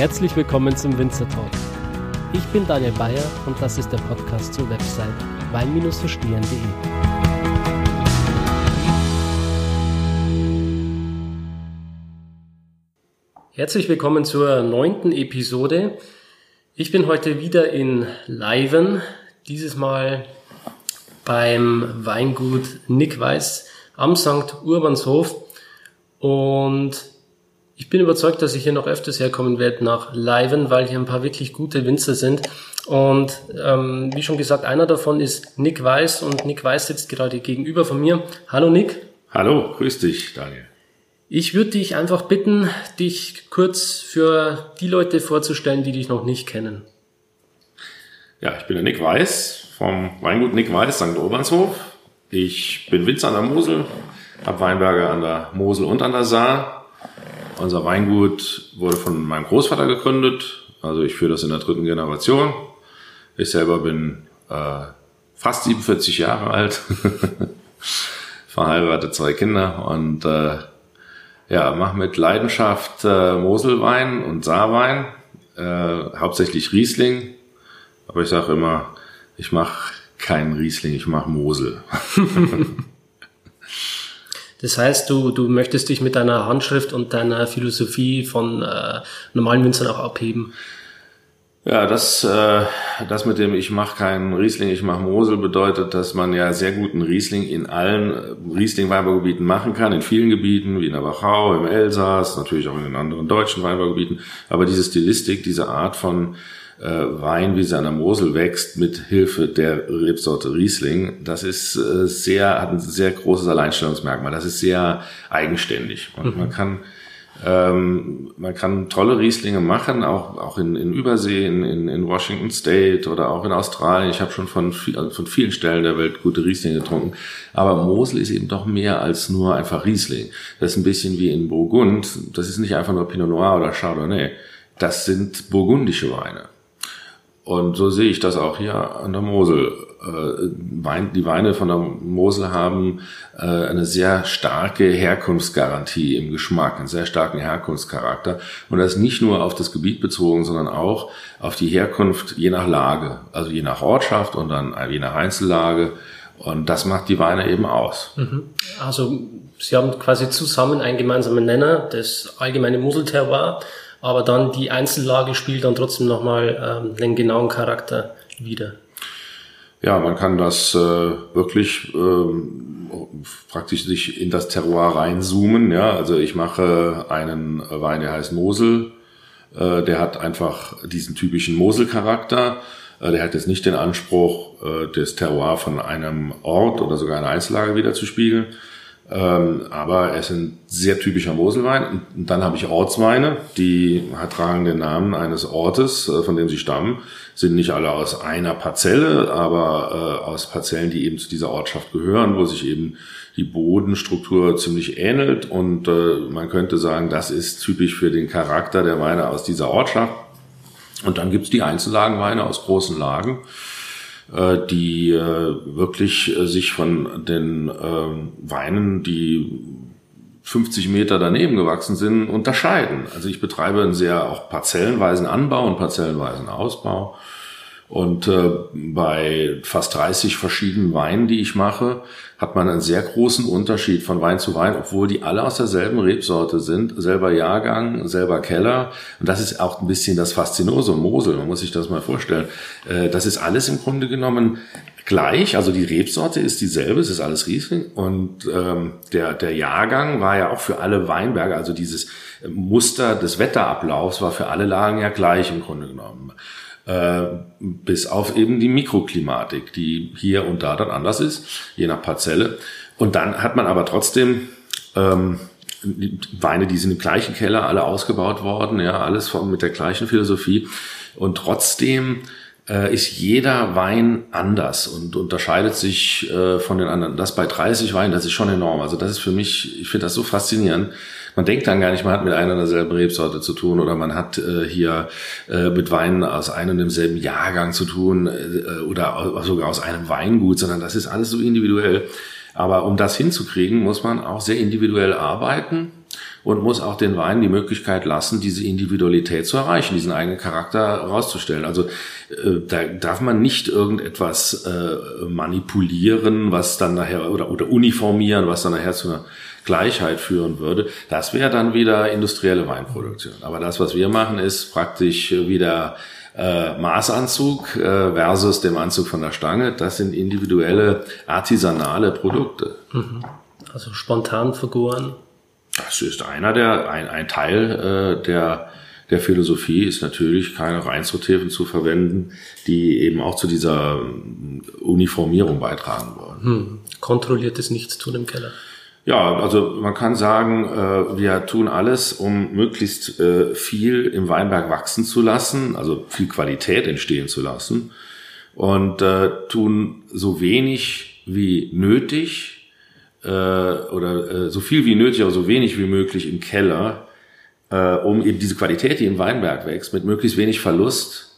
Herzlich willkommen zum Winzer Talk. Ich bin Daniel Bayer und das ist der Podcast zur Website wein-verstehen.de. Herzlich willkommen zur neunten Episode. Ich bin heute wieder in Leiven, dieses Mal beim Weingut Nick Weiß am St. Urbanshof. Und ich bin überzeugt, dass ich hier noch öfters herkommen werde nach Leiven, weil hier ein paar wirklich gute Winzer sind. Und ähm, wie schon gesagt, einer davon ist Nick Weiß und Nick Weiß sitzt gerade gegenüber von mir. Hallo Nick. Hallo, grüß dich, Daniel. Ich würde dich einfach bitten, dich kurz für die Leute vorzustellen, die dich noch nicht kennen. Ja, ich bin der Nick Weiß vom Weingut Nick Weiß, St. Urbanshof. Ich bin Winzer an der Mosel, habe Weinberge an der Mosel und an der Saar unser Weingut wurde von meinem Großvater gegründet. Also ich führe das in der dritten Generation. Ich selber bin äh, fast 47 Jahre alt, verheiratet, zwei Kinder und äh, ja, mache mit Leidenschaft äh, Moselwein und Saarwein, äh, hauptsächlich Riesling. Aber ich sage immer, ich mache keinen Riesling, ich mache Mosel. Das heißt, du, du möchtest dich mit deiner Handschrift und deiner Philosophie von äh, normalen Winzern auch abheben. Ja, das, äh, das mit dem ich mache keinen Riesling, ich mache Mosel bedeutet, dass man ja sehr guten Riesling in allen äh, Riesling-Weinbaugebieten machen kann, in vielen Gebieten, wie in der Wachau, im Elsass, natürlich auch in den anderen deutschen Weinbaugebieten. Aber diese Stilistik, diese Art von äh, Wein, wie sie an der Mosel wächst, mit Hilfe der Rebsorte Riesling, das ist äh, sehr, hat ein sehr großes Alleinstellungsmerkmal. Das ist sehr eigenständig. Und mhm. man kann ähm, man kann tolle Rieslinge machen, auch, auch in, in Übersee, in, in, in Washington State oder auch in Australien. Ich habe schon von, viel, also von vielen Stellen der Welt gute Rieslinge getrunken. Aber Mosel ist eben doch mehr als nur einfach Riesling. Das ist ein bisschen wie in Burgund. Das ist nicht einfach nur Pinot Noir oder Chardonnay. Das sind burgundische Weine. Und so sehe ich das auch hier an der Mosel. Äh, die Weine von der Mosel haben äh, eine sehr starke Herkunftsgarantie im Geschmack, einen sehr starken Herkunftscharakter. Und das nicht nur auf das Gebiet bezogen, sondern auch auf die Herkunft je nach Lage, also je nach Ortschaft und dann je nach Einzellage. Und das macht die Weine eben aus. Mhm. Also Sie haben quasi zusammen einen gemeinsamen Nenner, das allgemeine Moselterroir aber dann die Einzellage spielt dann trotzdem nochmal ähm, den genauen Charakter wieder. Ja, man kann das äh, wirklich ähm, praktisch sich in das Terroir reinzoomen. Ja, also ich mache einen Wein, der heißt Mosel. Äh, der hat einfach diesen typischen Mosel-Charakter. Äh, der hat jetzt nicht den Anspruch, äh, das Terroir von einem Ort oder sogar einer Einzellage wieder zu spiegeln, ähm, aber es sind sehr typischer Moselwein. Und dann habe ich Ortsweine, die tragen den Namen eines Ortes, äh, von dem sie stammen. Sind nicht alle aus einer Parzelle, aber äh, aus Parzellen, die eben zu dieser Ortschaft gehören, wo sich eben die Bodenstruktur ziemlich ähnelt. Und äh, man könnte sagen, das ist typisch für den Charakter der Weine aus dieser Ortschaft. Und dann gibt's die Einzellagenweine aus großen Lagen die äh, wirklich äh, sich von den ähm, Weinen, die 50 Meter daneben gewachsen sind, unterscheiden. Also ich betreibe einen sehr auch parzellenweisen Anbau und parzellenweisen Ausbau. Und äh, bei fast 30 verschiedenen Weinen, die ich mache, hat man einen sehr großen Unterschied von Wein zu Wein, obwohl die alle aus derselben Rebsorte sind, selber Jahrgang, selber Keller. Und das ist auch ein bisschen das Faszinosum Mosel, man muss sich das mal vorstellen. Äh, das ist alles im Grunde genommen gleich, also die Rebsorte ist dieselbe, es ist alles Riesling und ähm, der, der Jahrgang war ja auch für alle Weinberge, also dieses Muster des Wetterablaufs war für alle Lagen ja gleich im Grunde genommen. Äh, bis auf eben die Mikroklimatik, die hier und da dann anders ist, je nach Parzelle. Und dann hat man aber trotzdem ähm, Weine, die sind im gleichen Keller alle ausgebaut worden, ja, alles mit der gleichen Philosophie. Und trotzdem äh, ist jeder Wein anders und unterscheidet sich äh, von den anderen. Das bei 30 Weinen, das ist schon enorm. Also das ist für mich, ich finde das so faszinierend. Man denkt dann gar nicht, man hat mit einer derselben Rebsorte zu tun oder man hat äh, hier äh, mit Weinen aus einem und demselben Jahrgang zu tun äh, oder sogar aus einem Weingut, sondern das ist alles so individuell. Aber um das hinzukriegen, muss man auch sehr individuell arbeiten und muss auch den Weinen die Möglichkeit lassen, diese Individualität zu erreichen, diesen eigenen Charakter herauszustellen. Also äh, da darf man nicht irgendetwas äh, manipulieren, was dann nachher oder, oder uniformieren, was dann nachher zu einer Gleichheit führen würde. Das wäre dann wieder industrielle Weinproduktion. Aber das, was wir machen, ist praktisch wieder äh, Maßanzug äh, versus dem Anzug von der Stange. Das sind individuelle, artisanale Produkte. Mhm. Also spontan vergoren. Das ist einer der, ein, ein Teil äh, der, der Philosophie ist natürlich keine Reinzuthäfen zu verwenden, die eben auch zu dieser ähm, Uniformierung beitragen wollen. Hm. Kontrolliertes Nichtstun im Keller. Ja, also man kann sagen, äh, wir tun alles, um möglichst äh, viel im Weinberg wachsen zu lassen, also viel Qualität entstehen zu lassen und äh, tun so wenig wie nötig äh, oder äh, so viel wie nötig, aber so wenig wie möglich im Keller, äh, um eben diese Qualität, die im Weinberg wächst, mit möglichst wenig Verlust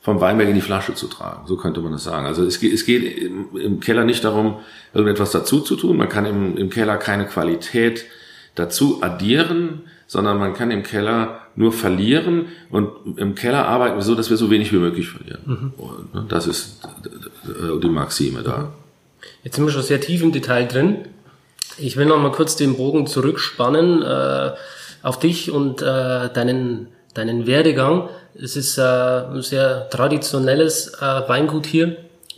vom Weinberg in die Flasche zu tragen. So könnte man das sagen. Also es geht, es geht im, im Keller nicht darum, irgendetwas dazu zu tun. Man kann im, im Keller keine Qualität dazu addieren, sondern man kann im Keller nur verlieren und im Keller arbeiten wir so, dass wir so wenig wie möglich verlieren. Mhm. Und, ne, das ist die Maxime da. Jetzt sind wir schon sehr tief im Detail drin. Ich will noch mal kurz den Bogen zurückspannen äh, auf dich und äh, deinen, deinen Werdegang. Es ist äh, ein sehr traditionelles äh, Weingut hier.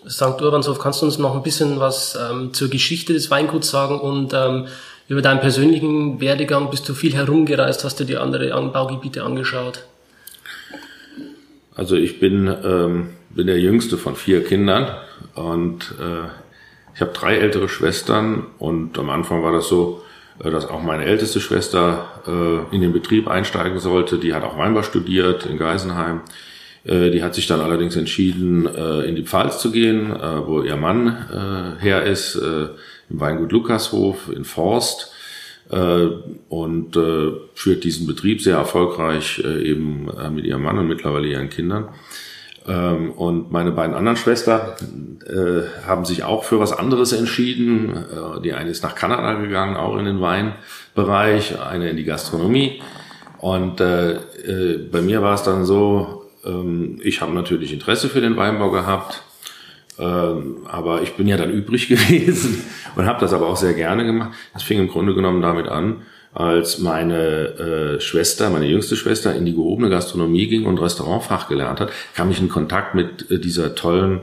St. Urbanshof, kannst du uns noch ein bisschen was ähm, zur Geschichte des Weinguts sagen und ähm, über deinen persönlichen Werdegang? Bist du viel herumgereist? Hast du dir andere Anbaugebiete angeschaut? Also ich bin, ähm, bin der jüngste von vier Kindern und äh, ich habe drei ältere Schwestern und am Anfang war das so, äh, dass auch meine älteste Schwester in den Betrieb einsteigen sollte. Die hat auch Weinbau studiert in Geisenheim. Äh, die hat sich dann allerdings entschieden, äh, in die Pfalz zu gehen, äh, wo ihr Mann äh, her ist, äh, im Weingut Lukashof in Forst äh, und äh, führt diesen Betrieb sehr erfolgreich äh, eben äh, mit ihrem Mann und mittlerweile ihren Kindern. Ähm, und meine beiden anderen Schwestern äh, haben sich auch für was anderes entschieden. Äh, die eine ist nach Kanada gegangen, auch in den Weinbereich, eine in die Gastronomie. Und äh, äh, bei mir war es dann so, ähm, ich habe natürlich Interesse für den Weinbau gehabt, ähm, aber ich bin ja dann übrig gewesen und habe das aber auch sehr gerne gemacht. Das fing im Grunde genommen damit an, als meine äh, Schwester, meine jüngste Schwester in die gehobene Gastronomie ging und Restaurantfach gelernt hat, kam ich in Kontakt mit äh, dieser tollen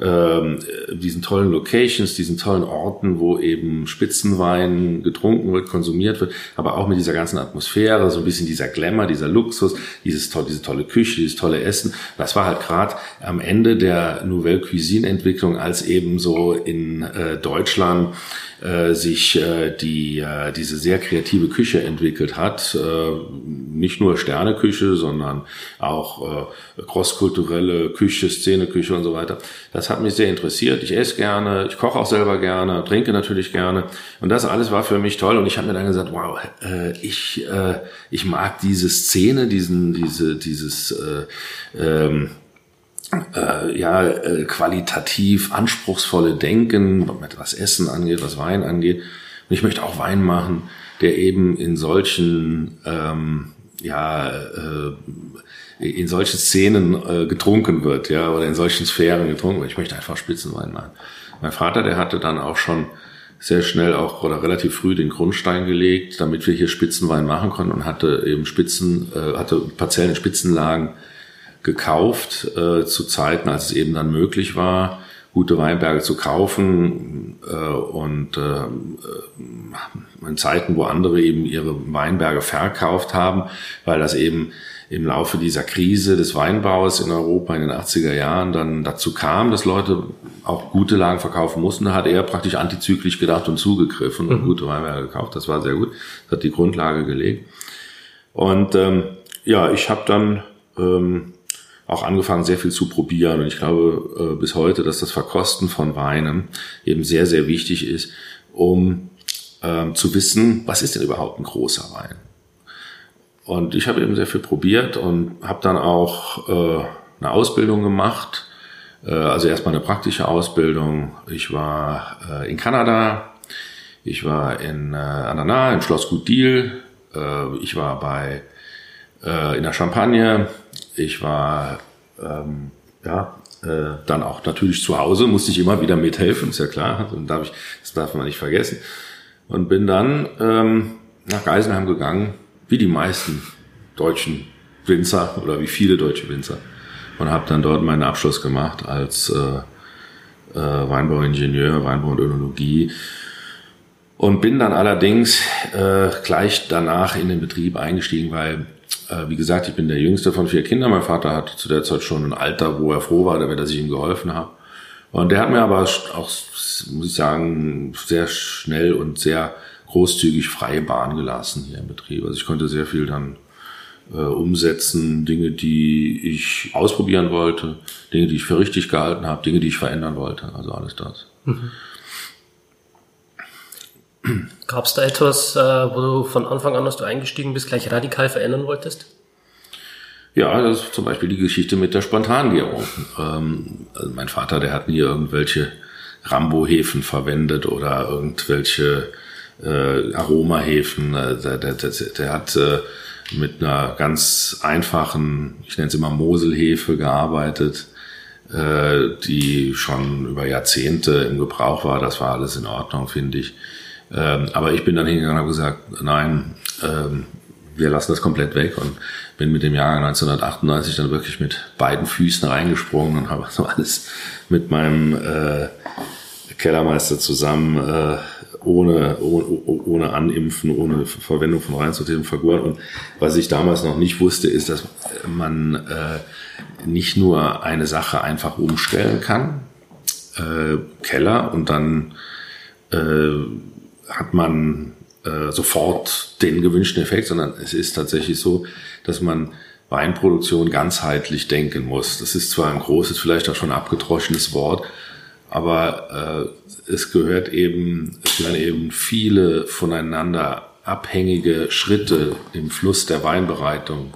ähm, diesen tollen Locations, diesen tollen Orten, wo eben Spitzenwein getrunken wird, konsumiert wird, aber auch mit dieser ganzen Atmosphäre, so ein bisschen dieser Glamour, dieser Luxus, dieses tolle, diese tolle Küche, dieses tolle Essen. Das war halt gerade am Ende der Nouvelle Cuisine Entwicklung, als eben so in äh, Deutschland äh, sich äh, die äh, diese sehr kreative Küche entwickelt hat, äh, nicht nur Sterneküche, sondern auch äh, crosskulturelle Küche, Szeneküche und so weiter. Das hat mich sehr interessiert. Ich esse gerne, ich koche auch selber gerne, trinke natürlich gerne und das alles war für mich toll und ich habe mir dann gesagt, wow, äh, ich äh, ich mag diese Szene, diesen diese dieses äh, ähm, äh, ja, äh, qualitativ anspruchsvolle Denken, was Essen angeht, was Wein angeht. Und ich möchte auch Wein machen, der eben in solchen, ähm, ja, äh, in solchen Szenen äh, getrunken wird, ja, oder in solchen Sphären getrunken wird. Ich möchte einfach Spitzenwein machen. Mein Vater, der hatte dann auch schon sehr schnell auch oder relativ früh den Grundstein gelegt, damit wir hier Spitzenwein machen konnten und hatte eben Spitzen, äh, hatte Parzellen in Spitzenlagen gekauft äh, zu Zeiten, als es eben dann möglich war, gute Weinberge zu kaufen äh, und äh, in Zeiten, wo andere eben ihre Weinberge verkauft haben, weil das eben im Laufe dieser Krise des Weinbaus in Europa in den 80er Jahren dann dazu kam, dass Leute auch gute Lagen verkaufen mussten. Da hat er praktisch antizyklisch gedacht und zugegriffen und mhm. gute Weinberge gekauft. Das war sehr gut. Das hat die Grundlage gelegt. Und ähm, ja, ich habe dann ähm, auch angefangen, sehr viel zu probieren. Und ich glaube äh, bis heute, dass das Verkosten von Weinen eben sehr, sehr wichtig ist, um ähm, zu wissen, was ist denn überhaupt ein großer Wein. Und ich habe eben sehr viel probiert und habe dann auch äh, eine Ausbildung gemacht. Äh, also erstmal eine praktische Ausbildung. Ich war äh, in Kanada, ich war in äh, Anana, im Schloss Gut Deal äh, ich war bei äh, in der Champagne, ich war ähm, ja äh, dann auch natürlich zu Hause, musste ich immer wieder mithelfen, ist ja klar, und darf ich, das darf man nicht vergessen. Und bin dann ähm, nach Geisenheim gegangen, wie die meisten deutschen Winzer oder wie viele deutsche Winzer. Und habe dann dort meinen Abschluss gemacht als äh, äh, Weinbauingenieur, Weinbau und Önologie. Und bin dann allerdings äh, gleich danach in den Betrieb eingestiegen, weil wie gesagt, ich bin der jüngste von vier Kindern. Mein Vater hatte zu der Zeit schon ein Alter, wo er froh war, dass ich ihm geholfen habe. Und der hat mir aber auch, muss ich sagen, sehr schnell und sehr großzügig freie Bahn gelassen hier im Betrieb. Also ich konnte sehr viel dann äh, umsetzen, Dinge, die ich ausprobieren wollte, Dinge, die ich für richtig gehalten habe, Dinge, die ich verändern wollte. Also alles das. Mhm. Gab es da etwas, äh, wo du von Anfang an, als du eingestiegen bist, gleich radikal verändern wolltest? Ja, das ist zum Beispiel die Geschichte mit der Spontangärung. Ähm, also mein Vater, der hat nie irgendwelche Rambo-Hefen verwendet oder irgendwelche äh, Aromahefen. Äh, der, der, der, der hat äh, mit einer ganz einfachen, ich nenne es immer Moselhefe gearbeitet, äh, die schon über Jahrzehnte im Gebrauch war. Das war alles in Ordnung, finde ich. Ähm, aber ich bin dann hingegangen und habe gesagt, nein, ähm, wir lassen das komplett weg und bin mit dem Jahr 1938 dann wirklich mit beiden Füßen reingesprungen und habe so alles mit meinem äh, Kellermeister zusammen äh, ohne, ohne, ohne Animpfen, ohne Verwendung von Reinzuthefen vergoren. Und was ich damals noch nicht wusste, ist, dass man äh, nicht nur eine Sache einfach umstellen kann, äh, Keller, und dann äh, hat man äh, sofort den gewünschten Effekt, sondern es ist tatsächlich so, dass man Weinproduktion ganzheitlich denken muss. Das ist zwar ein großes, vielleicht auch schon abgedroschenes Wort, aber äh, es gehört eben, es gehören eben viele voneinander abhängige Schritte im Fluss der Weinbereitung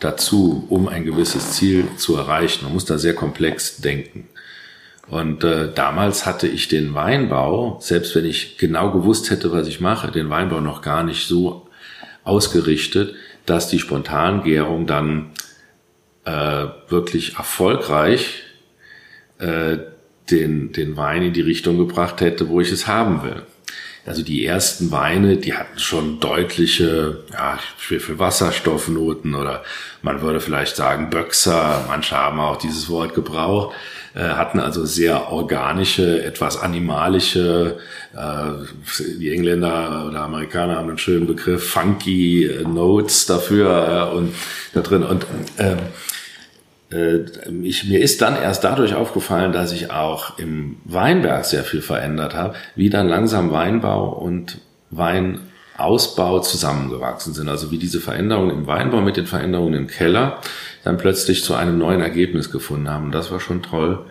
dazu, um ein gewisses Ziel zu erreichen. Man muss da sehr komplex denken. Und äh, damals hatte ich den Weinbau, selbst wenn ich genau gewusst hätte, was ich mache, den Weinbau noch gar nicht so ausgerichtet, dass die Spontangärung dann äh, wirklich erfolgreich äh, den, den Wein in die Richtung gebracht hätte, wo ich es haben will. Also die ersten Weine, die hatten schon deutliche, ja, für Wasserstoffnoten oder man würde vielleicht sagen Böxer, manche haben auch dieses Wort gebraucht. Äh, hatten also sehr organische, etwas animalische, äh, die Engländer oder Amerikaner haben einen schönen Begriff, funky Notes dafür und da drin. Und äh, ich, mir ist dann erst dadurch aufgefallen, dass ich auch im Weinberg sehr viel verändert habe, wie dann langsam Weinbau und Weinausbau zusammengewachsen sind. Also wie diese Veränderungen im Weinbau mit den Veränderungen im Keller dann plötzlich zu einem neuen Ergebnis gefunden haben. Das war schon toll,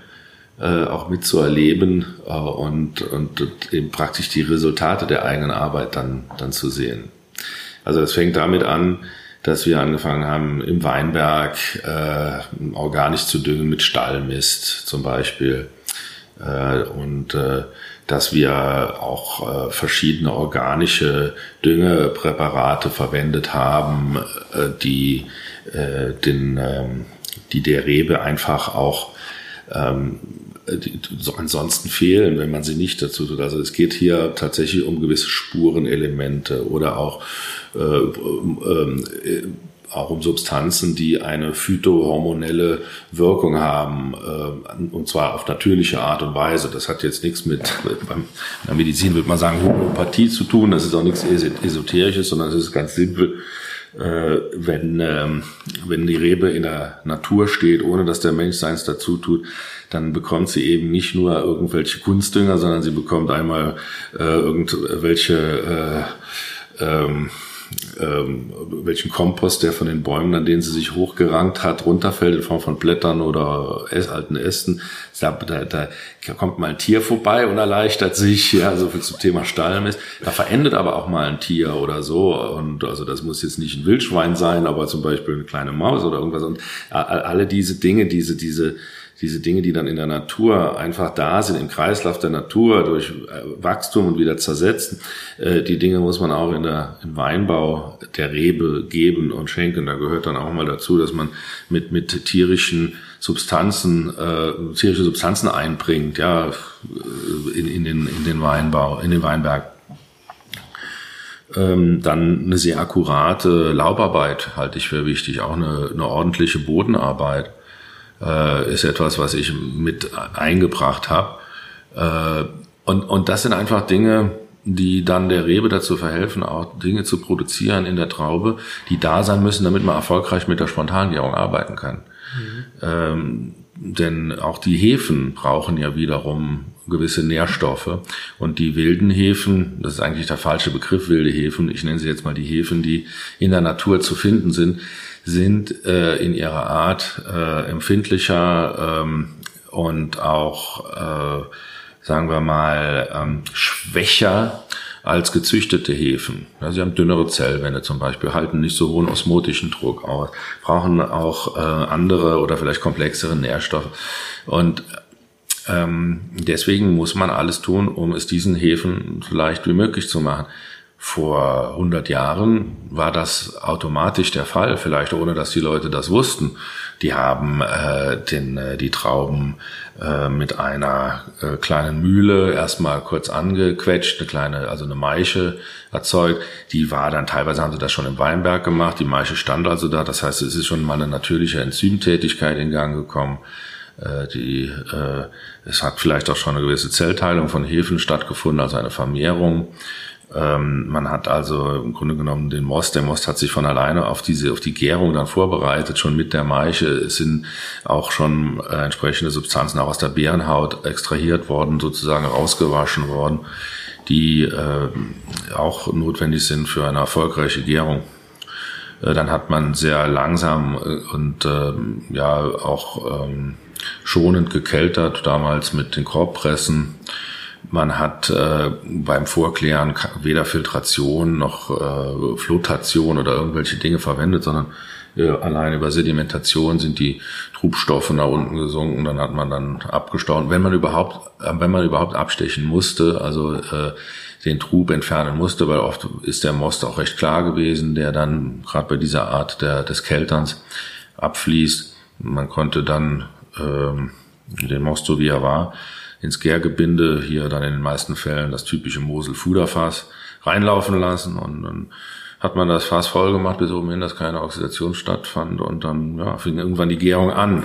äh, auch mitzuerleben äh, und, und, und eben praktisch die Resultate der eigenen Arbeit dann, dann zu sehen. Also es fängt damit an, dass wir angefangen haben, im Weinberg äh, organisch zu düngen mit Stallmist zum Beispiel. Äh, und äh, dass wir auch äh, verschiedene organische Düngepräparate verwendet haben, äh, die äh, den, ähm, die der Rebe einfach auch ähm, die so ansonsten fehlen, wenn man sie nicht dazu tut. Also es geht hier tatsächlich um gewisse Spurenelemente oder auch, äh, äh, auch um Substanzen, die eine phytohormonelle Wirkung haben, äh, und zwar auf natürliche Art und Weise. Das hat jetzt nichts mit, beim, in der Medizin würde man sagen, Homöopathie zu tun. Das ist auch nichts Esoterisches, sondern es ist ganz simpel äh, wenn, ähm, wenn die Rebe in der Natur steht, ohne dass der Mensch seins dazu tut, dann bekommt sie eben nicht nur irgendwelche Kunstdünger, sondern sie bekommt einmal äh, irgendwelche äh, ähm, ähm, welchen Kompost, der von den Bäumen, an denen sie sich hochgerankt hat, runterfällt in Form von Blättern oder alten Ästen. Da, da, da kommt mal ein Tier vorbei und erleichtert sich, ja, so viel zum Thema Stallmist. Da verendet aber auch mal ein Tier oder so. Und also das muss jetzt nicht ein Wildschwein sein, aber zum Beispiel eine kleine Maus oder irgendwas. Und alle diese Dinge, diese, diese diese Dinge, die dann in der Natur einfach da sind, im Kreislauf der Natur durch äh, Wachstum und wieder zersetzen, äh, die Dinge muss man auch in der, im Weinbau der Rebe geben und schenken. Da gehört dann auch mal dazu, dass man mit, mit tierischen Substanzen, äh, tierische Substanzen einbringt, ja, in, in, den, in den Weinbau, in den Weinberg. Ähm, dann eine sehr akkurate Laubarbeit halte ich für wichtig, auch eine, eine ordentliche Bodenarbeit äh, ist etwas, was ich mit eingebracht habe. Äh, und, und das sind einfach Dinge, die dann der Rebe dazu verhelfen, auch Dinge zu produzieren in der Traube, die da sein müssen, damit man erfolgreich mit der Spontangärung arbeiten kann. Mhm. Ähm, denn auch die Hefen brauchen ja wiederum gewisse Nährstoffe. Und die wilden Hefen, das ist eigentlich der falsche Begriff, wilde Hefen, ich nenne sie jetzt mal die Hefen, die in der Natur zu finden sind, sind äh, in ihrer Art äh, empfindlicher ähm, und auch, äh, sagen wir mal, ähm, schwächer als gezüchtete Hefen. Ja, sie haben dünnere Zellwände zum Beispiel, halten nicht so hohen osmotischen Druck aus, brauchen auch äh, andere oder vielleicht komplexere Nährstoffe. Und ähm, deswegen muss man alles tun, um es diesen Hefen so leicht wie möglich zu machen. Vor 100 Jahren war das automatisch der Fall, vielleicht ohne dass die Leute das wussten. Die haben äh, den, äh, die Trauben äh, mit einer äh, kleinen Mühle erstmal kurz angequetscht, eine kleine, also eine Maische erzeugt. Die war dann, teilweise haben sie das schon im Weinberg gemacht, die Maische stand also da. Das heißt, es ist schon mal eine natürliche Enzymtätigkeit in Gang gekommen. Äh, die, äh, es hat vielleicht auch schon eine gewisse Zellteilung von Hefen stattgefunden, also eine Vermehrung. Ähm, man hat also im Grunde genommen den Most, der Most hat sich von alleine auf diese, auf die Gärung dann vorbereitet, schon mit der Maische. Es sind auch schon äh, entsprechende Substanzen auch aus der Bärenhaut extrahiert worden, sozusagen rausgewaschen worden, die äh, auch notwendig sind für eine erfolgreiche Gärung. Äh, dann hat man sehr langsam äh, und äh, ja auch ähm, schonend gekeltert, damals mit den Korbpressen man hat äh, beim Vorklären weder Filtration noch äh, Flotation oder irgendwelche Dinge verwendet, sondern äh, allein über Sedimentation sind die Trubstoffe nach unten gesunken. Dann hat man dann abgestaut, wenn man überhaupt, äh, wenn man überhaupt abstechen musste, also äh, den Trub entfernen musste, weil oft ist der Most auch recht klar gewesen, der dann gerade bei dieser Art der, des Kelterns abfließt. Man konnte dann ähm, den Most so wie er war ins Gärgebinde, hier dann in den meisten Fällen das typische Mosel-Fuderfass reinlaufen lassen und dann hat man das Fass voll gemacht bis oben hin, dass keine Oxidation stattfand und dann ja, fing irgendwann die Gärung an.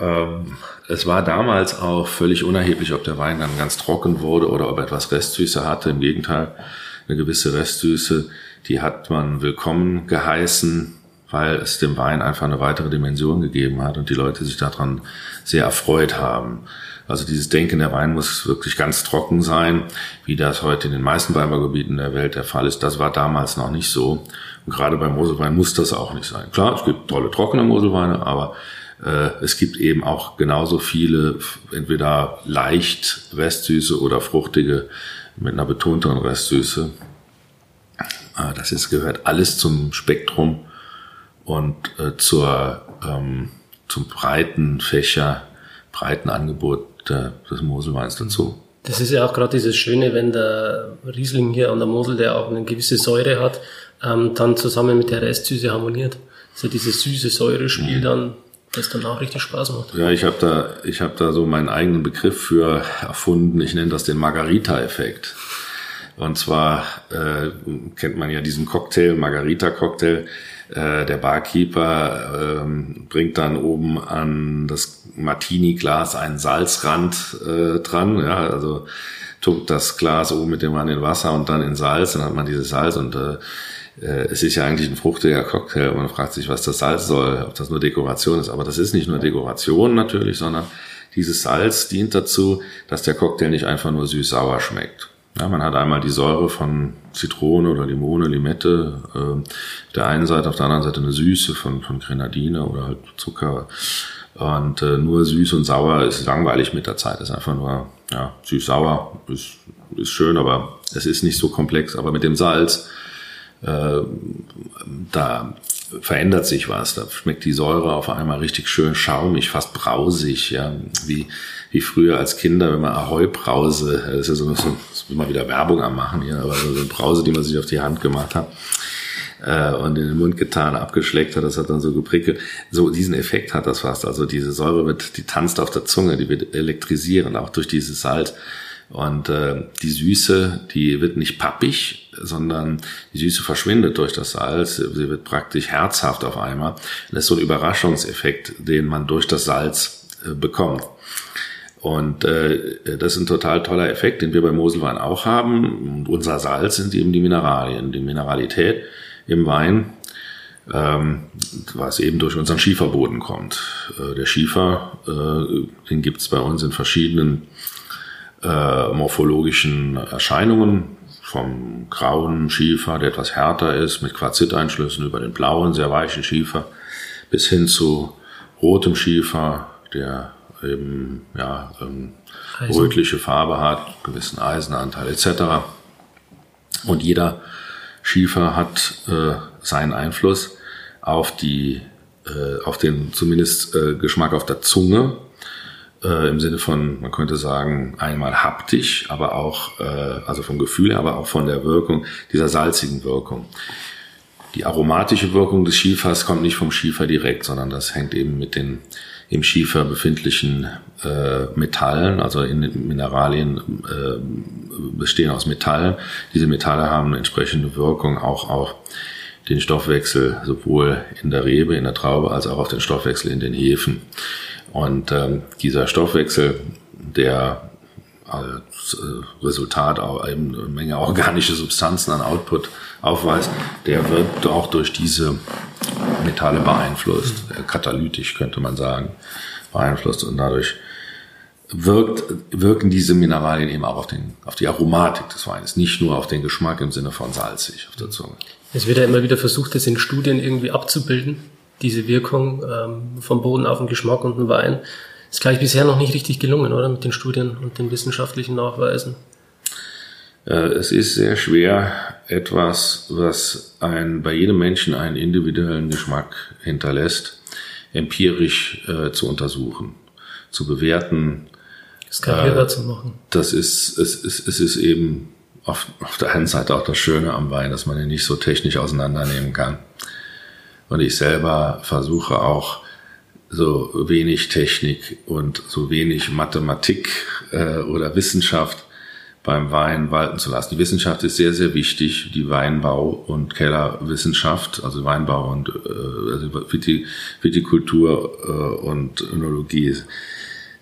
Ähm, es war damals auch völlig unerheblich, ob der Wein dann ganz trocken wurde oder ob er etwas Restsüße hatte. Im Gegenteil, eine gewisse Restsüße, die hat man willkommen geheißen, weil es dem Wein einfach eine weitere Dimension gegeben hat und die Leute sich daran sehr erfreut haben. Also dieses Denken, der Wein muss wirklich ganz trocken sein, wie das heute in den meisten Weinbaugebieten der Welt der Fall ist. Das war damals noch nicht so. Und gerade beim Moselwein muss das auch nicht sein. Klar, es gibt tolle trockene Moselweine, aber äh, es gibt eben auch genauso viele, entweder leicht Restsüße oder fruchtige mit einer betonteren Restsüße. Äh, das ist, gehört alles zum Spektrum und äh, zur, ähm, zum breiten Fächer, breiten Angebot der, des Moselweins dazu. Das ist ja auch gerade dieses Schöne, wenn der Riesling hier an der Mosel, der auch eine gewisse Säure hat, ähm, dann zusammen mit der Restsüße harmoniert. Also dieses süße Säure-Spiel mhm. dann, das dann auch richtig Spaß macht. Ja, ich habe da, ich habe da so meinen eigenen Begriff für erfunden. Ich nenne das den Margarita-Effekt. Und zwar äh, kennt man ja diesen Cocktail, Margarita-Cocktail. Äh, der Barkeeper äh, bringt dann oben an das Martini-Glas einen Salzrand äh, dran. Ja, also tunkt das Glas oben mit dem Mann in Wasser und dann in Salz, dann hat man dieses Salz und äh, äh, es ist ja eigentlich ein fruchtiger Cocktail man fragt sich, was das Salz soll, ob das nur Dekoration ist. Aber das ist nicht nur Dekoration natürlich, sondern dieses Salz dient dazu, dass der Cocktail nicht einfach nur süß-sauer schmeckt. Ja, man hat einmal die Säure von Zitrone oder Limone, Limette, äh, der einen Seite, auf der anderen Seite eine Süße von, von Grenadine oder halt Zucker. Und äh, nur süß und sauer ist langweilig mit der Zeit. Ist einfach nur, ja, süß-sauer ist, ist schön, aber es ist nicht so komplex. Aber mit dem Salz äh, da verändert sich was. Da schmeckt die Säure auf einmal richtig schön schaumig, fast brausig, ja, wie, wie früher als Kinder, wenn man Ahoi-Brause, das ist ja so, so immer wieder Werbung am machen hier, aber so eine Brause, die man sich auf die Hand gemacht hat äh, und in den Mund getan, abgeschleckt hat, das hat dann so geprickelt. So diesen Effekt hat das fast. Also diese Säure wird, die tanzt auf der Zunge, die wird elektrisieren, auch durch dieses Salz. Und äh, die Süße, die wird nicht pappig, sondern die Süße verschwindet durch das Salz. Sie wird praktisch herzhaft auf einmal. Das ist so ein Überraschungseffekt, den man durch das Salz äh, bekommt. Und äh, das ist ein total toller Effekt, den wir bei Moselwein auch haben. Und unser Salz sind eben die Mineralien, die Mineralität im Wein, ähm, was eben durch unseren Schieferboden kommt. Äh, der Schiefer, äh, den gibt's bei uns in verschiedenen äh, morphologischen Erscheinungen, vom grauen Schiefer, der etwas härter ist, mit Quarziteinschlüssen, über den blauen, sehr weichen Schiefer, bis hin zu rotem Schiefer, der eben ja, ähm, rötliche Farbe hat, gewissen Eisenanteil etc. Und jeder Schiefer hat äh, seinen Einfluss auf die, äh, auf den zumindest äh, Geschmack auf der Zunge äh, im Sinne von, man könnte sagen, einmal haptisch, aber auch, äh, also vom Gefühl, aber auch von der Wirkung, dieser salzigen Wirkung. Die aromatische Wirkung des Schiefers kommt nicht vom Schiefer direkt, sondern das hängt eben mit den im Schiefer befindlichen äh, Metallen, also in Mineralien äh, bestehen aus Metallen. Diese Metalle haben eine entsprechende Wirkung auch auf den Stoffwechsel sowohl in der Rebe, in der Traube, als auch auf den Stoffwechsel in den Hefen. Und ähm, dieser Stoffwechsel, der als Resultat auch eben eine Menge organische Substanzen an Output aufweist, der wird auch durch diese Metalle beeinflusst, äh, katalytisch könnte man sagen, beeinflusst und dadurch wirkt, wirken diese Mineralien eben auch auf, den, auf die Aromatik des Weines, nicht nur auf den Geschmack im Sinne von salzig auf der Zunge. Es wird ja immer wieder versucht, das in Studien irgendwie abzubilden diese Wirkung ähm, vom Boden auf den Geschmack und den Wein. Ist gleich bisher noch nicht richtig gelungen, oder? Mit den Studien und den wissenschaftlichen Nachweisen. Äh, es ist sehr schwer, etwas, was ein, bei jedem Menschen einen individuellen Geschmack hinterlässt, empirisch äh, zu untersuchen, zu bewerten. Skalierbar äh, zu machen. Das ist, es, ist, es ist eben auf, auf der einen Seite auch das Schöne am Wein, dass man ihn nicht so technisch auseinandernehmen kann. Und ich selber versuche auch so wenig Technik und so wenig Mathematik äh, oder Wissenschaft beim Wein walten zu lassen. Die Wissenschaft ist sehr, sehr wichtig, die Weinbau- und Kellerwissenschaft, also Weinbau und äh, also Vitikultur äh, und Önologie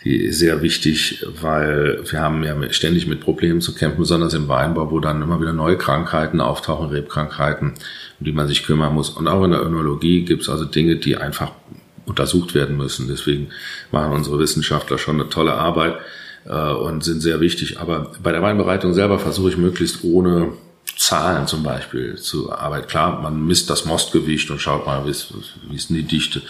die ist sehr wichtig, weil wir haben ja ständig mit Problemen zu kämpfen, besonders im Weinbau, wo dann immer wieder neue Krankheiten auftauchen, Rebkrankheiten, um die man sich kümmern muss. Und auch in der Önologie gibt es also Dinge, die einfach untersucht werden müssen. Deswegen machen unsere Wissenschaftler schon eine tolle Arbeit äh, und sind sehr wichtig. Aber bei der Weinbereitung selber versuche ich möglichst ohne Zahlen zum Beispiel zur Arbeit. Klar, man misst das Mostgewicht und schaut mal, wie ist, wie ist denn die Dichte.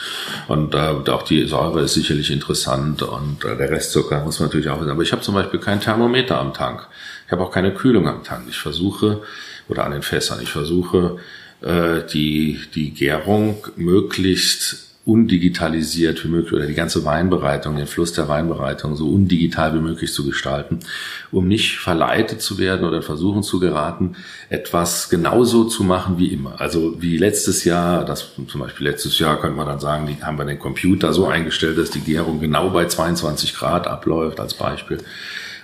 Und äh, auch die Säure ist sicherlich interessant und äh, der Restzucker muss man natürlich auch wissen. Aber ich habe zum Beispiel kein Thermometer am Tank. Ich habe auch keine Kühlung am Tank. Ich versuche, oder an den Fässern, ich versuche, äh, die, die Gärung möglichst undigitalisiert wie möglich oder die ganze Weinbereitung, den Fluss der Weinbereitung so undigital wie möglich zu gestalten, um nicht verleitet zu werden oder versuchen zu geraten, etwas genauso zu machen wie immer. Also wie letztes Jahr, das zum Beispiel letztes Jahr könnte man dann sagen, die haben wir den Computer so eingestellt, dass die Gärung genau bei 22 Grad abläuft als Beispiel.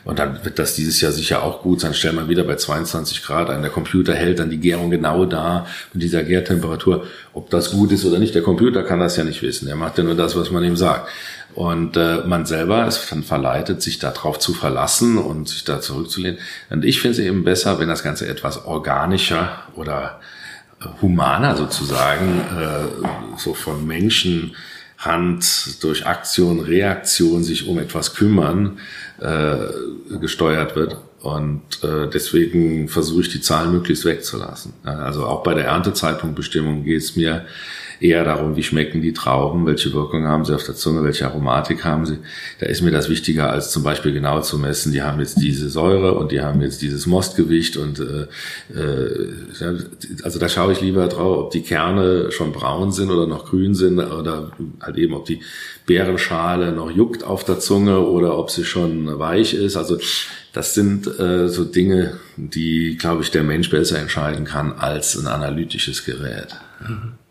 Und dann wird das dieses Jahr sicher auch gut sein. Stellen wir wieder bei 22 Grad ein. Der Computer hält dann die Gärung genau da mit dieser Gärtemperatur. Ob das gut ist oder nicht, der Computer kann das ja nicht wissen. Er macht ja nur das, was man ihm sagt. Und äh, man selber ist dann verleitet, sich darauf zu verlassen und sich da zurückzulehnen. Und ich finde es eben besser, wenn das Ganze etwas organischer oder humaner sozusagen, äh, so von Menschen Hand durch Aktion, Reaktion sich um etwas kümmern, äh, gesteuert wird Und äh, deswegen versuche ich die Zahlen möglichst wegzulassen. Also auch bei der Erntezeitpunktbestimmung geht es mir eher darum, wie schmecken die Trauben, welche Wirkung haben sie auf der Zunge, welche Aromatik haben sie. Da ist mir das wichtiger, als zum Beispiel genau zu messen, die haben jetzt diese Säure und die haben jetzt dieses Mostgewicht und äh, äh, also da schaue ich lieber drauf, ob die Kerne schon braun sind oder noch grün sind oder halt eben, ob die Beerenschale noch juckt auf der Zunge oder ob sie schon weich ist. Also das sind äh, so Dinge, die, glaube ich, der Mensch besser entscheiden kann als ein analytisches Gerät. Mhm.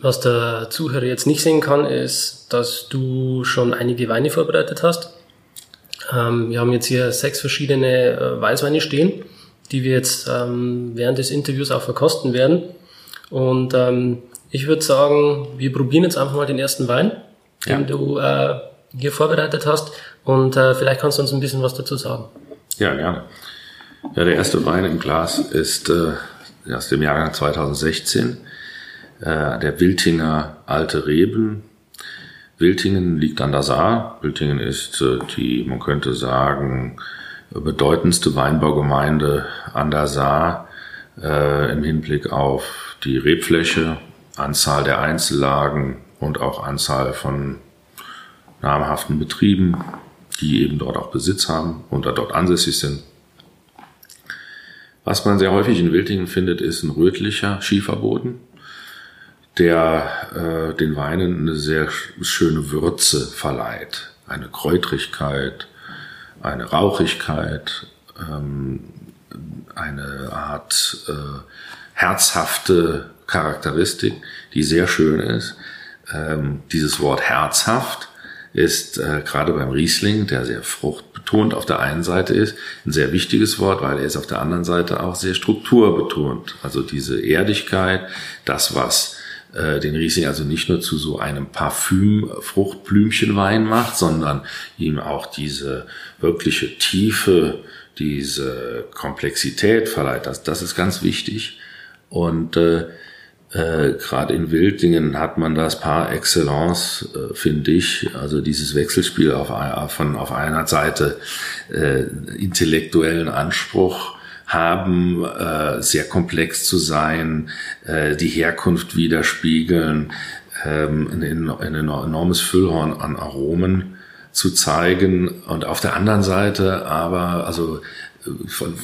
Was der Zuhörer jetzt nicht sehen kann, ist, dass du schon einige Weine vorbereitet hast. Ähm, wir haben jetzt hier sechs verschiedene äh, Weißweine stehen, die wir jetzt ähm, während des Interviews auch verkosten werden. Und ähm, ich würde sagen, wir probieren jetzt einfach mal den ersten Wein, den ja. du äh, hier vorbereitet hast. Und äh, vielleicht kannst du uns ein bisschen was dazu sagen. Ja, gerne. Ja, der erste Wein im Glas ist äh, aus dem Jahrgang 2016 äh, der Wiltinger Alte Reben. Wiltingen liegt an der Saar. Wiltingen ist äh, die, man könnte sagen, bedeutendste Weinbaugemeinde an der Saar äh, im Hinblick auf die Rebfläche, Anzahl der Einzellagen und auch Anzahl von namhaften Betrieben, die eben dort auch Besitz haben und da dort ansässig sind. Was man sehr häufig in Wiltingen findet, ist ein rötlicher Schieferboden der äh, den Weinen eine sehr schöne Würze verleiht. Eine Kräutrigkeit, eine Rauchigkeit, ähm, eine Art äh, herzhafte Charakteristik, die sehr schön ist. Ähm, dieses Wort herzhaft ist äh, gerade beim Riesling, der sehr fruchtbetont auf der einen Seite ist, ein sehr wichtiges Wort, weil er ist auf der anderen Seite auch sehr strukturbetont. Also diese Erdigkeit, das, was äh, den Riesling also nicht nur zu so einem Parfüm-Fruchtblümchenwein macht, sondern ihm auch diese wirkliche Tiefe, diese Komplexität verleiht. Das, das ist ganz wichtig. Und äh, äh, gerade in Wildingen hat man das par excellence, äh, finde ich. Also dieses Wechselspiel auf, von auf einer Seite äh, intellektuellen Anspruch haben, äh, sehr komplex zu sein, äh, die Herkunft widerspiegeln, ähm, ein, ein enormes Füllhorn an Aromen zu zeigen. Und auf der anderen Seite aber, also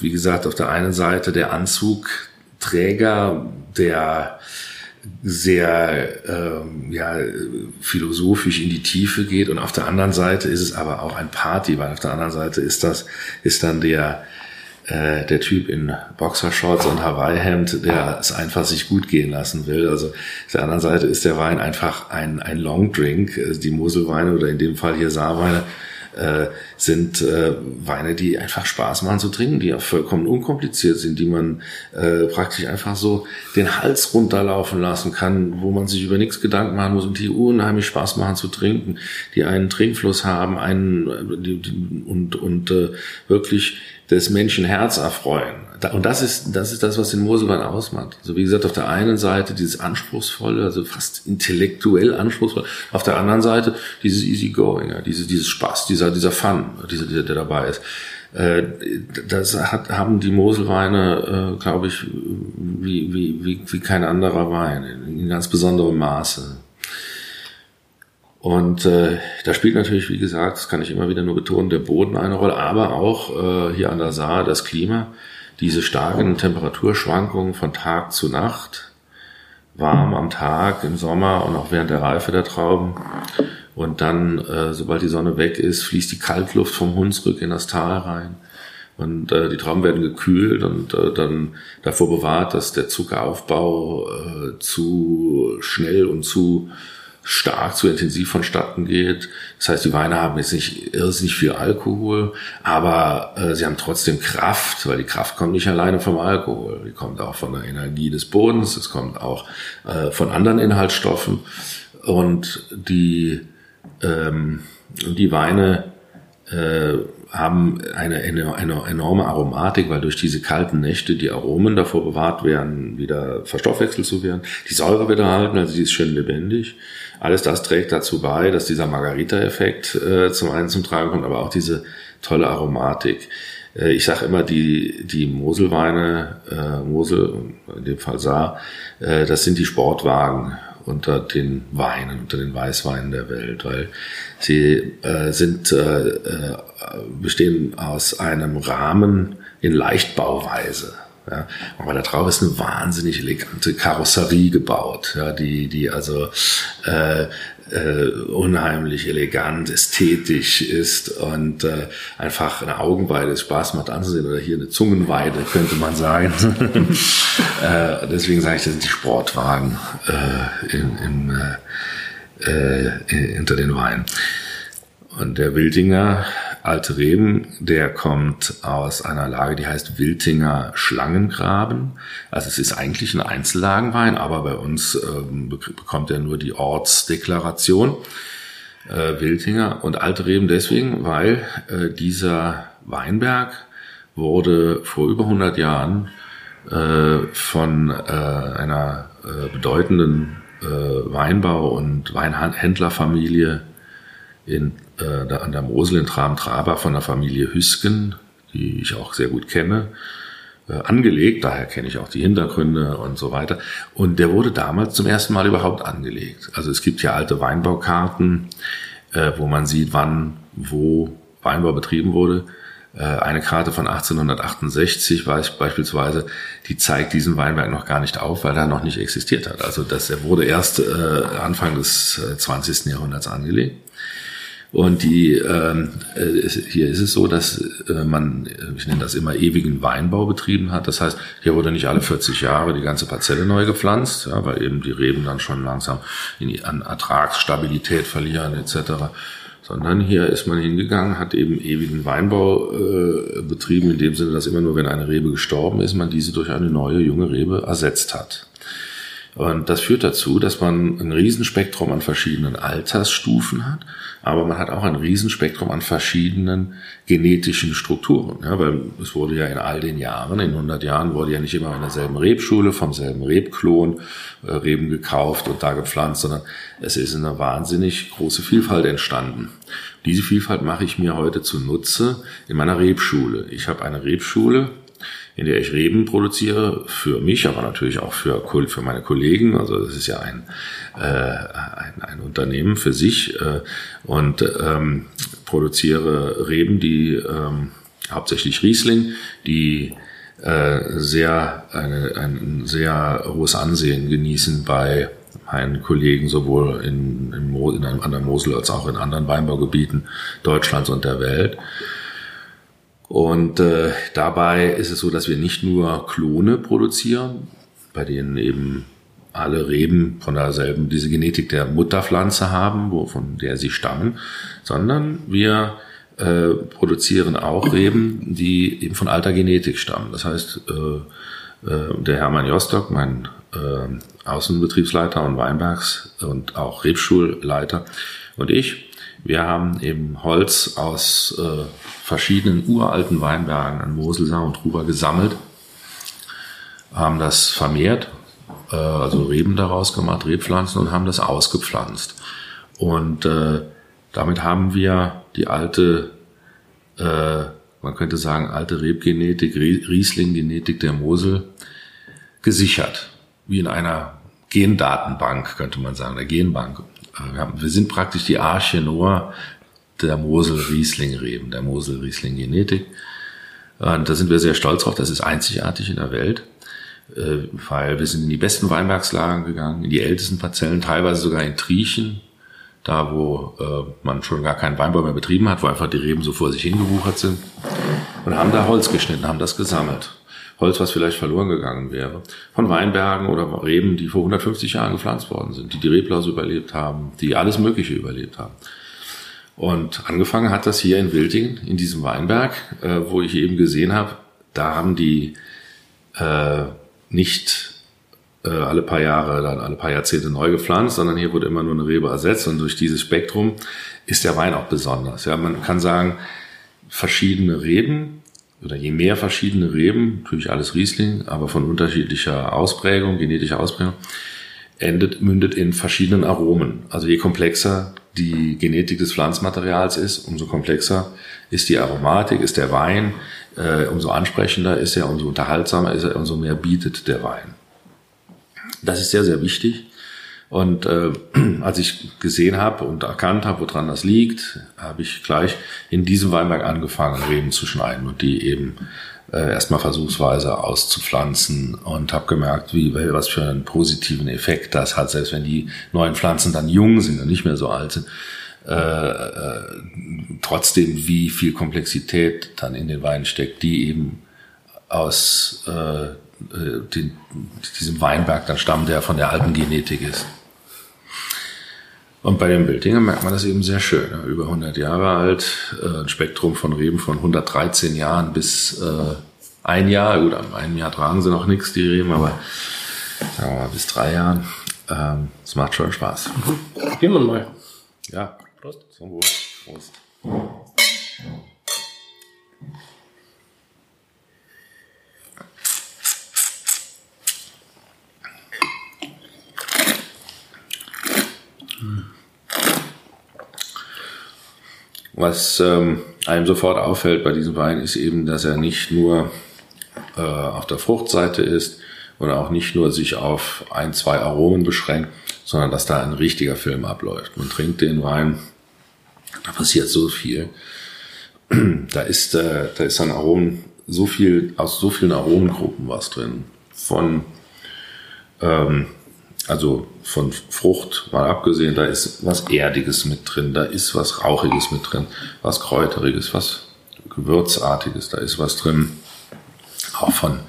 wie gesagt, auf der einen Seite der Anzugträger, der sehr ähm, ja, philosophisch in die Tiefe geht. Und auf der anderen Seite ist es aber auch ein Party, weil auf der anderen Seite ist das ist dann der äh, der Typ in Boxershorts und Hawaii-Hemd, der es einfach sich gut gehen lassen will. Also auf der anderen Seite ist der Wein einfach ein, ein Long Drink. Also die Moselweine oder in dem Fall hier Saarweine äh, sind äh, Weine, die einfach Spaß machen zu trinken, die auch vollkommen unkompliziert sind, die man äh, praktisch einfach so den Hals runterlaufen lassen kann, wo man sich über nichts Gedanken machen muss und die unheimlich Spaß machen zu trinken, die einen Trinkfluss haben, einen äh, die, die, und und äh, wirklich des Menschen Herz erfreuen. Und das ist, das ist das, was den Moselwein ausmacht. Also wie gesagt, auf der einen Seite dieses anspruchsvolle, also fast intellektuell anspruchsvoll, auf der anderen Seite dieses easygoing, ja, dieses, dieses Spaß, dieser, dieser Fun, dieser, dieser, der dabei ist. Äh, das hat, haben die Moselweine, äh, glaube ich, wie, wie, wie, wie kein anderer Wein, in ganz besonderem Maße. Und äh, da spielt natürlich, wie gesagt, das kann ich immer wieder nur betonen, der Boden eine Rolle, aber auch äh, hier an der Saar das Klima, diese starken Temperaturschwankungen von Tag zu Nacht, warm am Tag im Sommer und auch während der Reife der Trauben. Und dann, äh, sobald die Sonne weg ist, fließt die Kaltluft vom Hunsrück in das Tal rein. Und äh, die Trauben werden gekühlt und äh, dann davor bewahrt, dass der Zuckeraufbau äh, zu schnell und zu stark zu intensiv vonstatten geht. Das heißt, die Weine haben jetzt nicht irrsinnig viel Alkohol, aber äh, sie haben trotzdem Kraft, weil die Kraft kommt nicht alleine vom Alkohol. Die kommt auch von der Energie des Bodens, es kommt auch äh, von anderen Inhaltsstoffen. Und die, ähm, die Weine äh, haben eine, eine, eine enorme Aromatik, weil durch diese kalten Nächte die Aromen davor bewahrt werden, wieder verstoffwechselt zu werden. Die Säure wird erhalten, also die ist schön lebendig. Alles das trägt dazu bei, dass dieser Margarita-Effekt äh, zum einen zum Tragen kommt, aber auch diese tolle Aromatik. Äh, ich sage immer, die, die Moselweine, äh, Mosel, in dem Fall Saar, äh, das sind die Sportwagen unter den Weinen, unter den Weißweinen der Welt, weil sie äh, sind äh, äh, bestehen aus einem Rahmen in Leichtbauweise. Ja, aber da drauf ist eine wahnsinnig elegante Karosserie gebaut, ja, die, die also äh, äh, unheimlich elegant, ästhetisch ist und äh, einfach eine Augenweide Spaß macht anzusehen oder hier eine Zungenweide, könnte man sagen. äh, deswegen sage ich, das sind die Sportwagen äh, in, in, äh, äh, hinter den Weinen. Und der Wildinger Alte Reben, der kommt aus einer Lage, die heißt Wiltinger Schlangengraben. Also es ist eigentlich ein Einzellagenwein, aber bei uns ähm, bekommt er nur die Ortsdeklaration. Äh, Wiltinger und Alte Reben deswegen, weil äh, dieser Weinberg wurde vor über 100 Jahren äh, von äh, einer äh, bedeutenden äh, Weinbau- und Weinhändlerfamilie in äh, da an der Mosel in Tram-Traber von der Familie Hüsken, die ich auch sehr gut kenne, äh, angelegt. Daher kenne ich auch die Hintergründe und so weiter. Und der wurde damals zum ersten Mal überhaupt angelegt. Also es gibt ja alte Weinbaukarten, äh, wo man sieht, wann, wo Weinbau betrieben wurde. Äh, eine Karte von 1868 beispielsweise, die zeigt diesen Weinberg noch gar nicht auf, weil er noch nicht existiert hat. Also das, er wurde erst äh, Anfang des 20. Jahrhunderts angelegt. Und die, ähm, äh, hier ist es so, dass äh, man, ich nenne das immer ewigen Weinbau betrieben hat. Das heißt, hier wurde nicht alle 40 Jahre die ganze Parzelle neu gepflanzt, ja, weil eben die Reben dann schon langsam in, an Ertragsstabilität verlieren etc. Sondern hier ist man hingegangen, hat eben ewigen Weinbau äh, betrieben, in dem Sinne, dass immer nur, wenn eine Rebe gestorben ist, man diese durch eine neue junge Rebe ersetzt hat. Und das führt dazu, dass man ein Riesenspektrum an verschiedenen Altersstufen hat, aber man hat auch ein Riesenspektrum an verschiedenen genetischen Strukturen. Ja, weil es wurde ja in all den Jahren, in 100 Jahren, wurde ja nicht immer in derselben Rebschule, vom selben Rebklon äh, Reben gekauft und da gepflanzt, sondern es ist eine wahnsinnig große Vielfalt entstanden. Diese Vielfalt mache ich mir heute zunutze in meiner Rebschule. Ich habe eine Rebschule, in der ich Reben produziere, für mich, aber natürlich auch für, für meine Kollegen. Also das ist ja ein, äh, ein, ein Unternehmen für sich äh, und ähm, produziere Reben, die ähm, hauptsächlich Riesling, die äh, sehr eine, ein sehr hohes Ansehen genießen bei meinen Kollegen sowohl in, in, in, an der Mosel als auch in anderen Weinbaugebieten Deutschlands und der Welt. Und äh, dabei ist es so, dass wir nicht nur Klone produzieren, bei denen eben alle Reben von derselben, diese Genetik der Mutterpflanze haben, wo, von der sie stammen, sondern wir äh, produzieren auch Reben, die eben von alter Genetik stammen. Das heißt, äh, äh, der Hermann Jostock, mein äh, Außenbetriebsleiter und Weinbergs und auch Rebschulleiter und ich, wir haben eben Holz aus äh, verschiedenen uralten Weinbergen an Moselsau und Truber gesammelt, haben das vermehrt, äh, also Reben daraus gemacht, Rebpflanzen und haben das ausgepflanzt. Und äh, damit haben wir die alte, äh, man könnte sagen, alte Rebgenetik, Riesling-Genetik der Mosel gesichert. Wie in einer Gendatenbank, könnte man sagen, der Genbank. Äh, wir, haben, wir sind praktisch die Arche Noah der Mosel-Riesling-Reben, der Mosel-Riesling-Genetik. Da sind wir sehr stolz drauf. Das ist einzigartig in der Welt, äh, weil wir sind in die besten Weinbergslagen gegangen, in die ältesten Parzellen, teilweise sogar in Triechen, da wo äh, man schon gar keinen Weinbau mehr betrieben hat, wo einfach die Reben so vor sich hingewuchert sind und haben da Holz geschnitten, haben das gesammelt. Holz, was vielleicht verloren gegangen wäre. Von Weinbergen oder Reben, die vor 150 Jahren gepflanzt worden sind, die die Reblaus überlebt haben, die alles Mögliche überlebt haben. Und angefangen hat das hier in Wildingen, in diesem Weinberg, äh, wo ich eben gesehen habe, da haben die äh, nicht äh, alle paar Jahre, dann alle paar Jahrzehnte neu gepflanzt, sondern hier wurde immer nur eine Rebe ersetzt und durch dieses Spektrum ist der Wein auch besonders. Ja, man kann sagen, verschiedene Reben oder je mehr verschiedene Reben, natürlich alles Riesling, aber von unterschiedlicher Ausprägung, genetischer Ausprägung, endet, mündet in verschiedenen Aromen. Also je komplexer die Genetik des Pflanzmaterials ist, umso komplexer ist die Aromatik, ist der Wein, äh, umso ansprechender ist er, umso unterhaltsamer ist er, umso mehr bietet der Wein. Das ist sehr, sehr wichtig. Und äh, als ich gesehen habe und erkannt habe, woran das liegt, habe ich gleich in diesem Weinberg angefangen, Reben zu schneiden und die eben äh, erstmal versuchsweise auszupflanzen und habe gemerkt, wie was für einen positiven Effekt das hat, selbst wenn die neuen Pflanzen dann jung sind und nicht mehr so alt sind. Äh, äh, trotzdem, wie viel Komplexität dann in den Weinen steckt, die eben aus äh, äh, den, diesem Weinberg dann stammt, der von der alten Genetik ist. Und bei den Bildinger merkt man das eben sehr schön. Ja, über 100 Jahre alt, äh, ein Spektrum von Reben von 113 Jahren bis äh, ein Jahr. Gut, am einen Jahr tragen sie noch nichts, die Reben, aber sagen wir mal, bis drei Jahren. Es ähm, macht schon Spaß. Gehen wir mal. Ja. Prost. Zum Wohl. Prost. Was ähm, einem sofort auffällt bei diesem Wein ist eben, dass er nicht nur äh, auf der Fruchtseite ist und auch nicht nur sich auf ein, zwei Aromen beschränkt, sondern dass da ein richtiger Film abläuft. Man trinkt den Wein, da passiert so viel. Da ist, äh, da ist an Aromen so viel, aus so vielen Aromengruppen was drin. Von ähm, also von Frucht mal abgesehen, da ist was Erdiges mit drin, da ist was Rauchiges mit drin, was Kräuteriges, was Gewürzartiges, da ist was drin, auch von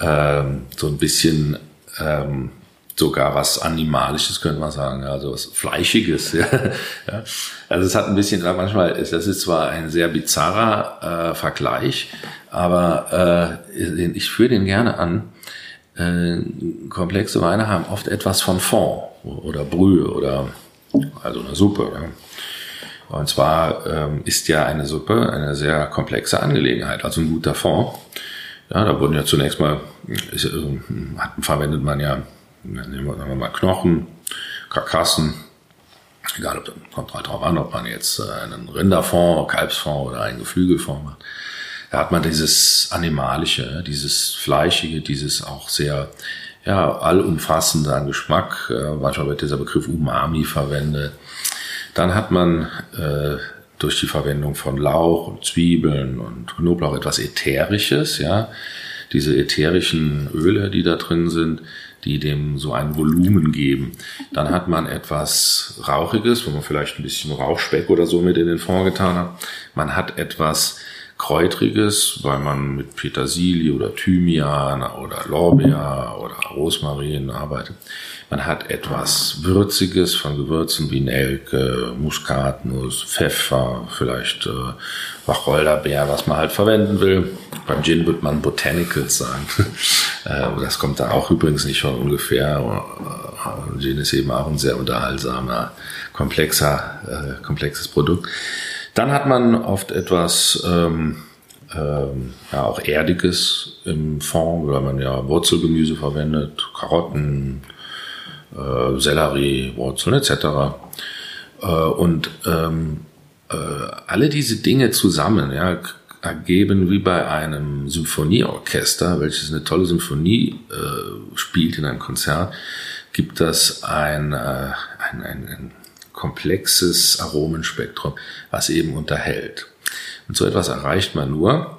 ähm, so ein bisschen ähm, sogar was Animalisches, könnte man sagen, also was Fleischiges. Ja. Also es hat ein bisschen, manchmal, das ist zwar ein sehr bizarrer äh, Vergleich, aber äh, ich führe den gerne an, äh, komplexe Weine haben oft etwas von Fond oder Brühe oder also eine Suppe. Ja. Und zwar ähm, ist ja eine Suppe eine sehr komplexe Angelegenheit, also ein guter Fond. Ja, da wurden ja zunächst mal, ist, äh, hat, verwendet man ja, nehmen wir mal Knochen, Karkassen, egal, ob kommt halt drauf an, ob man jetzt äh, einen Rinderfond, Kalbsfond oder einen Geflügelfond macht da hat man dieses Animalische, dieses Fleischige, dieses auch sehr ja, allumfassende an Geschmack. Äh, manchmal wird dieser Begriff Umami verwendet. Dann hat man äh, durch die Verwendung von Lauch und Zwiebeln und Knoblauch etwas Ätherisches, ja. Diese ätherischen Öle, die da drin sind, die dem so ein Volumen geben. Dann hat man etwas Rauchiges, wo man vielleicht ein bisschen Rauchspeck oder so mit in den Fond getan hat. Man hat etwas Kräutriges, weil man mit Petersilie oder Thymian oder Lorbeer oder Rosmarin arbeitet. Man hat etwas Würziges von Gewürzen wie Nelke, Muskatnuss, Pfeffer, vielleicht äh, Wacholderbeer, was man halt verwenden will. Beim Gin wird man Botanicals sagen. äh, das kommt da auch übrigens nicht von ungefähr. Äh, Gin ist eben auch ein sehr unterhaltsamer, komplexer, äh, komplexes Produkt. Dann hat man oft etwas ähm, ähm, ja, auch Erdiges im Fond, weil man ja Wurzelgemüse verwendet, Karotten, äh, Sellerie, Wurzeln etc. Äh, und ähm, äh, alle diese Dinge zusammen ja, ergeben wie bei einem Symphonieorchester, welches eine tolle Symphonie äh, spielt in einem Konzert, gibt das ein, äh, ein, ein, ein komplexes Aromenspektrum, was eben unterhält. Und so etwas erreicht man nur,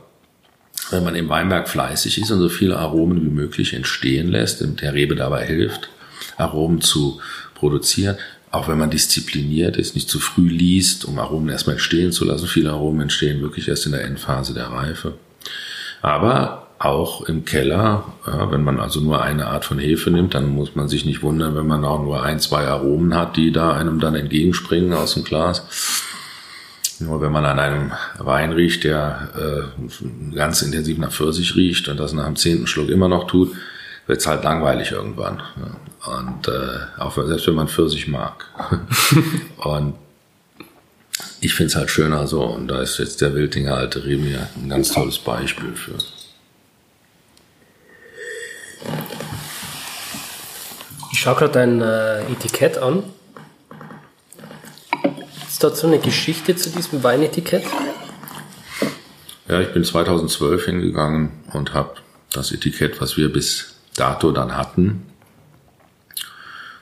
wenn man im Weinberg fleißig ist und so viele Aromen wie möglich entstehen lässt und der Rebe dabei hilft, Aromen zu produzieren. Auch wenn man diszipliniert ist, nicht zu früh liest, um Aromen erstmal entstehen zu lassen. Viele Aromen entstehen wirklich erst in der Endphase der Reife. Aber auch im Keller. Ja, wenn man also nur eine Art von Hefe nimmt, dann muss man sich nicht wundern, wenn man auch nur ein, zwei Aromen hat, die da einem dann entgegenspringen aus dem Glas. Nur wenn man an einem Wein riecht, der äh, ganz intensiv nach Pfirsich riecht und das nach dem zehnten Schluck immer noch tut, wird es halt langweilig irgendwann. Ja. Und äh, auch selbst wenn man Pfirsich mag. und ich finde es halt schöner so. Und da ist jetzt der Wiltinger alte Remir ein ganz tolles Beispiel für. Ich schaue gerade dein äh, Etikett an. Ist dazu eine Geschichte zu diesem Weinetikett? Ja, ich bin 2012 hingegangen und habe das Etikett, was wir bis dato dann hatten,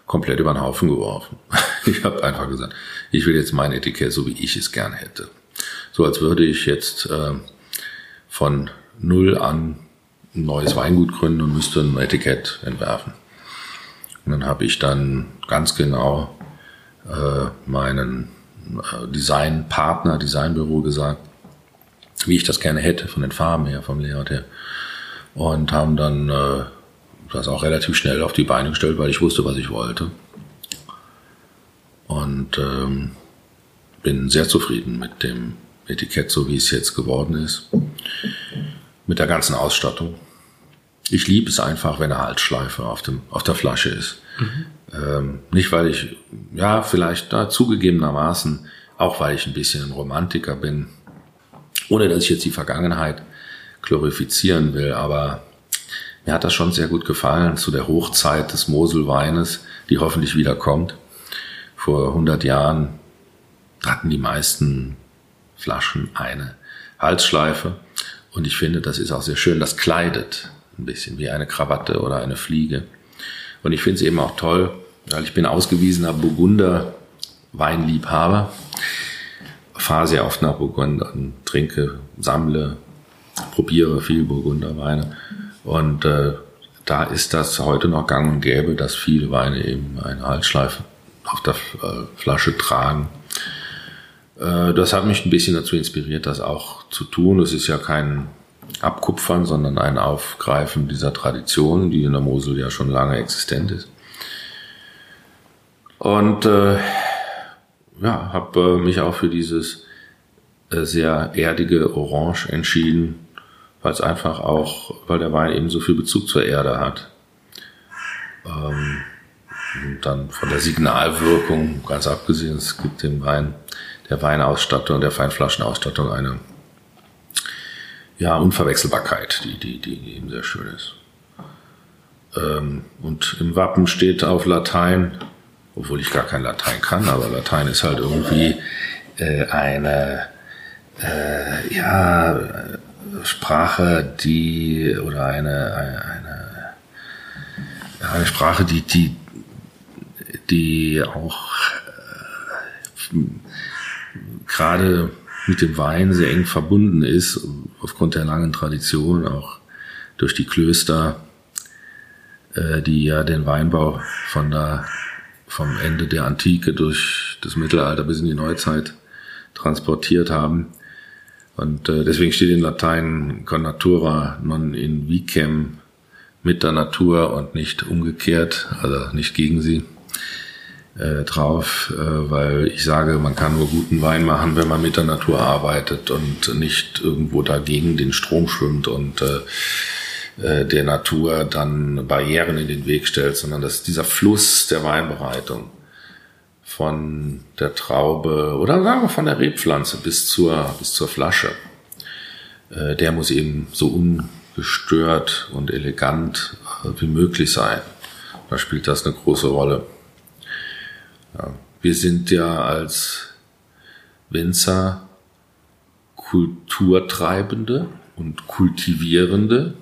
komplett über den Haufen geworfen. Ich habe einfach gesagt, ich will jetzt mein Etikett so, wie ich es gern hätte. So als würde ich jetzt äh, von null an ein neues Weingut gründen und müsste ein Etikett entwerfen. Und dann habe ich dann ganz genau äh, meinen äh, Designpartner, Designbüro gesagt, wie ich das gerne hätte, von den Farben her, vom Layout her. Und haben dann äh, das auch relativ schnell auf die Beine gestellt, weil ich wusste, was ich wollte. Und ähm, bin sehr zufrieden mit dem Etikett, so wie es jetzt geworden ist. Mit der ganzen Ausstattung. Ich liebe es einfach, wenn eine Halsschleife auf, dem, auf der Flasche ist. Mhm. Ähm, nicht, weil ich, ja, vielleicht da zugegebenermaßen, auch weil ich ein bisschen ein Romantiker bin, ohne dass ich jetzt die Vergangenheit glorifizieren will, aber mir hat das schon sehr gut gefallen zu der Hochzeit des Moselweines, die hoffentlich wieder kommt. Vor 100 Jahren hatten die meisten Flaschen eine Halsschleife und ich finde, das ist auch sehr schön. Das kleidet ein bisschen wie eine Krawatte oder eine Fliege. Und ich finde es eben auch toll, weil ich bin ausgewiesener Burgunder Weinliebhaber fahre sehr oft nach Burgunder und trinke, sammle, probiere viel Burgunderweine. Und äh, da ist das heute noch gang und gäbe, dass viele Weine eben eine Halsschleife auf der äh, Flasche tragen. Äh, das hat mich ein bisschen dazu inspiriert, das auch zu tun. Es ist ja kein Abkupfern, sondern ein Aufgreifen dieser Tradition, die in der Mosel ja schon lange existent ist. Und äh, ja, habe äh, mich auch für dieses äh, sehr erdige Orange entschieden, weil es einfach auch, weil der Wein eben so viel Bezug zur Erde hat. Ähm, und dann von der Signalwirkung, ganz abgesehen, es gibt dem Wein, der Weinausstattung, der Feinflaschenausstattung eine ja, Unverwechselbarkeit, die, die, die eben sehr schön ist. Ähm, und im Wappen steht auf Latein obwohl ich gar kein Latein kann, aber Latein ist halt irgendwie äh, eine äh, ja, Sprache, die oder eine, eine, eine Sprache, die, die, die auch äh, gerade mit dem Wein sehr eng verbunden ist, aufgrund der langen Tradition, auch durch die Klöster, äh, die ja den Weinbau von der vom Ende der Antike durch das Mittelalter bis in die Neuzeit transportiert haben. Und äh, deswegen steht in Latein con natura non in vicem mit der Natur und nicht umgekehrt, also nicht gegen sie äh, drauf, äh, weil ich sage, man kann nur guten Wein machen, wenn man mit der Natur arbeitet und nicht irgendwo dagegen den Strom schwimmt und äh, äh, der Natur dann Barrieren in den Weg stellt, sondern dass dieser Fluss der Weinbereitung von der Traube oder sagen wir von der Rebpflanze bis zur, bis zur Flasche, äh, der muss eben so ungestört und elegant äh, wie möglich sein. Da spielt das eine große Rolle. Ja. Wir sind ja als Winzer Kulturtreibende und Kultivierende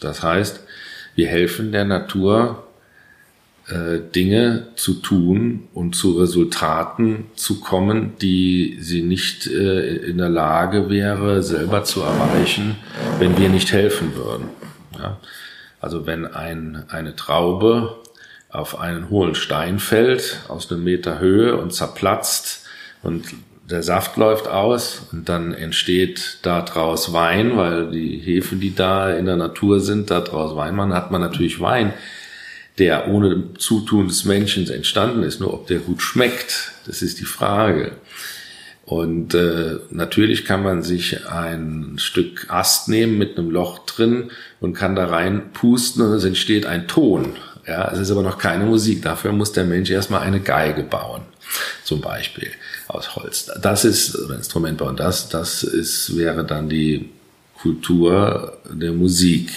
das heißt, wir helfen der Natur, äh, Dinge zu tun und zu Resultaten zu kommen, die sie nicht äh, in der Lage wäre, selber zu erreichen, wenn wir nicht helfen würden. Also wenn ein, eine Traube auf einen hohen Stein fällt aus einem Meter Höhe und zerplatzt und der Saft läuft aus und dann entsteht daraus Wein, weil die Hefen, die da in der Natur sind, daraus Wein machen, hat man natürlich Wein, der ohne Zutun des Menschen entstanden ist. Nur ob der gut schmeckt, das ist die Frage. Und äh, natürlich kann man sich ein Stück Ast nehmen mit einem Loch drin und kann da rein pusten und es entsteht ein Ton. Ja, es ist aber noch keine Musik. Dafür muss der Mensch erstmal eine Geige bauen, zum Beispiel aus Holz. Das ist ein Instrument bauen. Das, das ist wäre dann die Kultur der Musik,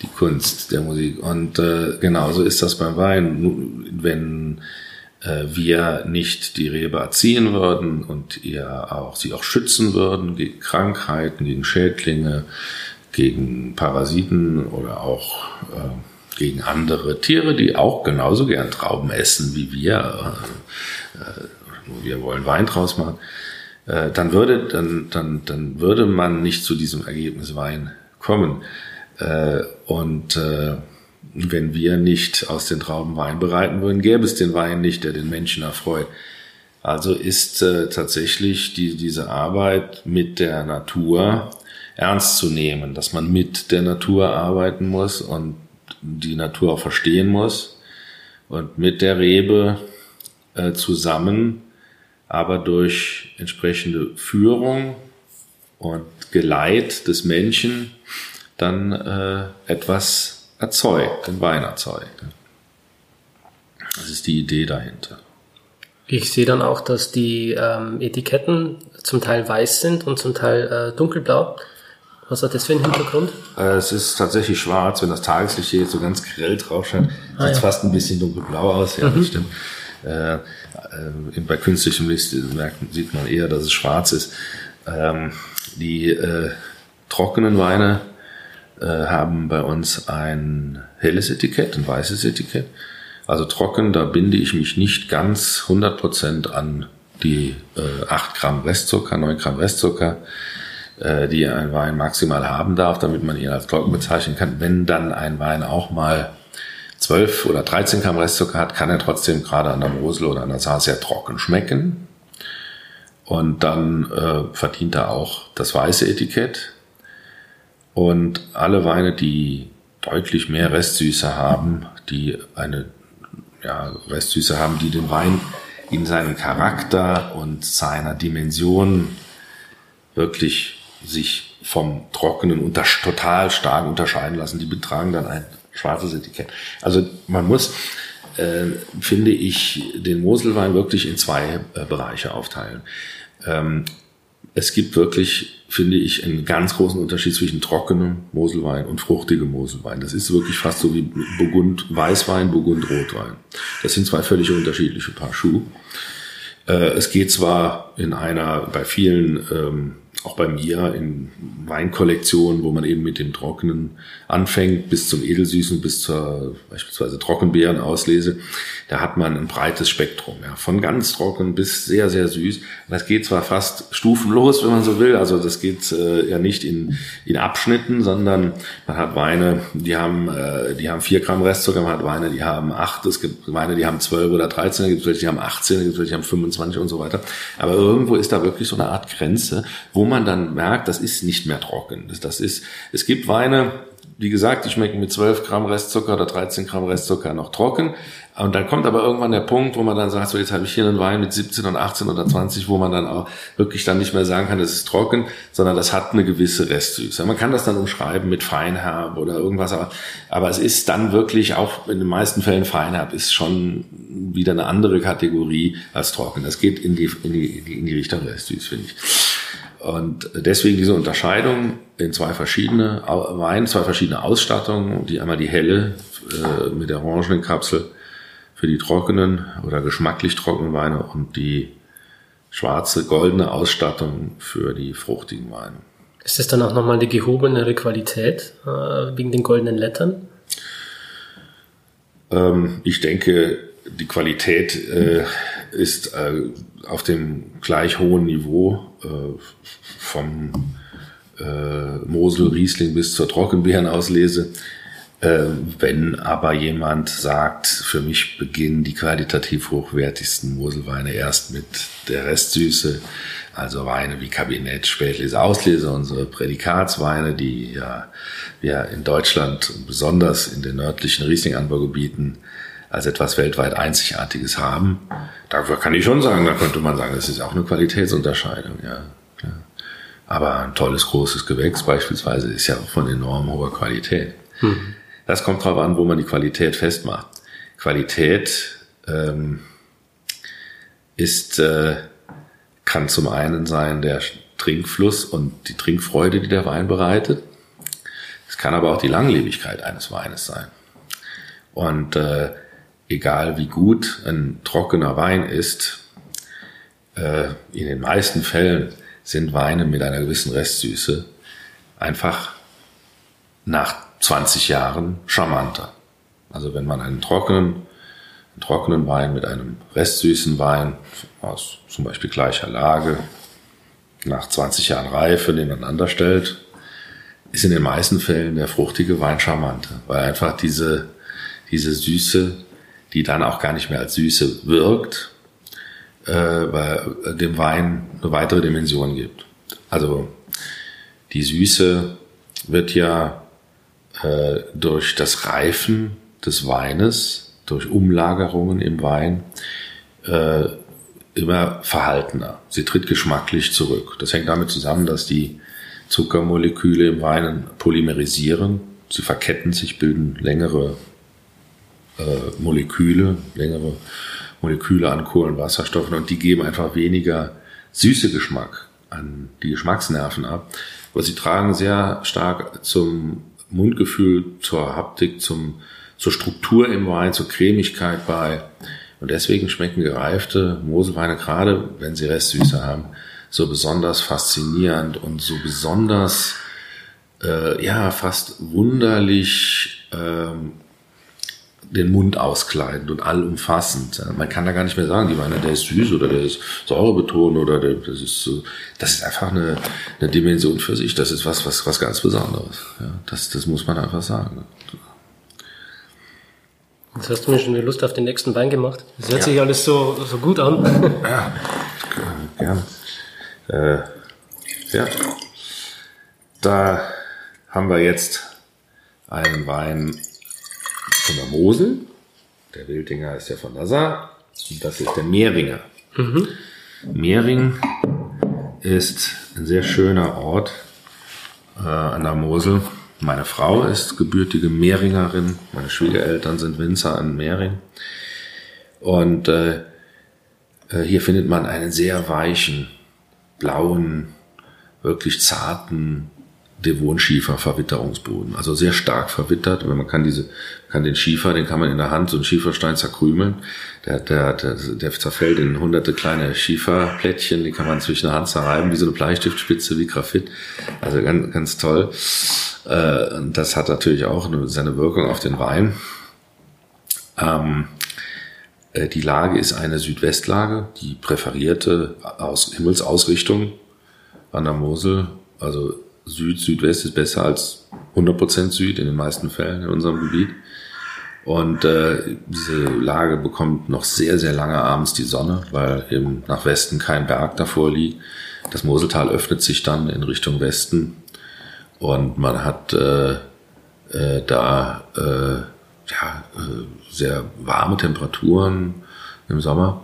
die Kunst der Musik. Und äh, genauso ist das beim Wein. Wenn äh, wir nicht die Rebe erziehen würden und ihr auch sie auch schützen würden gegen Krankheiten, gegen Schädlinge, gegen Parasiten oder auch äh, gegen andere Tiere, die auch genauso gern Trauben essen wie wir. Äh, äh wir wollen Wein draus machen. Äh, dann würde dann dann dann würde man nicht zu diesem Ergebnis Wein kommen. Und wenn wir nicht aus den Trauben Wein bereiten würden, gäbe es den Wein nicht, der den Menschen erfreut. Also ist tatsächlich die, diese Arbeit mit der Natur ernst zu nehmen, dass man mit der Natur arbeiten muss und die Natur auch verstehen muss und mit der Rebe äh, zusammen, aber durch entsprechende Führung und Geleit des Menschen dann äh, etwas erzeugt, den Wein erzeugt. Das ist die Idee dahinter. Ich sehe dann auch, dass die ähm, Etiketten zum Teil weiß sind und zum Teil äh, dunkelblau. Was hat das für einen Hintergrund? Äh, es ist tatsächlich schwarz, wenn das Tageslicht hier so ganz grell drauf scheint, ah, sieht ja. fast ein bisschen dunkelblau aus, ja, mhm. das stimmt. Äh, äh, bei künstlichem Licht merkt, sieht man eher, dass es schwarz ist. Ähm, die äh, trockenen Weine äh, haben bei uns ein helles Etikett, ein weißes Etikett. Also trocken, da binde ich mich nicht ganz 100% an die äh, 8 Gramm Restzucker, 9 Gramm Restzucker, äh, die ein Wein maximal haben darf, damit man ihn als trocken bezeichnen kann. Wenn dann ein Wein auch mal 12 oder 13 Gramm Restzucker hat, kann er trotzdem gerade an der Mosel oder an der Saar sehr trocken schmecken. Und dann äh, verdient er auch das weiße Etikett. Und alle Weine, die deutlich mehr Restsüße haben, die eine ja, Restsüße haben, die den Wein in seinem Charakter und seiner Dimension wirklich sich vom Trockenen unter, total stark unterscheiden lassen. Die betragen dann ein schwarzes Etikett. Also man muss, äh, finde ich, den Moselwein wirklich in zwei äh, Bereiche aufteilen. Ähm, es gibt wirklich, finde ich, einen ganz großen Unterschied zwischen trockenem Moselwein und fruchtigem Moselwein. Das ist wirklich fast so wie Burgund Weißwein, Burgund Rotwein. Das sind zwei völlig unterschiedliche Paar Schuhe. Äh, es geht zwar in einer, bei vielen ähm, auch bei mir in Weinkollektionen, wo man eben mit dem Trockenen anfängt, bis zum Edelsüßen, bis zur beispielsweise Trockenbeerenauslese, da hat man ein breites Spektrum, ja, von ganz trocken bis sehr, sehr süß. Das geht zwar fast stufenlos, wenn man so will, also das geht äh, ja nicht in, in Abschnitten, sondern man hat Weine, die haben, äh, die haben vier Gramm Restzucker, man hat Weine, die haben acht, es gibt Weine, die haben zwölf oder dreizehn, es gibt welche, die haben 18, es gibt welche, die haben 25 und so weiter. Aber irgendwo ist da wirklich so eine Art Grenze, wo man dann merkt, das ist nicht mehr trocken. Das, das ist, es gibt Weine, wie gesagt, die schmecken mit 12 Gramm Restzucker oder 13 Gramm Restzucker noch trocken. Und dann kommt aber irgendwann der Punkt, wo man dann sagt, so jetzt habe ich hier einen Wein mit 17 und 18 oder 20, wo man dann auch wirklich dann nicht mehr sagen kann, das ist trocken, sondern das hat eine gewisse Restsüße. Man kann das dann umschreiben mit Feinherb oder irgendwas, aber, aber es ist dann wirklich auch in den meisten Fällen Feinherb ist schon wieder eine andere Kategorie als trocken. Das geht in die, in die, in die Richtung Restsüß, finde ich. Und deswegen diese Unterscheidung in zwei verschiedene Weine, zwei verschiedene Ausstattungen, die einmal die helle äh, mit der orangenen Kapsel für die trockenen oder geschmacklich trockenen Weine und die schwarze, goldene Ausstattung für die fruchtigen Weine. Ist das dann auch nochmal die gehobenere Qualität äh, wegen den goldenen Lettern? Ähm, ich denke, die Qualität äh, ist äh, auf dem gleich hohen Niveau äh, vom äh, Mosel, Riesling bis zur Trockenbeerenauslese. Äh, wenn aber jemand sagt, für mich beginnen die qualitativ hochwertigsten Moselweine erst mit der Restsüße, also Weine wie Kabinett, Spätlese, Auslese, unsere Prädikatsweine, die ja wir in Deutschland besonders in den nördlichen Riesling-Anbaugebieten als etwas weltweit Einzigartiges haben. Da kann ich schon sagen, da könnte man sagen, das ist auch eine Qualitätsunterscheidung, ja. Klar. Aber ein tolles, großes Gewächs beispielsweise ist ja auch von enorm hoher Qualität. Mhm. Das kommt darauf an, wo man die Qualität festmacht. Qualität ähm, ist, äh, kann zum einen sein der Trinkfluss und die Trinkfreude, die der Wein bereitet. Es kann aber auch die Langlebigkeit eines Weines sein. Und äh, egal wie gut ein trockener Wein ist, äh, in den meisten Fällen sind Weine mit einer gewissen Restsüße einfach nach 20 Jahren charmanter. Also wenn man einen trockenen, einen trockenen Wein mit einem restsüßen Wein aus zum Beispiel gleicher Lage nach 20 Jahren Reife nebeneinander stellt, ist in den meisten Fällen der fruchtige Wein charmanter, weil einfach diese, diese Süße, die dann auch gar nicht mehr als Süße wirkt, äh, weil dem Wein eine weitere Dimension gibt. Also die Süße wird ja äh, durch das Reifen des Weines, durch Umlagerungen im Wein, äh, immer verhaltener. Sie tritt geschmacklich zurück. Das hängt damit zusammen, dass die Zuckermoleküle im Wein polymerisieren. Sie verketten sich, bilden längere äh, Moleküle, längere Moleküle an Kohlenwasserstoffen und die geben einfach weniger süße Geschmack an die Geschmacksnerven ab. Aber sie tragen sehr stark zum Mundgefühl, zur Haptik, zum, zur Struktur im Wein, zur Cremigkeit bei. Und deswegen schmecken gereifte Moselweine, gerade wenn sie Restsüße haben, so besonders faszinierend und so besonders, äh, ja, fast wunderlich ähm, den Mund auskleidend und allumfassend. Man kann da gar nicht mehr sagen, die Weine, der ist süß oder der ist säurebetont oder der, das ist so, das ist einfach eine, eine Dimension für sich. Das ist was, was, was ganz Besonderes. Ja, das, das muss man einfach sagen. Jetzt hast du mir schon die Lust auf den nächsten Wein gemacht. Das hört ja. sich alles so, so gut an. Ja, gerne. Äh, ja. Da haben wir jetzt einen Wein von der Mosel. Der Wildinger ist ja von der Saar. Und das ist der Mehringer. Mhm. Mehring ist ein sehr schöner Ort äh, an der Mosel. Meine Frau ist gebürtige Mehringerin. Meine Schwiegereltern sind Winzer an Mehring. Und äh, äh hier findet man einen sehr weichen, blauen, wirklich zarten Devonschiefer Verwitterungsboden. Also sehr stark verwittert. Man kann diese, kann den Schiefer, den kann man in der Hand, so einen Schieferstein zerkrümeln. Der, der, der, der zerfällt in hunderte kleine Schieferplättchen, die kann man zwischen der Hand zerreiben, wie so eine Bleistiftspitze, wie Graphit. Also ganz, ganz toll. Äh, das hat natürlich auch seine Wirkung auf den Wein. Ähm, äh, die Lage ist eine Südwestlage, die präferierte Aus Himmelsausrichtung an der Mosel. Also Süd, Südwest ist besser als 100% Süd in den meisten Fällen in unserem Gebiet. Und äh, diese Lage bekommt noch sehr, sehr lange abends die Sonne, weil eben nach Westen kein Berg davor liegt. Das Moseltal öffnet sich dann in Richtung Westen und man hat äh, äh, da äh, ja, äh, sehr warme Temperaturen im Sommer.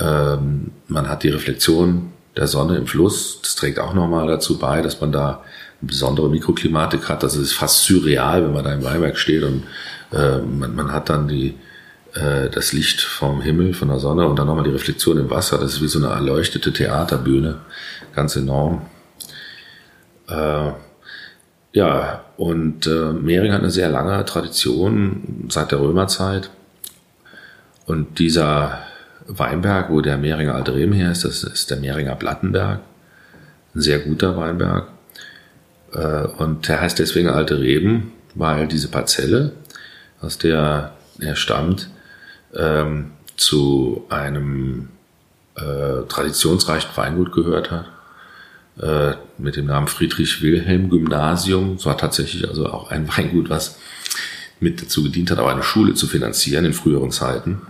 Ähm, man hat die Reflexion der Sonne im Fluss. Das trägt auch nochmal dazu bei, dass man da eine besondere Mikroklimatik hat. Das ist fast surreal, wenn man da im Weinberg steht und äh, man, man hat dann die, äh, das Licht vom Himmel, von der Sonne und dann nochmal die Reflexion im Wasser. Das ist wie so eine erleuchtete Theaterbühne. Ganz enorm. Äh, ja, und äh, Mehring hat eine sehr lange Tradition seit der Römerzeit. Und dieser Weinberg, wo der Mehringer Alte Reben her ist, das ist der Mehringer Plattenberg. Ein sehr guter Weinberg. Äh, und der heißt deswegen Alte Reben, weil diese Parzelle, aus der er stammt, ähm, zu einem äh, traditionsreichen Weingut gehört hat, äh, mit dem Namen Friedrich Wilhelm Gymnasium. Es war tatsächlich also auch ein Weingut, was mit dazu gedient hat, auch eine Schule zu finanzieren in früheren Zeiten.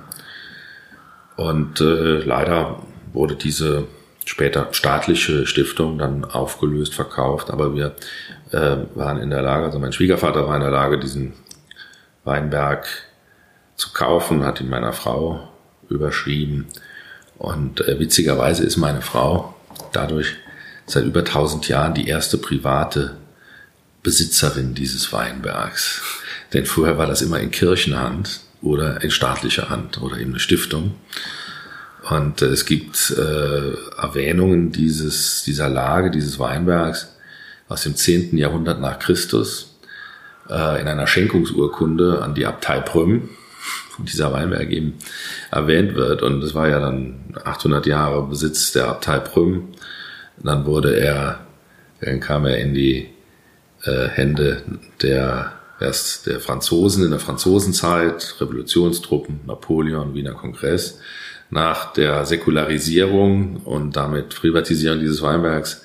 Und äh, leider wurde diese später staatliche Stiftung dann aufgelöst, verkauft, aber wir äh, waren in der Lage, also mein Schwiegervater war in der Lage, diesen Weinberg zu kaufen, hat ihn meiner Frau überschrieben. Und äh, witzigerweise ist meine Frau dadurch seit über 1000 Jahren die erste private Besitzerin dieses Weinbergs. Denn vorher war das immer in Kirchenhand oder in staatlicher Hand oder eben eine Stiftung. Und äh, es gibt äh, Erwähnungen dieses, dieser Lage, dieses Weinbergs aus dem 10. Jahrhundert nach Christus äh, in einer Schenkungsurkunde an die Abtei Prüm, von dieser Weinberg eben erwähnt wird. Und es war ja dann 800 Jahre Besitz der Abtei Prüm. Dann wurde er, dann kam er in die äh, Hände der erst der Franzosen in der Franzosenzeit, Revolutionstruppen, Napoleon, Wiener Kongress. Nach der Säkularisierung und damit Privatisierung dieses Weinbergs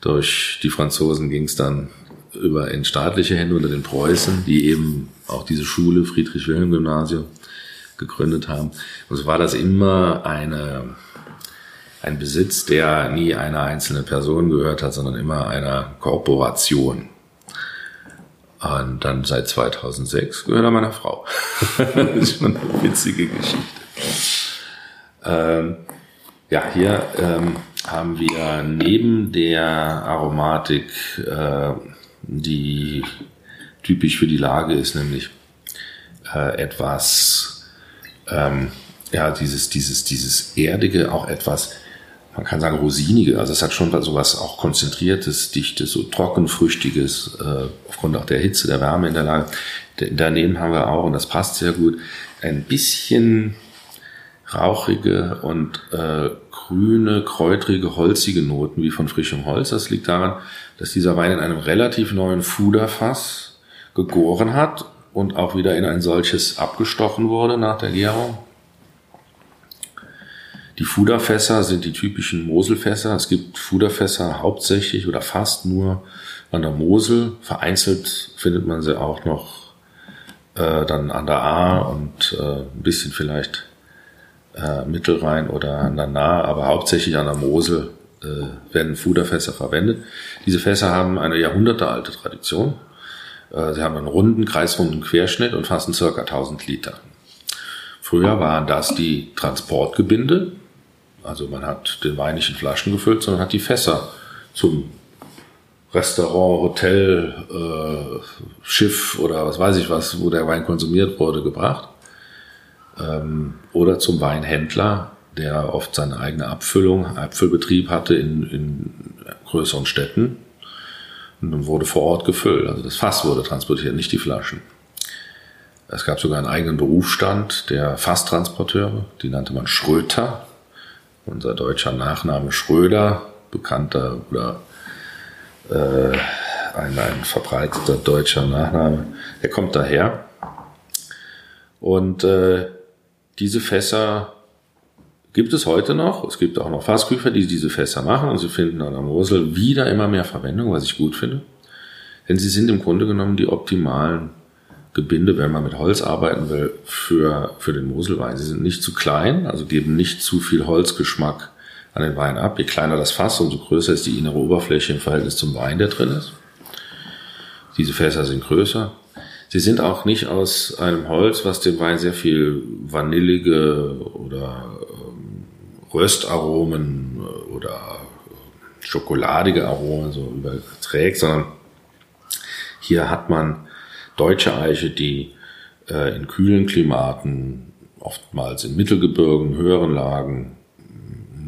durch die Franzosen ging es dann über in staatliche Hände unter den Preußen, die eben auch diese Schule Friedrich-Wilhelm-Gymnasium gegründet haben. Und so war das immer eine, ein Besitz, der nie einer einzelnen Person gehört hat, sondern immer einer Korporation. Und dann seit 2006 gehört er meiner Frau. das ist schon eine witzige Geschichte. Ähm, ja, hier ähm, haben wir neben der Aromatik, äh, die typisch für die Lage ist, nämlich äh, etwas, ähm, ja, dieses, dieses, dieses Erdige, auch etwas man kann sagen rosinige, also es hat schon so was auch konzentriertes, dichtes, so trockenfrüchtiges, äh, aufgrund auch der Hitze, der Wärme in der Lage. Daneben haben wir auch, und das passt sehr gut, ein bisschen rauchige und äh, grüne, kräutrige, holzige Noten wie von frischem Holz. Das liegt daran, dass dieser Wein in einem relativ neuen Fuderfass gegoren hat und auch wieder in ein solches abgestochen wurde nach der Gärung. Die Fuderfässer sind die typischen Moselfässer. Es gibt Fuderfässer hauptsächlich oder fast nur an der Mosel. Vereinzelt findet man sie auch noch äh, dann an der A und äh, ein bisschen vielleicht äh, Mittelrhein oder an der Nahe, aber hauptsächlich an der Mosel äh, werden Fuderfässer verwendet. Diese Fässer haben eine jahrhundertealte Tradition. Äh, sie haben einen runden, kreisrunden Querschnitt und fassen circa 1000 Liter. Früher waren das die Transportgebinde, also man hat den Wein nicht in Flaschen gefüllt, sondern hat die Fässer zum Restaurant, Hotel, äh, Schiff oder was weiß ich was, wo der Wein konsumiert wurde, gebracht. Ähm, oder zum Weinhändler, der oft seine eigene Abfüllung, Abfüllbetrieb hatte in, in größeren Städten. Und dann wurde vor Ort gefüllt. Also das Fass wurde transportiert, nicht die Flaschen. Es gab sogar einen eigenen Berufsstand der Fasstransporteure, die nannte man Schröter unser deutscher Nachname Schröder, bekannter oder äh, ein, ein verbreiteter deutscher Nachname, der kommt daher. Und äh, diese Fässer gibt es heute noch. Es gibt auch noch Fassküfer, die diese Fässer machen und sie finden an der Mosel wieder immer mehr Verwendung, was ich gut finde. Denn sie sind im Grunde genommen die optimalen Gebinde, wenn man mit Holz arbeiten will, für, für den Moselwein. Sie sind nicht zu klein, also geben nicht zu viel Holzgeschmack an den Wein ab. Je kleiner das Fass, umso größer ist die innere Oberfläche im Verhältnis zum Wein, der drin ist. Diese Fässer sind größer. Sie sind auch nicht aus einem Holz, was dem Wein sehr viel vanillige oder ähm, Röstaromen oder schokoladige Aromen so überträgt, sondern hier hat man deutsche Eiche, die äh, in kühlen Klimaten, oftmals in Mittelgebirgen, höheren Lagen,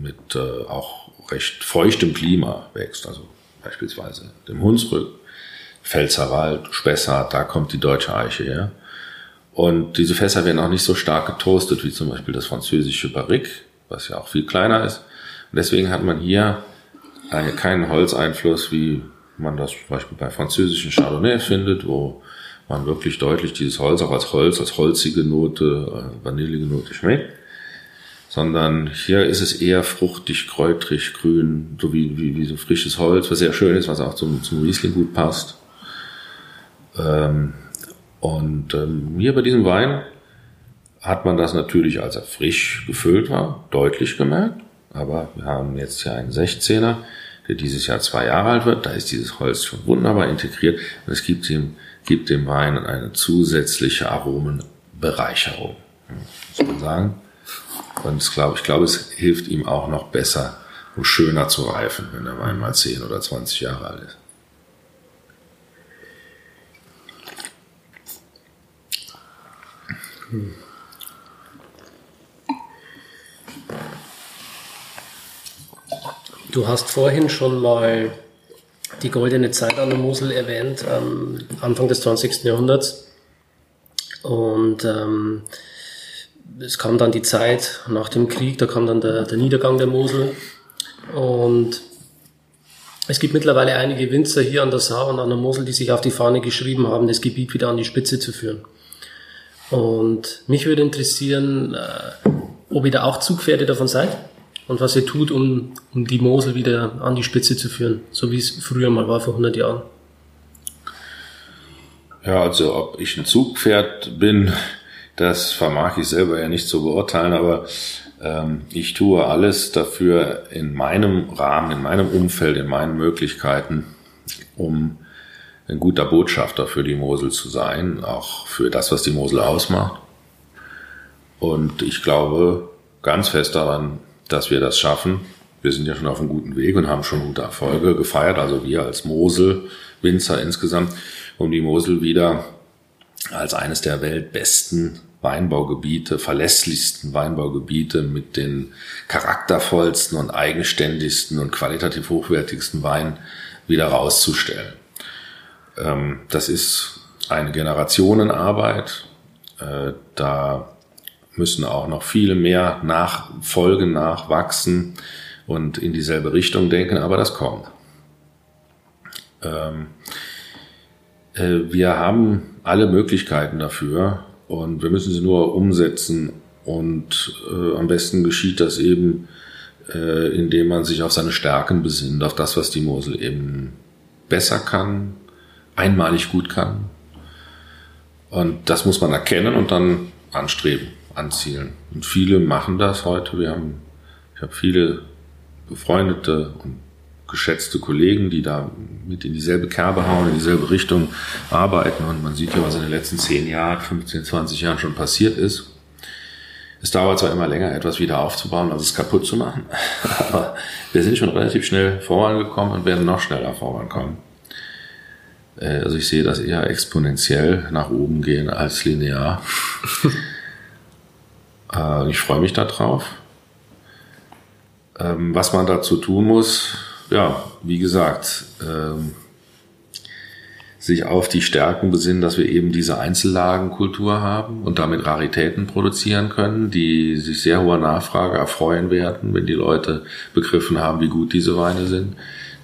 mit äh, auch recht feuchtem Klima wächst. Also beispielsweise dem Hunsrück, Pfälzerwald, Spessart, da kommt die deutsche Eiche her. Und diese Fässer werden auch nicht so stark getoastet wie zum Beispiel das französische Barrique, was ja auch viel kleiner ist. Und deswegen hat man hier eine, keinen Holzeinfluss, wie man das zum Beispiel bei französischen Chardonnay findet, wo man wirklich deutlich dieses Holz auch als Holz, als holzige Note, äh, vanillige Note schmeckt. Sondern hier ist es eher fruchtig, kräutrig, grün, so wie, wie, wie so frisches Holz, was sehr schön ist, was auch zum, zum Riesling gut passt. Ähm, und ähm, hier bei diesem Wein hat man das natürlich, als er frisch gefüllt war, deutlich gemerkt. Aber wir haben jetzt hier einen 16er, der dieses Jahr zwei Jahre alt wird. Da ist dieses Holz schon wunderbar integriert und es gibt ihm gibt dem Wein eine zusätzliche Aromen Bereicherung, muss man sagen. Und ich glaube, ich glaube, es hilft ihm auch noch besser und schöner zu reifen, wenn der Wein mal 10 oder 20 Jahre alt ist. Du hast vorhin schon mal die goldene Zeit an der Mosel erwähnt, ähm, Anfang des 20. Jahrhunderts. Und ähm, es kam dann die Zeit nach dem Krieg, da kam dann der, der Niedergang der Mosel. Und es gibt mittlerweile einige Winzer hier an der Saar und an der Mosel, die sich auf die Fahne geschrieben haben, das Gebiet wieder an die Spitze zu führen. Und mich würde interessieren, äh, ob ihr da auch Zugpferde davon seid und was ihr tut, um, um die Mosel wieder an die Spitze zu führen, so wie es früher mal war, vor 100 Jahren. Ja, also ob ich ein Zugpferd bin, das vermag ich selber ja nicht zu beurteilen, aber ähm, ich tue alles dafür in meinem Rahmen, in meinem Umfeld, in meinen Möglichkeiten, um ein guter Botschafter für die Mosel zu sein, auch für das, was die Mosel ausmacht. Und ich glaube ganz fest daran, dass wir das schaffen. Wir sind ja schon auf einem guten Weg und haben schon gute Erfolge gefeiert, also wir als Mosel, Winzer insgesamt, um die Mosel wieder als eines der weltbesten Weinbaugebiete, verlässlichsten Weinbaugebiete mit den charaktervollsten und eigenständigsten und qualitativ hochwertigsten Weinen wieder rauszustellen. Ähm, das ist eine Generationenarbeit. Äh, da müssen auch noch viele mehr nachfolgen, nachwachsen und in dieselbe Richtung denken, aber das kommt. Ähm, äh, wir haben alle Möglichkeiten dafür und wir müssen sie nur umsetzen und äh, am besten geschieht das eben, indem man sich auf seine Stärken besinnt, auf das, was die Mosel eben besser kann, einmalig gut kann. Und das muss man erkennen und dann anstreben, anzielen. Und viele machen das heute. Wir haben, ich habe viele befreundete und geschätzte Kollegen, die da mit in dieselbe Kerbe hauen, in dieselbe Richtung arbeiten. Und man sieht ja, was in den letzten 10 Jahren, 15, 20 Jahren schon passiert ist. Es dauert zwar immer länger, etwas wieder aufzubauen, als es kaputt zu machen. Aber wir sind schon relativ schnell vorangekommen und werden noch schneller vorankommen. Äh, also ich sehe das eher exponentiell nach oben gehen als linear. Äh, ich freue mich darauf. Ähm, was man dazu tun muss, ja, wie gesagt, ähm, sich auf die Stärken besinnen, dass wir eben diese Einzellagenkultur haben und damit Raritäten produzieren können, die sich sehr hoher Nachfrage erfreuen werden, wenn die Leute begriffen haben, wie gut diese Weine sind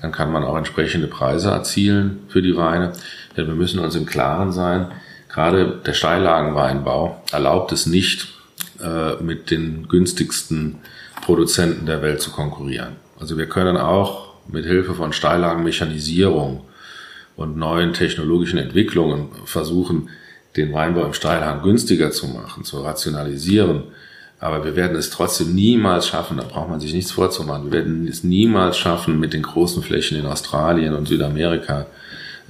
dann kann man auch entsprechende Preise erzielen für die Weine. Denn wir müssen uns im Klaren sein, gerade der Steillagenweinbau erlaubt es nicht, äh, mit den günstigsten Produzenten der Welt zu konkurrieren. Also wir können auch mit Hilfe von Steillagenmechanisierung und neuen technologischen Entwicklungen versuchen, den Weinbau im Steilhang günstiger zu machen, zu rationalisieren aber wir werden es trotzdem niemals schaffen, da braucht man sich nichts vorzumachen, wir werden es niemals schaffen, mit den großen Flächen in Australien und Südamerika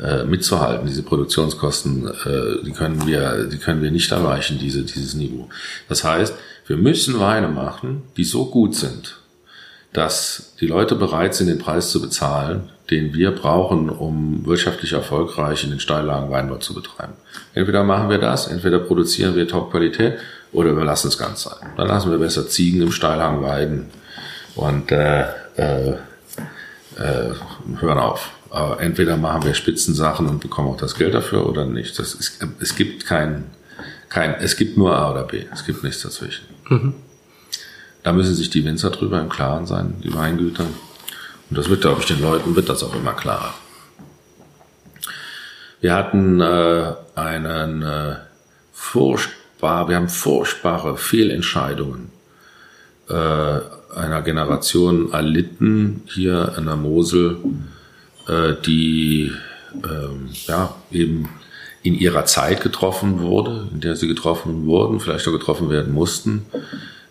äh, mitzuhalten. Diese Produktionskosten, äh, die können wir, die können wir nicht erreichen, diese, dieses Niveau. Das heißt, wir müssen Weine machen, die so gut sind, dass die Leute bereit sind, den Preis zu bezahlen, den wir brauchen, um wirtschaftlich erfolgreich in den Steillagen Weinbau zu betreiben. Entweder machen wir das, entweder produzieren wir Top-Qualität oder wir lassen es ganz sein. Dann lassen wir besser Ziegen im Steilhang weiden und äh, äh, äh, hören auf. Aber entweder machen wir Spitzensachen und bekommen auch das Geld dafür oder nicht. Das ist, es gibt kein, kein, es gibt nur A oder B. Es gibt nichts dazwischen. Mhm. Da müssen sich die Winzer drüber im Klaren sein, die Weingüter. Und das wird, glaube ich, den Leuten wird das auch immer klarer. Wir hatten äh, einen äh, Furcht furchtbar, wir haben furchtbare Fehlentscheidungen äh, einer Generation erlitten hier an der Mosel, äh, die äh, ja eben in ihrer Zeit getroffen wurde, in der sie getroffen wurden, vielleicht auch getroffen werden mussten,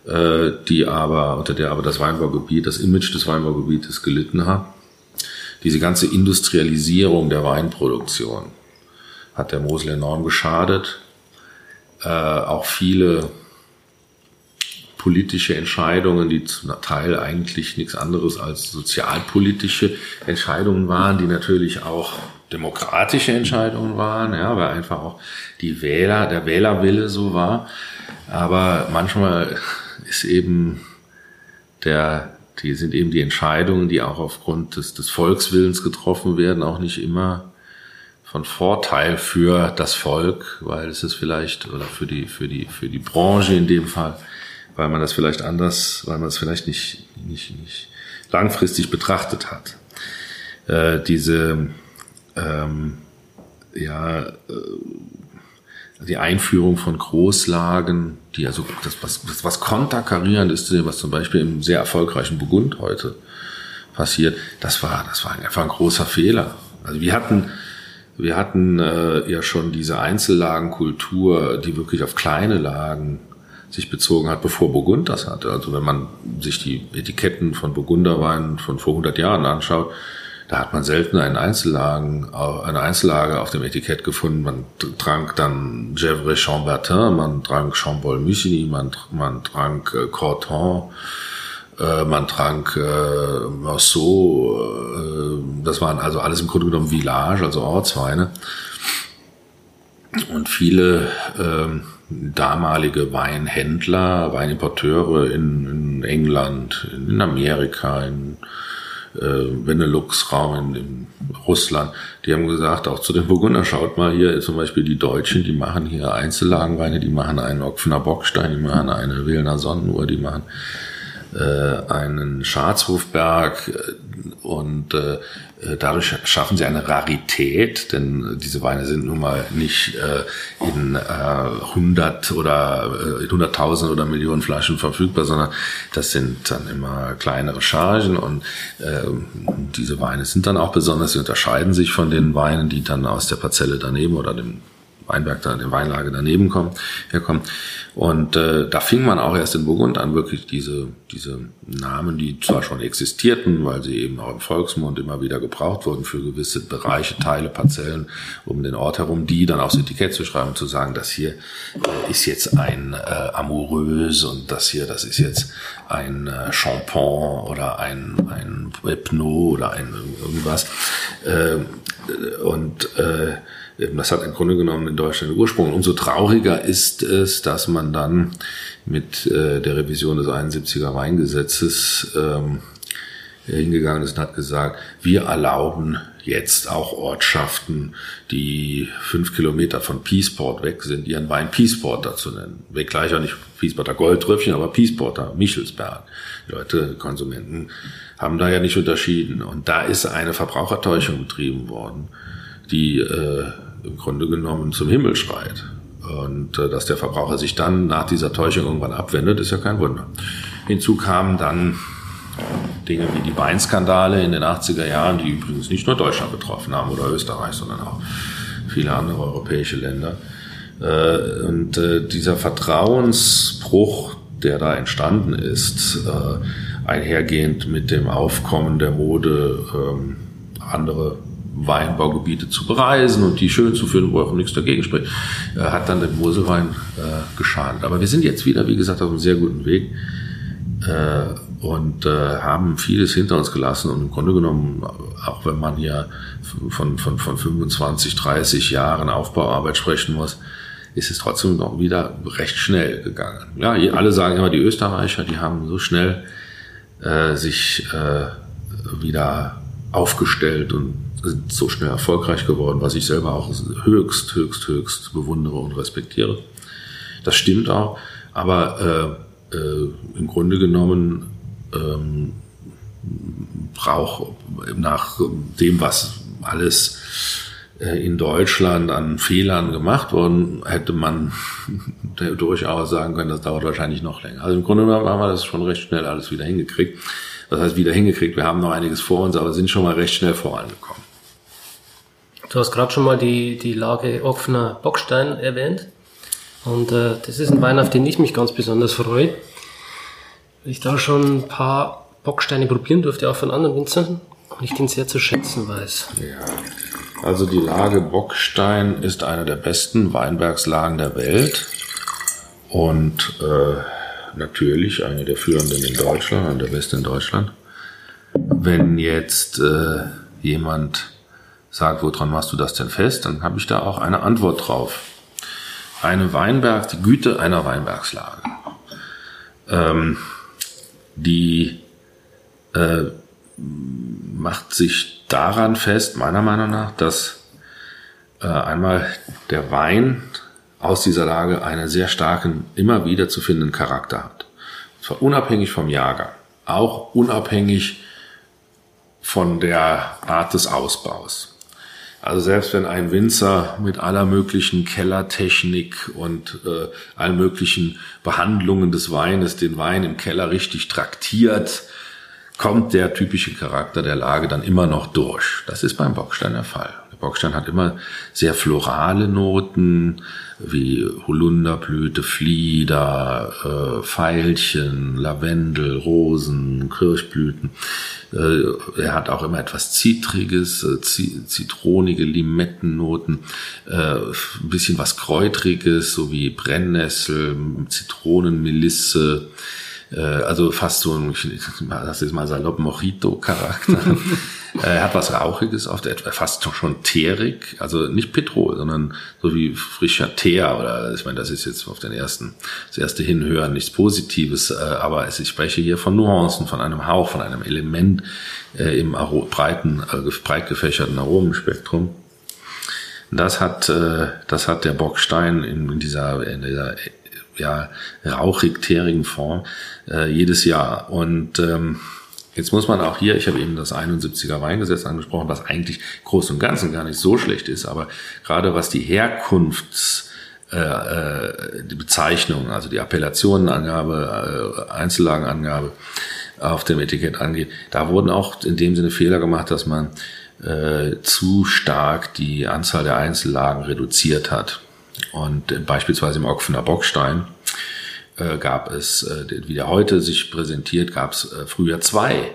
äh, die aber, unter der aber das Weinbaugebiet, das Image des Weinbaugebietes gelitten hat. Diese ganze Industrialisierung der Weinproduktion hat der Mosel enorm geschadet äh, auch viele politische Entscheidungen, die zum Teil eigentlich nichts anderes als sozialpolitische Entscheidungen waren, die natürlich auch demokratische Entscheidungen waren, ja, weil einfach auch die Wähler, der Wählerwille so war. Aber manchmal ist eben der, die sind eben die Entscheidungen, die auch aufgrund des, des Volkswillens getroffen werden, auch nicht immer von Vorteil für das Volk, weil es ist vielleicht, oder für die, für die, für die Branche in dem Fall, weil man das vielleicht anders, weil man es vielleicht nicht, nicht, nicht langfristig betrachtet hat. Äh, diese, ähm, ja, äh, die Einführung von Großlagen, die also das, was, das, was konterkarierend ist, was zum Beispiel im sehr erfolgreichen Burgund heute passiert, das war, das war einfach ein großer Fehler. Also wir hatten, wir hatten äh, ja schon diese Einzellagenkultur, die wirklich auf kleine Lagen sich bezogen hat, bevor Burgund das hatte. Also wenn man sich die Etiketten von Burgunderwein von vor 100 Jahren anschaut, da hat man selten einen Einzellagen, eine Einzellage auf dem Etikett gefunden. Man trank dann Gevrey Chambertin, man trank Chambol Musigny, man, man trank äh, Corton, äh, man trank äh, Marceau. Äh, das waren also alles im Grunde genommen Village, also Ortsweine. Und viele äh, damalige Weinhändler, Weinimporteure in, in England, in Amerika, in äh, Benelux-Raum in, in Russland, die haben gesagt, auch zu den Burgunder, schaut mal hier zum Beispiel die Deutschen, die machen hier Einzellagenweine, die machen einen Opfener Bockstein, die machen eine Wilner Sonnenuhr, die machen äh, einen Schatzhofberg äh, und äh, äh, dadurch schaffen sie eine Rarität, denn diese Weine sind nun mal nicht äh, in äh, 100 oder äh, 100.000 oder Millionen Flaschen verfügbar, sondern das sind dann immer kleinere Chargen und äh, diese Weine sind dann auch besonders, sie unterscheiden sich von den Weinen, die dann aus der Parzelle daneben oder dem Weinberg da, der Weinlage daneben kommen, herkommen. Und äh, da fing man auch erst in Burgund an, wirklich diese, diese Namen, die zwar schon existierten, weil sie eben auch im Volksmund immer wieder gebraucht wurden für gewisse Bereiche, Teile, Parzellen um den Ort herum, die dann aufs Etikett zu schreiben, zu sagen, das hier äh, ist jetzt ein äh, Amoureuse und das hier, das ist jetzt ein äh, Champon oder ein, ein Epno oder ein irgendwas. Äh, und äh, das hat im Grunde genommen in Deutschland Ursprung. Umso trauriger ist es, dass man dann mit äh, der Revision des 71er Weingesetzes ähm, hingegangen ist und hat gesagt, wir erlauben jetzt auch Ortschaften, die fünf Kilometer von Peaceport weg sind, ihren Wein Peaceporter zu nennen. Wenngleich auch nicht Peaceporter Goldtröpfchen, aber Peaceporter, Michelsberg. Die Leute, Konsumenten haben da ja nicht unterschieden. Und da ist eine Verbrauchertäuschung betrieben worden, die äh, im Grunde genommen zum Himmel schreit. Und äh, dass der Verbraucher sich dann nach dieser Täuschung irgendwann abwendet, ist ja kein Wunder. Hinzu kamen dann Dinge wie die Weinskandale in den 80er Jahren, die übrigens nicht nur Deutschland betroffen haben oder Österreich, sondern auch viele andere europäische Länder. Äh, und äh, dieser Vertrauensbruch, der da entstanden ist, äh, einhergehend mit dem Aufkommen der Mode, ähm, andere Weinbaugebiete zu bereisen und die schön zu führen, wo auch nichts dagegen spricht, äh, hat dann den Moselwein äh, geschadet. Aber wir sind jetzt wieder, wie gesagt, auf einem sehr guten Weg äh, und äh, haben vieles hinter uns gelassen und im Grunde genommen, auch wenn man hier von, von, von 25, 30 Jahren Aufbauarbeit sprechen muss, ist es trotzdem noch wieder recht schnell gegangen. Ja, alle sagen immer, die Österreicher, die haben so schnell äh, sich äh, wieder aufgestellt und sind so schnell erfolgreich geworden, was ich selber auch höchst, höchst, höchst bewundere und respektiere. Das stimmt auch, aber äh, äh, im Grunde genommen ähm, braucht nach dem, was alles äh, in Deutschland an Fehlern gemacht worden, hätte man durchaus sagen können, das dauert wahrscheinlich noch länger. Also im Grunde genommen haben wir das schon recht schnell alles wieder hingekriegt. Das heißt, wieder hingekriegt. Wir haben noch einiges vor uns, aber sind schon mal recht schnell vorangekommen. Du hast gerade schon mal die, die Lage offener Bockstein erwähnt. Und äh, das ist ein Wein, auf den ich mich ganz besonders freue. Ich da schon ein paar Bocksteine probieren durfte, auch von anderen Winzern. Und ich den sehr zu schätzen weiß. Ja, also die Lage Bockstein ist eine der besten Weinbergslagen der Welt. und äh, natürlich eine der führenden in Deutschland, eine der besten in Deutschland. Wenn jetzt äh, jemand sagt, woran machst du das denn fest, dann habe ich da auch eine Antwort drauf. Eine Weinberg, die Güte einer Weinbergslage. Ähm, die äh, macht sich daran fest, meiner Meinung nach, dass äh, einmal der Wein aus dieser Lage einen sehr starken, immer wieder zu findenden Charakter hat. Und zwar unabhängig vom Jahrgang, auch unabhängig von der Art des Ausbaus. Also selbst wenn ein Winzer mit aller möglichen Kellertechnik und äh, allen möglichen Behandlungen des Weines den Wein im Keller richtig traktiert, kommt der typische Charakter der Lage dann immer noch durch. Das ist beim Bockstein der Fall. Der Bockstein hat immer sehr florale Noten, wie Holunderblüte, Flieder, äh, Veilchen, Lavendel, Rosen, Kirschblüten. Äh, er hat auch immer etwas Zitriges, äh, zitronige Limettennoten, äh, ein bisschen was Kräutriges, so wie Brennnessel, Zitronenmelisse, äh, also fast so ein, das ist mal salopp, Mojito-Charakter. er hat was Rauchiges auf der, fast schon teerig, also nicht Petrol, sondern so wie frischer Teer oder ich meine, das ist jetzt auf den ersten, das erste Hinhören nichts Positives, äh, aber ich spreche hier von Nuancen, von einem Hauch, von einem Element äh, im breiten, breit gefächerten Aromenspektrum. Das hat, das hat der Bockstein in dieser, in dieser ja, rauchig-teerigen Form äh, jedes Jahr. Und ähm, jetzt muss man auch hier, ich habe eben das 71er Weingesetz angesprochen, was eigentlich groß und ganzen gar nicht so schlecht ist, aber gerade was die Herkunfts äh, äh, also die Appellationenangabe, äh, Einzellagenangabe auf dem Etikett angeht, da wurden auch in dem Sinne Fehler gemacht, dass man äh, zu stark die Anzahl der Einzellagen reduziert hat. Und äh, beispielsweise im Ockfener Bockstein äh, gab es, äh, wie der heute sich präsentiert, gab es äh, früher zwei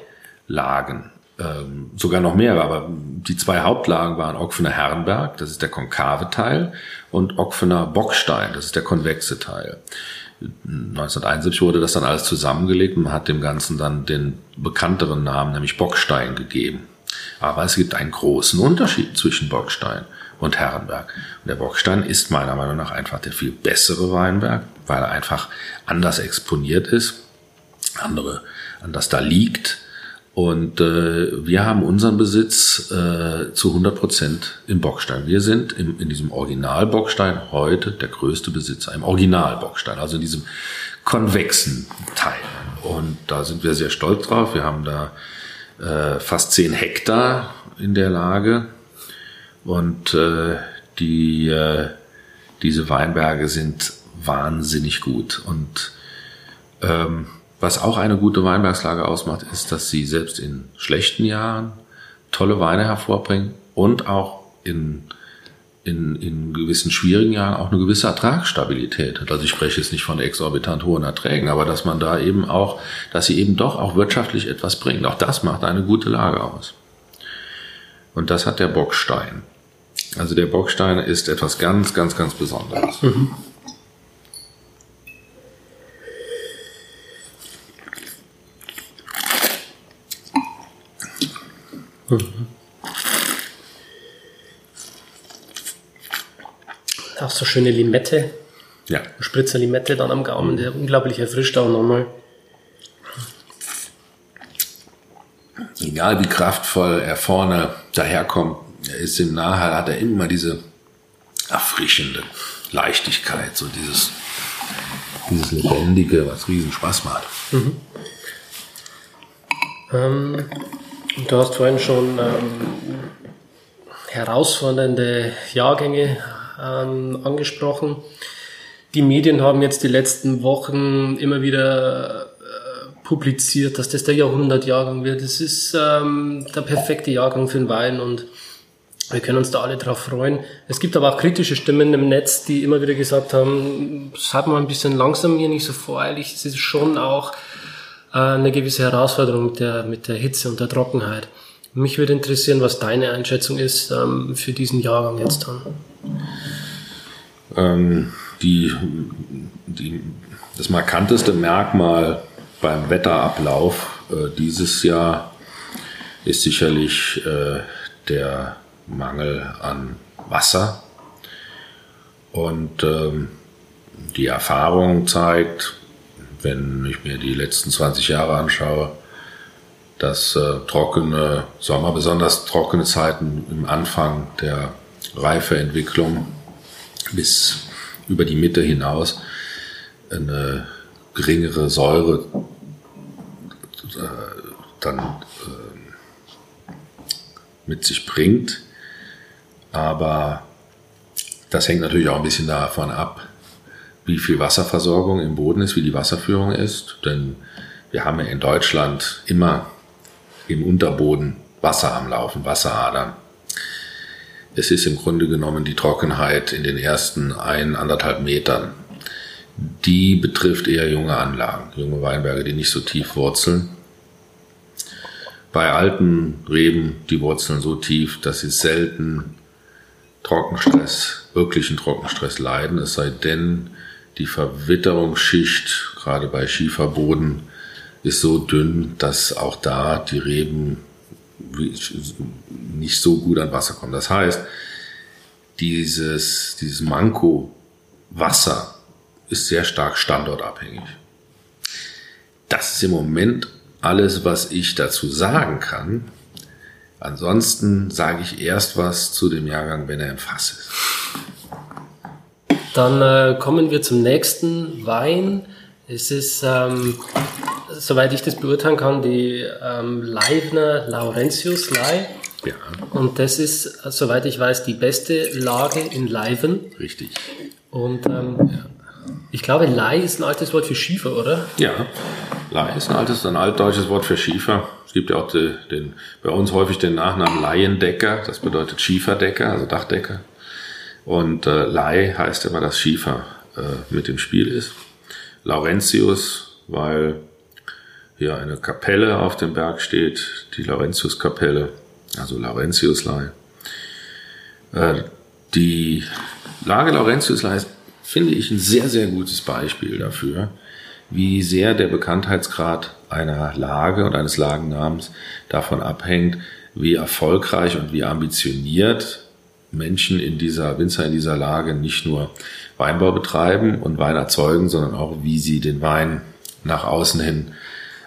Lagen. Ähm, sogar noch mehrere, aber die zwei Hauptlagen waren Ockfener Herrenberg, das ist der konkave Teil, und Ockfener Bockstein, das ist der konvexe Teil. 1971 wurde das dann alles zusammengelegt und man hat dem Ganzen dann den bekannteren Namen, nämlich Bockstein gegeben. Aber es gibt einen großen Unterschied zwischen Bockstein und Herrenberg. Und der Bockstein ist meiner Meinung nach einfach der viel bessere Weinberg, weil er einfach anders exponiert ist, andere anders da liegt. Und äh, wir haben unseren Besitz äh, zu 100 Prozent im Bockstein. Wir sind im, in diesem Original-Bockstein heute der größte Besitzer, im Original-Bockstein, also in diesem konvexen Teil. Und da sind wir sehr stolz drauf. Wir haben da äh, fast 10 Hektar in der Lage und äh, die, äh, diese Weinberge sind wahnsinnig gut. Und ähm, was auch eine gute Weinbergslage ausmacht, ist, dass sie selbst in schlechten Jahren tolle Weine hervorbringen und auch in, in, in gewissen schwierigen Jahren auch eine gewisse Ertragsstabilität hat. Also ich spreche jetzt nicht von exorbitant hohen Erträgen, aber dass man da eben auch, dass sie eben doch auch wirtschaftlich etwas bringt. Auch das macht eine gute Lage aus. Und das hat der Bockstein. Also der Bockstein ist etwas ganz, ganz, ganz Besonderes. Mhm. Mhm. Auch so schöne Limette. Ja. Spritzer Limette dann am Gaumen, der unglaublich erfrischt auch nochmal. Egal wie kraftvoll er vorne daherkommt, er ist im Nahhall, hat er immer diese erfrischende Leichtigkeit, so dieses, dieses Lebendige, was riesen Spaß macht. Mhm. Ähm, du hast vorhin schon ähm, herausfordernde Jahrgänge ähm, angesprochen. Die Medien haben jetzt die letzten Wochen immer wieder äh, publiziert, dass das der Jahrhundertjahrgang wird. Das ist ähm, der perfekte Jahrgang für den Wein und wir können uns da alle drauf freuen. Es gibt aber auch kritische Stimmen im Netz, die immer wieder gesagt haben, seid mal ein bisschen langsam hier, nicht so voreilig. Es ist schon auch äh, eine gewisse Herausforderung mit der, mit der Hitze und der Trockenheit. Mich würde interessieren, was deine Einschätzung ist ähm, für diesen Jahrgang jetzt dann. Ähm, die, die, das markanteste Merkmal beim Wetterablauf äh, dieses Jahr ist sicherlich äh, der Mangel an Wasser. Und ähm, die Erfahrung zeigt, wenn ich mir die letzten 20 Jahre anschaue, dass äh, trockene Sommer, besonders trockene Zeiten im Anfang der Reifeentwicklung bis über die Mitte hinaus eine geringere Säure äh, dann äh, mit sich bringt. Aber das hängt natürlich auch ein bisschen davon ab, wie viel Wasserversorgung im Boden ist, wie die Wasserführung ist. Denn wir haben ja in Deutschland immer im Unterboden Wasser am Laufen, Wasseradern. Es ist im Grunde genommen die Trockenheit in den ersten ein, anderthalb Metern. Die betrifft eher junge Anlagen, junge Weinberge, die nicht so tief wurzeln. Bei alten Reben die Wurzeln so tief, dass sie selten Trockenstress, wirklichen Trockenstress leiden, es sei denn, die Verwitterungsschicht, gerade bei Schieferboden, ist so dünn, dass auch da die Reben nicht so gut an Wasser kommen. Das heißt, dieses, dieses Manko Wasser ist sehr stark standortabhängig. Das ist im Moment alles, was ich dazu sagen kann. Ansonsten sage ich erst was zu dem Jahrgang, wenn er im Fass ist. Dann äh, kommen wir zum nächsten Wein. Es ist, ähm, soweit ich das beurteilen kann, die ähm, Leibner Laurentius Lei. Ja. Und das ist, soweit ich weiß, die beste Lage in Leiven. Richtig. Und ähm, ja. Ich glaube, Lei ist ein altes Wort für Schiefer, oder? Ja, Lei ist ein altes, ein altdeutsches Wort für Schiefer. Es gibt ja auch den, den, bei uns häufig den Nachnamen Laiendecker, das bedeutet Schieferdecker, also Dachdecker. Und äh, Lei heißt immer, dass Schiefer äh, mit im Spiel ist. Laurentius, weil hier eine Kapelle auf dem Berg steht, die Laurentius-Kapelle, also Laurentiuslei. Äh, die Lage Laurentiuslei ist, finde ich, ein sehr, sehr gutes Beispiel dafür, wie sehr der Bekanntheitsgrad einer Lage und eines Lagennamens davon abhängt, wie erfolgreich und wie ambitioniert Menschen in dieser, Winzer in dieser Lage nicht nur Weinbau betreiben und Wein erzeugen, sondern auch, wie sie den Wein nach außen hin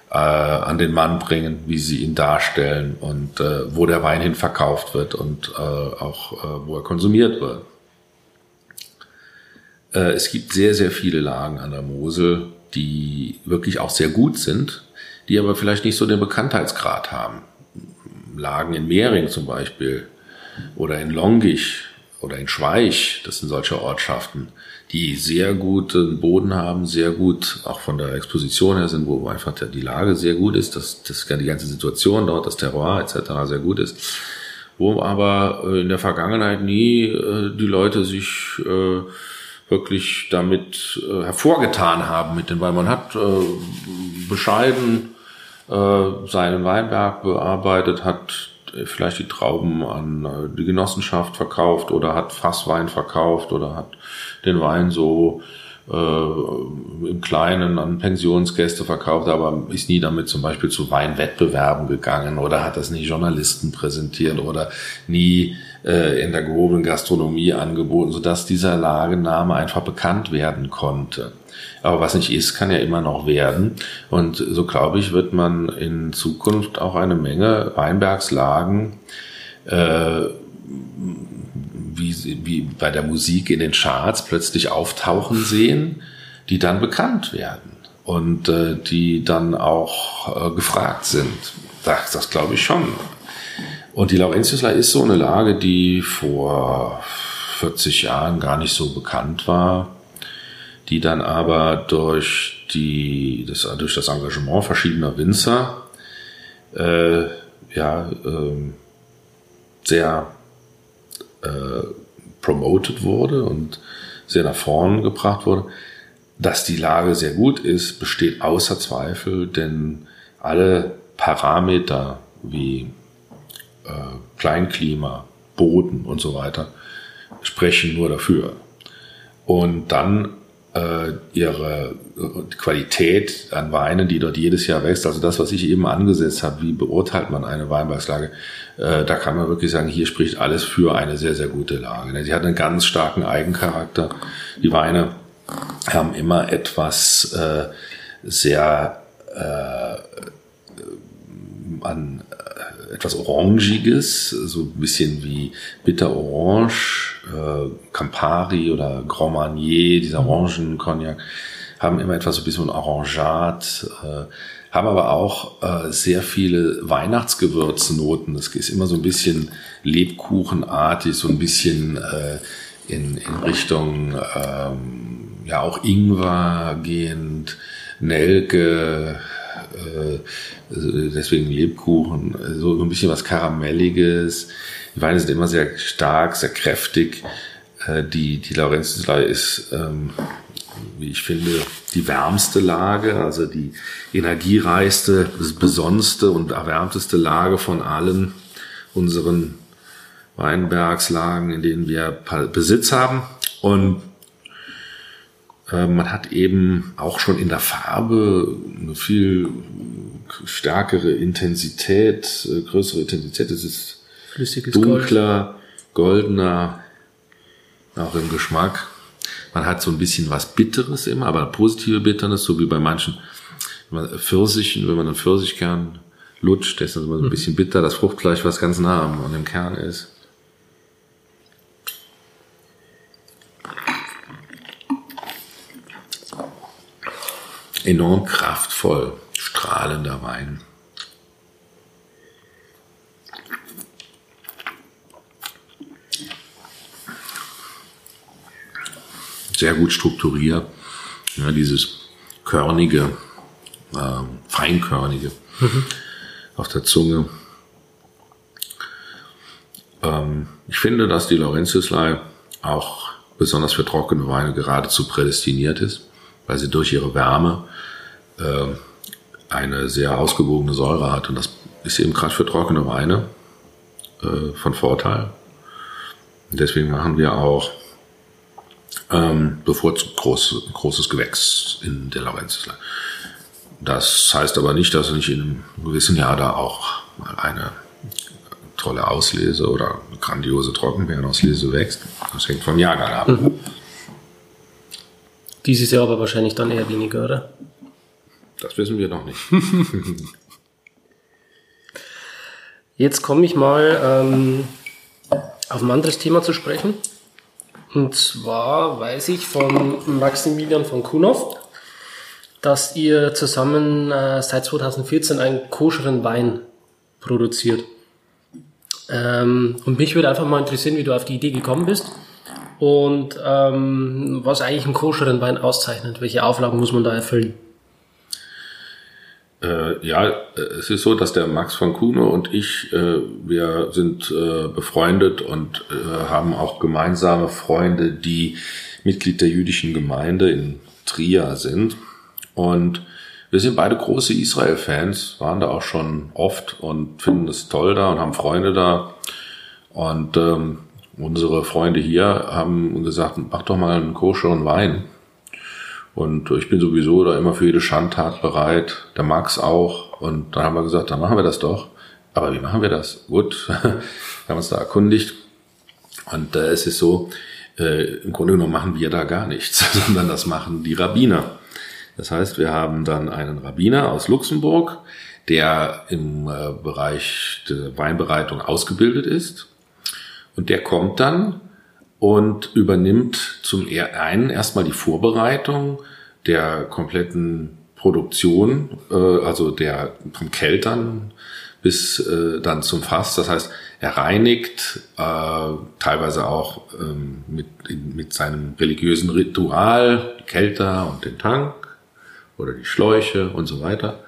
äh, an den Mann bringen, wie sie ihn darstellen und äh, wo der Wein hin verkauft wird und äh, auch äh, wo er konsumiert wird. Äh, es gibt sehr, sehr viele Lagen an der Mosel, die wirklich auch sehr gut sind, die aber vielleicht nicht so den Bekanntheitsgrad haben. Lagen in Mehring zum Beispiel oder in Longisch oder in Schweich, das sind solche Ortschaften, die sehr guten Boden haben, sehr gut auch von der Exposition her sind, wo einfach die Lage sehr gut ist, dass, dass die ganze Situation dort, das Terroir etc. sehr gut ist, wo aber äh, in der Vergangenheit nie äh, die Leute sich wirklich damit hervorgetan haben mit den, weil man hat bescheiden seinen Weinberg bearbeitet, hat vielleicht die Trauben an äh, die Genossenschaft verkauft oder hat Fasswein verkauft oder hat den Wein so äh, im Kleinen an Pensionsgäste verkauft, aber ist nie damit zum Beispiel zu Weinwettbewerben gegangen oder hat das nie Journalisten präsentiert oder nie äh, in der gehobenen Gastronomie angeboten, sodass dieser Lagenname einfach bekannt werden konnte. Aber was nicht ist, kann ja immer noch werden. Und so glaube ich, wird man in Zukunft auch eine Menge Weinbergslagen, äh, wie, wie bei der Musik in den Charts plötzlich auftauchen sehen, die dann bekannt werden und äh, die dann auch äh, gefragt sind. Das, das glaube ich schon. Und die Laurentiuslei ist so eine Lage, die vor 40 Jahren gar nicht so bekannt war die dann aber durch, die, das, durch das Engagement verschiedener Winzer äh, ja, äh, sehr äh, promoted wurde und sehr nach vorn gebracht wurde. Dass die Lage sehr gut ist, besteht außer Zweifel, denn alle Parameter wie äh, Kleinklima, Boden und so weiter sprechen nur dafür. und dann äh, ihre äh, Qualität an Weinen, die dort jedes Jahr wächst, also das, was ich eben angesetzt habe, wie beurteilt man eine Weinbergslage, äh, da kann man wirklich sagen, hier spricht alles für eine sehr, sehr gute Lage. Sie hat einen ganz starken Eigencharakter. Die Weine haben immer etwas äh, sehr äh, an äh, etwas Orangiges, so ein bisschen wie Bitter Orange, äh, Campari oder Grand Marnier, dieser Orangen-Cognac, haben immer etwas so ein bisschen Orangat, äh, haben aber auch äh, sehr viele Weihnachtsgewürznoten. Das ist immer so ein bisschen Lebkuchenartig, so ein bisschen äh, in, in Richtung ähm, ja auch Ingwer gehend, Nelke, deswegen Lebkuchen, so ein bisschen was Karamelliges. Die Weine sind immer sehr stark, sehr kräftig. Äh, die, die Laurentiuslage ist, ähm, wie ich finde, die wärmste Lage, also die energiereichste, besonnenste und erwärmteste Lage von allen unseren Weinbergslagen, in denen wir Besitz haben. Und äh, man hat eben auch schon in der Farbe eine viel stärkere Intensität, äh, größere Intensität. Es ist Flüssiges dunkler, Gold. goldener, auch im Geschmack. Man hat so ein bisschen was Bitteres immer, aber positive Bitternis, so wie bei manchen Pfirsichen, wenn man einen Pfirsichkern lutscht, der ist dann so ein mhm. bisschen bitter, das Fruchtfleisch, was ganz nah an dem Kern ist. Enorm kraftvoll, strahlender Wein. Sehr gut strukturiert. Ja, dieses körnige, äh, feinkörnige mhm. auf der Zunge. Ähm, ich finde, dass die Laurentiuslei auch besonders für trockene Weine geradezu prädestiniert ist weil sie durch ihre Wärme äh, eine sehr ausgewogene Säure hat. Und das ist eben gerade für trockene Weine äh, von Vorteil. Und deswegen machen wir auch ähm, bevorzugt groß, großes Gewächs in der Laurentiusler. Das heißt aber nicht, dass nicht in einem gewissen Jahr da auch mal eine tolle Auslese oder eine grandiose Trockenbeerenauslese wächst. Das hängt vom Jahrgang ab. Mhm. Dieses Jahr aber wahrscheinlich dann eher weniger, oder? Das wissen wir noch nicht. Jetzt komme ich mal ähm, auf ein anderes Thema zu sprechen. Und zwar weiß ich von Maximilian von Kunow, dass ihr zusammen äh, seit 2014 einen koscheren Wein produziert. Ähm, und mich würde einfach mal interessieren, wie du auf die Idee gekommen bist und ähm, was eigentlich einen koscheren Wein auszeichnet. Welche Auflagen muss man da erfüllen? Äh, ja, es ist so, dass der Max von Kuno und ich, äh, wir sind äh, befreundet und äh, haben auch gemeinsame Freunde, die Mitglied der jüdischen Gemeinde in Trier sind. Und wir sind beide große Israel-Fans, waren da auch schon oft und finden es toll da und haben Freunde da. Und ähm, unsere Freunde hier haben gesagt, mach doch mal einen koscheren Wein. Und ich bin sowieso da immer für jede Schandtat bereit. Der Max auch. Und dann haben wir gesagt, dann machen wir das doch. Aber wie machen wir das? Gut, wir haben uns da erkundigt. Und äh, es ist so, äh, im Grunde genommen machen wir da gar nichts, sondern das machen die Rabbiner. Das heißt, wir haben dann einen Rabbiner aus Luxemburg, der im äh, Bereich der Weinbereitung ausgebildet ist und der kommt dann und übernimmt zum einen erstmal die Vorbereitung der kompletten Produktion, äh, also der vom Keltern bis äh, dann zum Fass. Das heißt, er reinigt äh, teilweise auch ähm, mit, mit seinem religiösen Ritual die Kelter und den Tank oder die Schläuche und so weiter.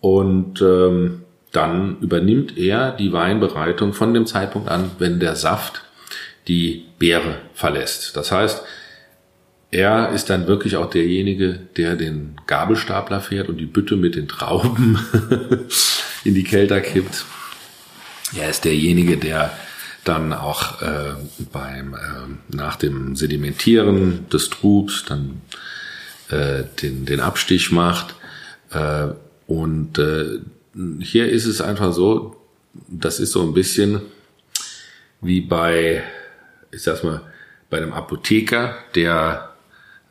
Und ähm, dann übernimmt er die Weinbereitung von dem Zeitpunkt an, wenn der Saft die Beere verlässt. Das heißt, er ist dann wirklich auch derjenige, der den Gabelstapler fährt und die Bütte mit den Trauben in die Kelter kippt. Er ist derjenige, der dann auch äh, beim äh, nach dem Sedimentieren des Trubs dann äh, den, den Abstich macht. Äh, und äh, hier ist es einfach so, das ist so ein bisschen wie bei, ich sag's mal, bei einem Apotheker, der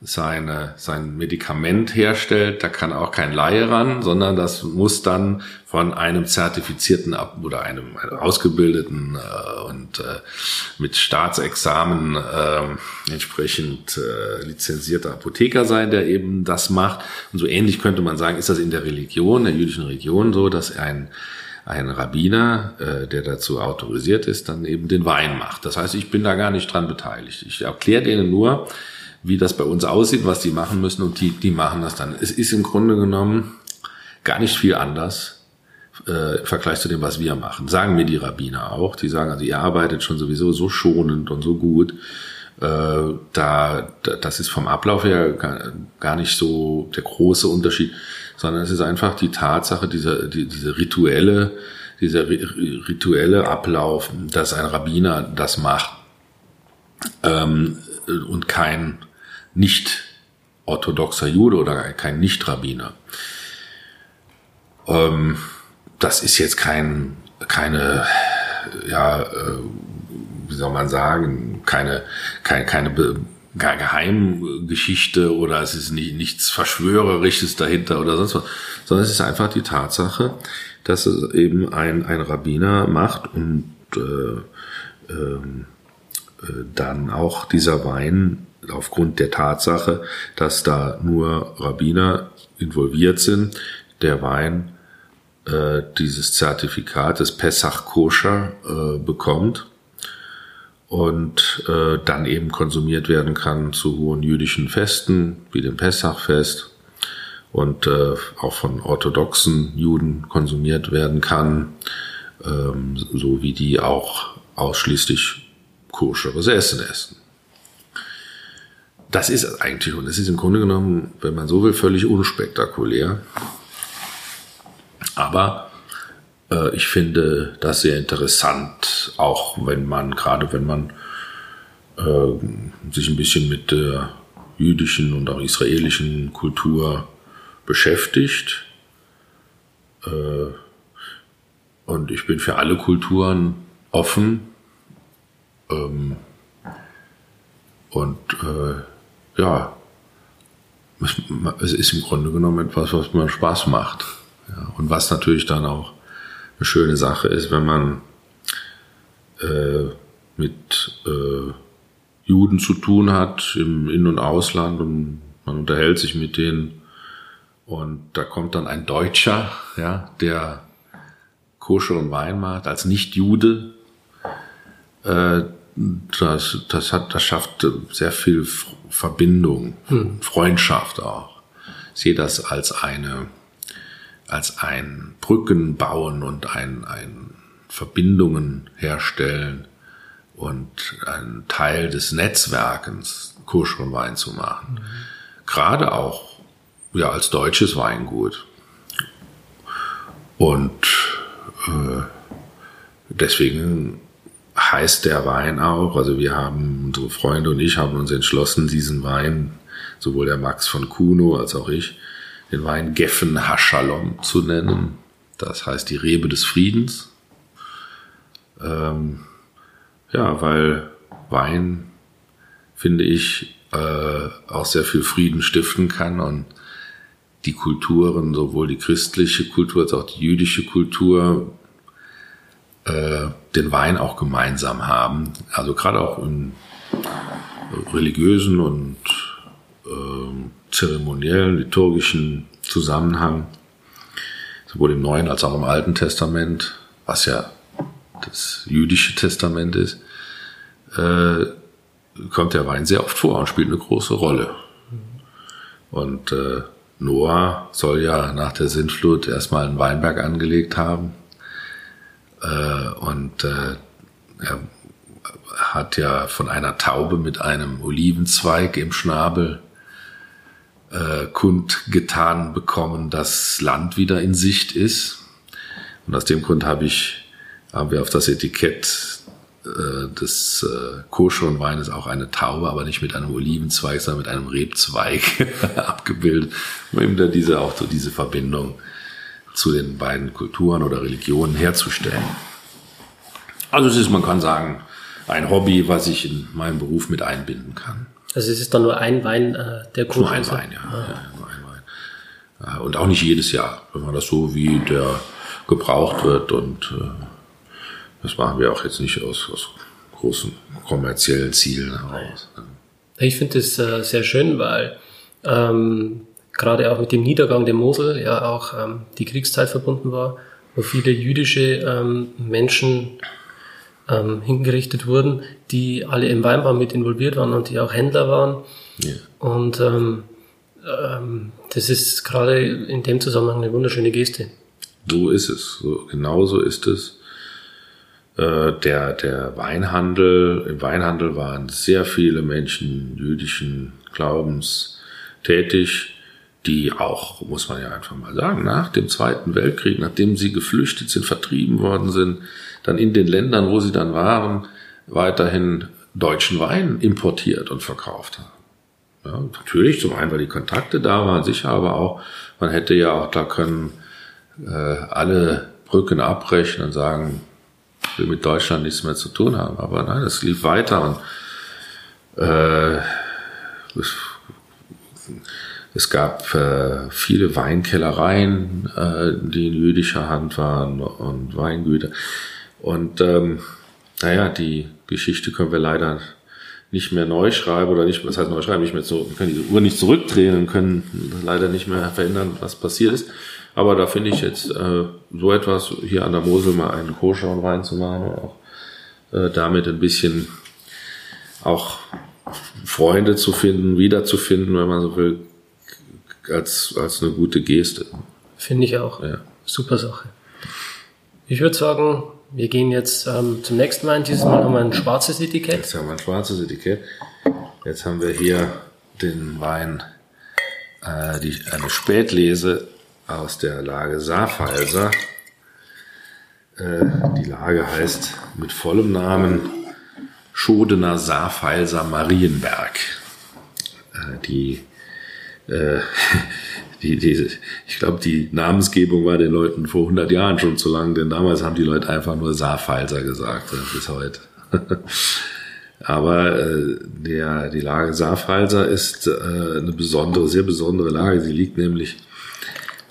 seine, sein Medikament herstellt, da kann auch kein Laie ran, sondern das muss dann von einem zertifizierten oder einem, ausgebildeten äh, und äh, mit Staatsexamen äh, entsprechend äh, lizenzierter Apotheker sein, der eben das macht. Und so ähnlich könnte man sagen, ist das in der Religion, der jüdischen Religion so, dass ein ein Rabbiner, äh, der dazu autorisiert ist, dann eben den Wein macht. Das heißt, ich bin da gar nicht dran beteiligt. Ich erkläre denen nur, wie das bei uns aussieht, was die machen müssen und die, die machen das dann. Es ist im Grunde genommen gar nicht viel anders äh, im Vergleich zu dem, was wir machen. Sagen mir die Rabbiner auch. Die sagen, also ihr arbeitet schon sowieso so schonend und so gut. Äh, da, da, das ist vom Ablauf her gar, nicht so der große Unterschied, sondern es ist einfach die Tatsache, diese, die, diese rituelle, dieser rituelle Ablauf, dass ein Rabbiner das macht ähm, und kein nicht orthodoxer Jude oder kein Nicht-Rabbiner. Ähm, das ist jetzt kein, keine, ja, äh, wie soll man sagen, keine, keine, keine Geheimgeschichte oder es ist nie, nichts Verschwörerisches dahinter oder sonst was, sondern es ist einfach die Tatsache, dass es eben ein, ein Rabbiner macht und äh, ähm, äh, dann auch dieser Wein aufgrund der Tatsache, dass da nur Rabbiner involviert sind, der Wein äh, dieses Zertifikat des Pesach Koscher äh, bekommt und äh, dann eben konsumiert werden kann zu hohen jüdischen Festen wie dem Pessachfest und äh, auch von orthodoxen Juden konsumiert werden kann, ähm, so wie die auch ausschließlich koscheres Essen essen das ist eigentlich, und es ist im Grunde genommen, wenn man so will, völlig unspektakulär. Aber äh, ich finde das sehr interessant, auch wenn man, gerade wenn man äh, sich ein bisschen mit der jüdischen und auch israelischen Kultur beschäftigt. Äh, und ich bin für alle Kulturen offen. Ähm, und äh, ja, es ist im Grunde genommen etwas, was mir Spaß macht. Ja, und was natürlich dann auch eine schöne Sache ist, wenn man äh, mit äh, Juden zu tun hat im In- und Ausland und man unterhält sich mit denen. Und da kommt dann ein Deutscher, ja, der Koscher und Wein macht, als Nicht-Jude, äh, das, das hat, das schafft sehr viel Verbindung, hm. Freundschaft auch. Ich sehe das als eine, als ein Brücken bauen und ein, ein Verbindungen herstellen und ein Teil des Netzwerkens Kusch Wein zu machen. Mhm. Gerade auch, ja, als deutsches Weingut. Und äh, deswegen heißt der Wein auch. Also wir haben, unsere Freunde und ich haben uns entschlossen, diesen Wein, sowohl der Max von Kuno als auch ich, den Wein Geffen Hashalom zu nennen. Das heißt die Rebe des Friedens. Ähm, ja, weil Wein, finde ich, äh, auch sehr viel Frieden stiften kann und die Kulturen, sowohl die christliche Kultur als auch die jüdische Kultur, äh, den Wein auch gemeinsam haben. Also gerade auch im religiösen und äh, zeremoniellen, liturgischen Zusammenhang, sowohl im Neuen als auch im Alten Testament, was ja das jüdische Testament ist, äh, kommt der Wein sehr oft vor und spielt eine große Rolle. Und äh, Noah soll ja nach der Sintflut erstmal einen Weinberg angelegt haben und äh, er hat ja von einer Taube mit einem Olivenzweig im Schnabel äh, kundgetan bekommen, dass Land wieder in Sicht ist. Und aus dem Grund habe ich, haben wir auf das Etikett äh, des äh, Koschon-Weines auch eine Taube, aber nicht mit einem Olivenzweig, sondern mit einem Rebzweig abgebildet, um eben da diese, auch so diese Verbindung zu den beiden Kulturen oder Religionen herzustellen. Also es ist, man kann sagen, ein Hobby, was ich in meinem Beruf mit einbinden kann. Also es ist dann nur ein Wein, äh, der Nur ein Wein, ja. Ah. ja nur ein Wein. Ja, und auch nicht jedes Jahr, wenn man das so wie der gebraucht wird und äh, das machen wir auch jetzt nicht aus, aus großen kommerziellen Zielen heraus. Ich finde es äh, sehr schön, weil ähm, gerade auch mit dem Niedergang der Mosel ja auch ähm, die Kriegszeit verbunden war, wo viele jüdische ähm, Menschen ähm, hingerichtet wurden, die alle im Weinbau mit involviert waren und die auch Händler waren. Ja. Und ähm, ähm, das ist gerade in dem Zusammenhang eine wunderschöne Geste. So ist es. So, genau so ist es. Äh, der, der Weinhandel, im Weinhandel waren sehr viele Menschen jüdischen Glaubens tätig, die auch, muss man ja einfach mal sagen, nach dem Zweiten Weltkrieg, nachdem sie geflüchtet sind, vertrieben worden sind, dann in den Ländern, wo sie dann waren, weiterhin deutschen Wein importiert und verkauft haben. Ja, natürlich, zum einen, weil die Kontakte da waren, sicher, aber auch, man hätte ja auch da können äh, alle Brücken abbrechen und sagen, will mit Deutschland nichts mehr zu tun haben. Aber nein, es lief weiter und äh, es, gab äh, viele Weinkellereien, äh, die in jüdischer Hand waren und Weingüter. Und ähm, naja, die Geschichte können wir leider nicht mehr neu schreiben oder nicht, was heißt neu schreiben, nicht mehr so, wir können diese Uhr nicht zurückdrehen und können leider nicht mehr verändern, was passiert ist. Aber da finde ich jetzt äh, so etwas hier an der Mosel mal einen Koscher reinzumachen und auch äh, damit ein bisschen auch Freunde zu finden, wiederzufinden, wenn man so will, als, als eine gute Geste. Finde ich auch. Ja. Super Sache. Ich würde sagen, wir gehen jetzt ähm, zum nächsten Wein. Dieses Mal haben wir ein schwarzes Etikett. Jetzt haben wir ein schwarzes Etikett. Jetzt haben wir hier den Wein, äh, die, eine Spätlese aus der Lage Saarpfalzer. Äh, die Lage heißt mit vollem Namen Schodener Saarpfalzer Marienberg. Äh, die, äh, die, die, ich glaube, die Namensgebung war den Leuten vor 100 Jahren schon zu lang, denn damals haben die Leute einfach nur Saarpfalzer gesagt, bis heute. Aber äh, der, die Lage Saarpfalzer ist äh, eine besondere, sehr besondere Lage. Sie liegt nämlich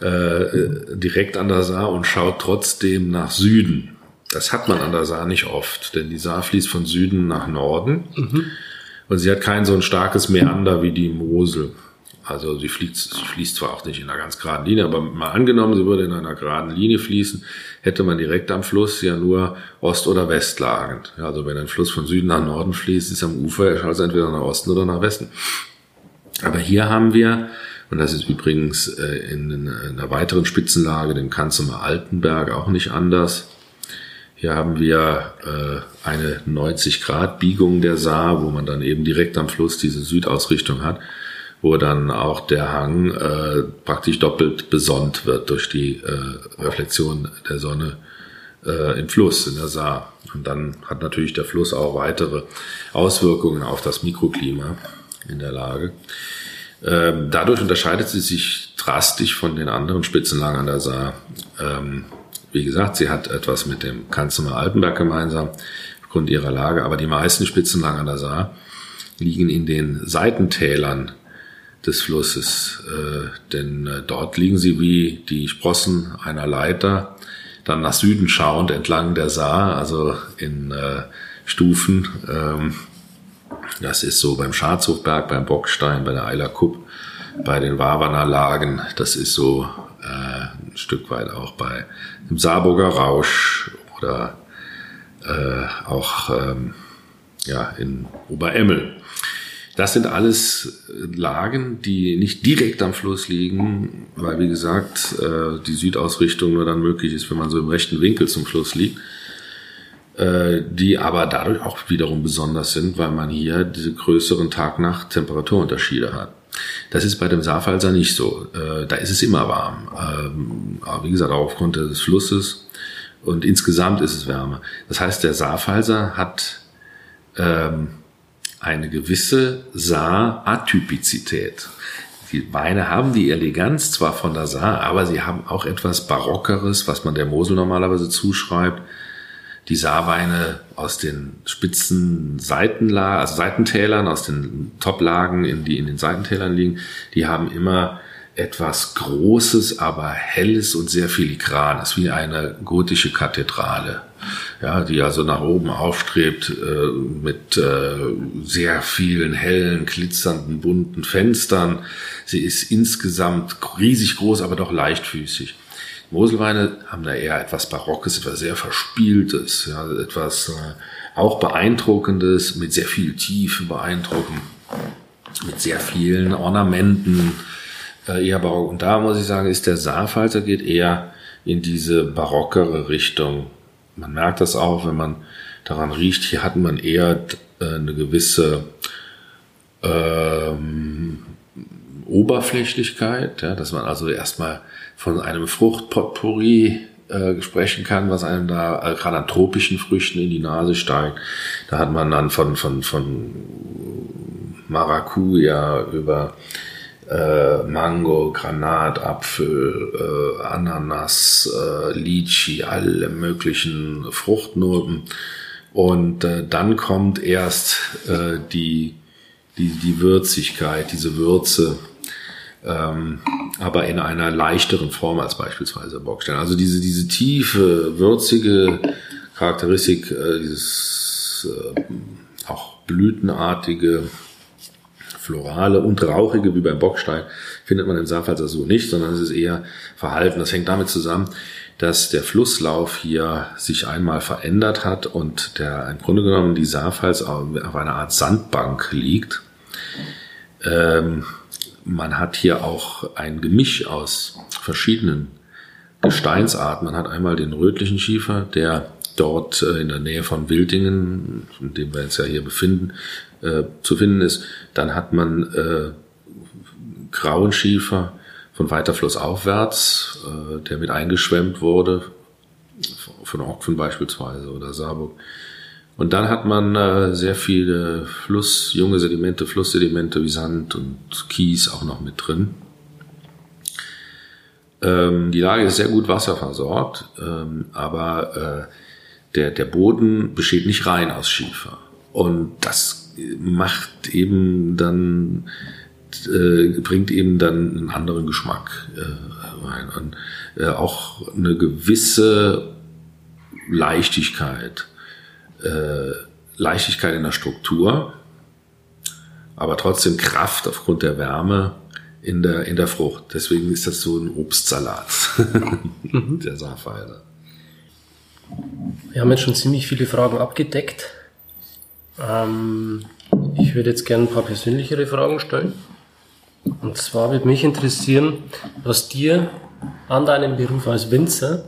äh, direkt an der Saar und schaut trotzdem nach Süden. Das hat man an der Saar nicht oft, denn die Saar fließt von Süden nach Norden mhm. und sie hat kein so ein starkes Meander wie die Mosel. Also sie fließt, fließt zwar auch nicht in einer ganz geraden Linie, aber mal angenommen, sie würde in einer geraden Linie fließen, hätte man direkt am Fluss ja nur Ost- oder Westlagend. Ja, also wenn ein Fluss von Süden nach Norden fließt, ist am Ufer also entweder nach Osten oder nach Westen. Aber hier haben wir und das ist übrigens äh, in, einer weiteren Spitzenlage, dem Kanzumer Altenberg, auch nicht anders. Hier haben wir äh, eine 90-Grad-Biegung der Saar, wo man dann eben direkt am Fluss diese Südausrichtung hat, wo dann auch der Hang äh, praktisch doppelt besonnt wird durch die äh, Reflexion der Sonne äh, im Fluss, in der Saar. Und dann hat natürlich der Fluss auch weitere Auswirkungen auf das Mikroklima in der Lage. Ähm, dadurch unterscheidet sie sich drastisch von den anderen Spitzenlagen an der Saar. Ähm, wie gesagt, sie hat etwas mit dem Kanzler Altenberg gemeinsam, aufgrund ihrer Lage, aber die meisten Spitzenlagen an der Saar liegen in den Seitentälern des Flusses, äh, denn äh, dort liegen sie wie die Sprossen einer Leiter, dann nach Süden schauend entlang der Saar, also in äh, Stufen. Ähm, das ist so beim Scharzhofberg, beim Bockstein, bei der Eiler Kupp, bei den Wawaner Lagen. Das ist so äh, ein Stück weit auch bei dem Saarburger Rausch oder äh, auch ähm, ja, in Oberemmel. Das sind alles Lagen, die nicht direkt am Fluss liegen, weil wie gesagt äh, die Südausrichtung nur dann möglich ist, wenn man so im rechten Winkel zum Fluss liegt. Äh, die aber dadurch auch wiederum besonders sind, weil man hier diese größeren Tag-Nacht-Temperaturunterschiede hat. Das ist bei dem Saarpfalzer nicht so. Äh, da ist es immer warm. Ähm, aber wie gesagt, auch aufgrund des Flusses Und insgesamt ist es wärmer. Das heißt, der Saarpfalzer hat ähm, eine gewisse Saar-Atypizität. Die Weine haben die Eleganz zwar von der Saar, aber sie haben auch etwas Barockeres, was man der Mosel normalerweise zuschreibt. Die Saarweine aus den spitzen Seitenlagen, also Seitentälern, aus den Toplagen, in die in den Seitentälern liegen, die haben immer etwas Großes, aber Helles und sehr filigranes, wie eine gotische Kathedrale, ja, die also nach oben aufstrebt äh, mit äh, sehr vielen hellen, glitzernden, bunten Fenstern. Sie ist insgesamt riesig groß, aber doch leichtfüßig. Moselweine haben da eher etwas Barockes, etwas sehr Verspieltes, ja, etwas äh, auch Beeindruckendes, mit sehr viel Tiefe beeindruckend, mit sehr vielen Ornamenten, äh, eher barock. Und da muss ich sagen, ist der Saarfalter geht eher in diese barockere Richtung. Man merkt das auch, wenn man daran riecht. Hier hat man eher äh, eine gewisse ähm, Oberflächlichkeit, ja, dass man also erstmal von einem Fruchtpotpourri äh, sprechen kann, was einem da äh, gerade an tropischen Früchten in die Nase steigt. Da hat man dann von, von, von Maracuja über äh, Mango, Granatapfel, äh, Ananas, äh, Litchi, alle möglichen Fruchtnoten. Und äh, dann kommt erst äh, die, die, die Würzigkeit, diese Würze, ähm, aber in einer leichteren Form als beispielsweise Bockstein. Also diese, diese tiefe, würzige Charakteristik, äh, dieses äh, auch blütenartige, florale und rauchige wie beim Bockstein findet man im Saarpfalzer so nicht, sondern es ist eher verhalten. Das hängt damit zusammen, dass der Flusslauf hier sich einmal verändert hat und der im Grunde genommen die Saarpfalz auf einer Art Sandbank liegt. Ähm, man hat hier auch ein Gemisch aus verschiedenen Gesteinsarten. Man hat einmal den rötlichen Schiefer, der dort äh, in der Nähe von Wildingen, in dem wir uns ja hier befinden, äh, zu finden ist. Dann hat man äh, grauen Schiefer von weiter flussaufwärts, äh, der mit eingeschwemmt wurde, von Orkfen beispielsweise oder Saarburg. Und dann hat man äh, sehr viele Fluss, junge Sedimente, Flusssedimente wie Sand und Kies auch noch mit drin. Ähm, die Lage ist sehr gut wasserversorgt, ähm, aber äh, der, der Boden besteht nicht rein aus Schiefer. Und das macht eben dann, äh, bringt eben dann einen anderen Geschmack äh, rein. Und, äh, auch eine gewisse Leichtigkeit. Äh, Leichtigkeit in der Struktur, aber trotzdem Kraft aufgrund der Wärme in der, in der Frucht. Deswegen ist das so ein Obstsalat, mhm. der Saarpfeiler. Wir haben jetzt schon ziemlich viele Fragen abgedeckt. Ähm, ich würde jetzt gerne ein paar persönlichere Fragen stellen. Und zwar würde mich interessieren, was dir an deinem Beruf als Winzer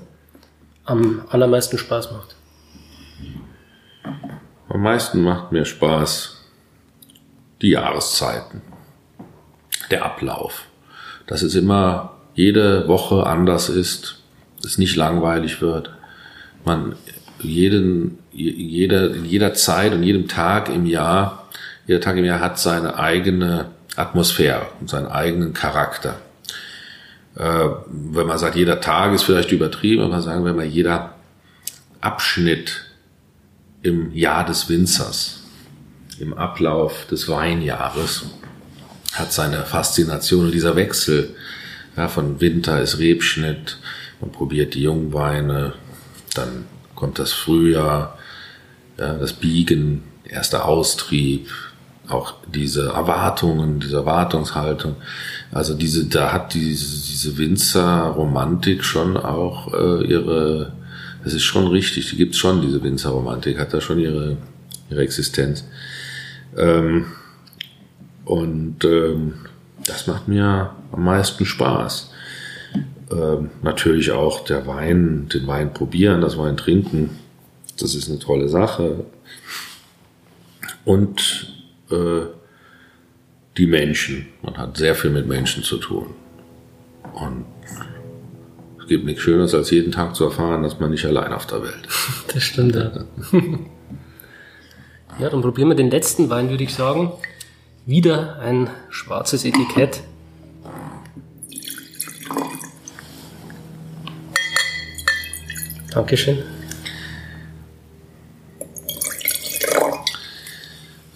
am allermeisten Spaß macht. Am meisten macht mir Spaß die Jahreszeiten, der Ablauf. Dass es immer jede Woche anders ist, es nicht langweilig wird, man jeden, jeder, in jeder Zeit und jedem Tag im Jahr, jeder Tag im Jahr hat seine eigene Atmosphäre und seinen eigenen Charakter. Äh, wenn man sagt, jeder Tag ist vielleicht übertrieben, aber sagen, wenn man jeder Abschnitt im Jahr des Winzers, im Ablauf des Weinjahres, hat seine Faszination und dieser Wechsel ja, von Winter ist Rebschnitt, man probiert die Jungweine, dann kommt das Frühjahr, ja, das Biegen, erster Austrieb, auch diese Erwartungen, diese Erwartungshaltung. Also diese, da hat diese, diese Winzer-Romantik schon auch äh, ihre, das ist schon richtig, die gibt's schon, diese Winzer-Romantik, hat da schon ihre, ihre Existenz. Ähm, und ähm, das macht mir am meisten Spaß ähm, natürlich auch der Wein, den Wein probieren, das Wein trinken, das ist eine tolle Sache. Und äh, die Menschen, man hat sehr viel mit Menschen zu tun. Und es gibt nichts Schöneres, als jeden Tag zu erfahren, dass man nicht allein auf der Welt ist. Das stimmt, ja. ja, dann probieren wir den letzten Wein, würde ich sagen. Wieder ein schwarzes Etikett. Dankeschön.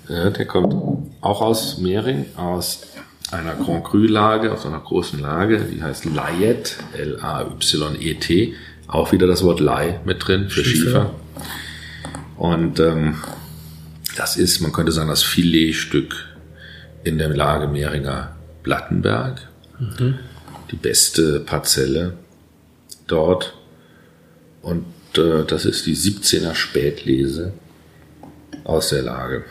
Ja, der kommt auch aus Mehring, aus einer Grand Cru-Lage, aus einer großen Lage, die heißt Layet, L-A-Y-E-T. Auch wieder das Wort Lay mit drin für Schiefer. Und ähm, das ist, man könnte sagen, das Filetstück in der Lage Mehringer Plattenberg. Mhm. Die beste Parzelle dort. Und äh, das ist die 17er Spätlese aus der Lage.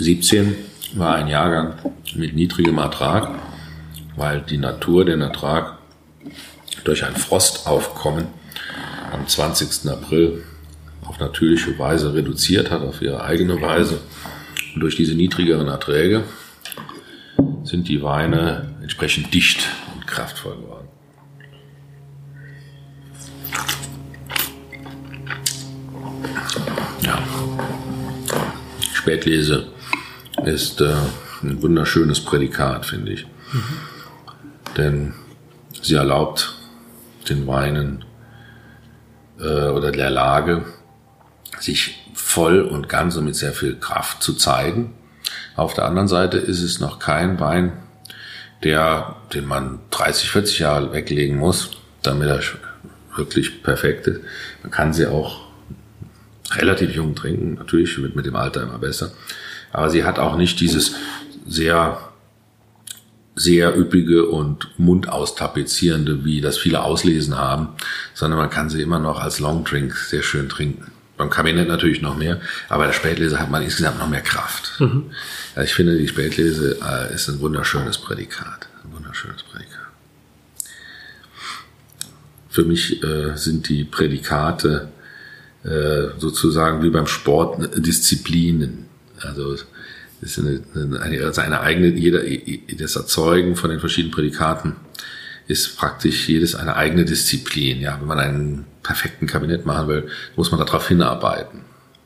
17 war ein Jahrgang mit niedrigem Ertrag, weil die Natur den Ertrag durch ein Frostaufkommen am 20. April auf natürliche Weise reduziert hat, auf ihre eigene Weise. Und durch diese niedrigeren Erträge sind die Weine entsprechend dicht und kraftvoll geworden. Ja. Spätlese ist äh, ein wunderschönes Prädikat, finde ich. Mhm. Denn sie erlaubt den Weinen äh, oder der Lage, sich voll und ganz und mit sehr viel Kraft zu zeigen. Auf der anderen Seite ist es noch kein Wein, der, den man 30, 40 Jahre weglegen muss, damit er wirklich perfekt ist. Man kann sie auch relativ jung trinken, natürlich wird mit dem Alter immer besser. Aber sie hat auch nicht dieses sehr, sehr üppige und mundaustapezierende, wie das viele Auslesen haben, sondern man kann sie immer noch als Longdrink sehr schön trinken. Beim Kabinett natürlich noch mehr, aber der Spätlese hat man insgesamt noch mehr Kraft. Mhm. Also ich finde, die Spätlese äh, ist ein wunderschönes Prädikat. Ein wunderschönes Prädikat. Für mich äh, sind die Prädikate äh, sozusagen wie beim Sport Disziplinen. Also es ist eine, eine, also eine eigene, jeder, das Erzeugen von den verschiedenen Prädikaten ist praktisch jedes eine eigene Disziplin. Ja, wenn man einen perfekten Kabinett machen will, muss man darauf hinarbeiten.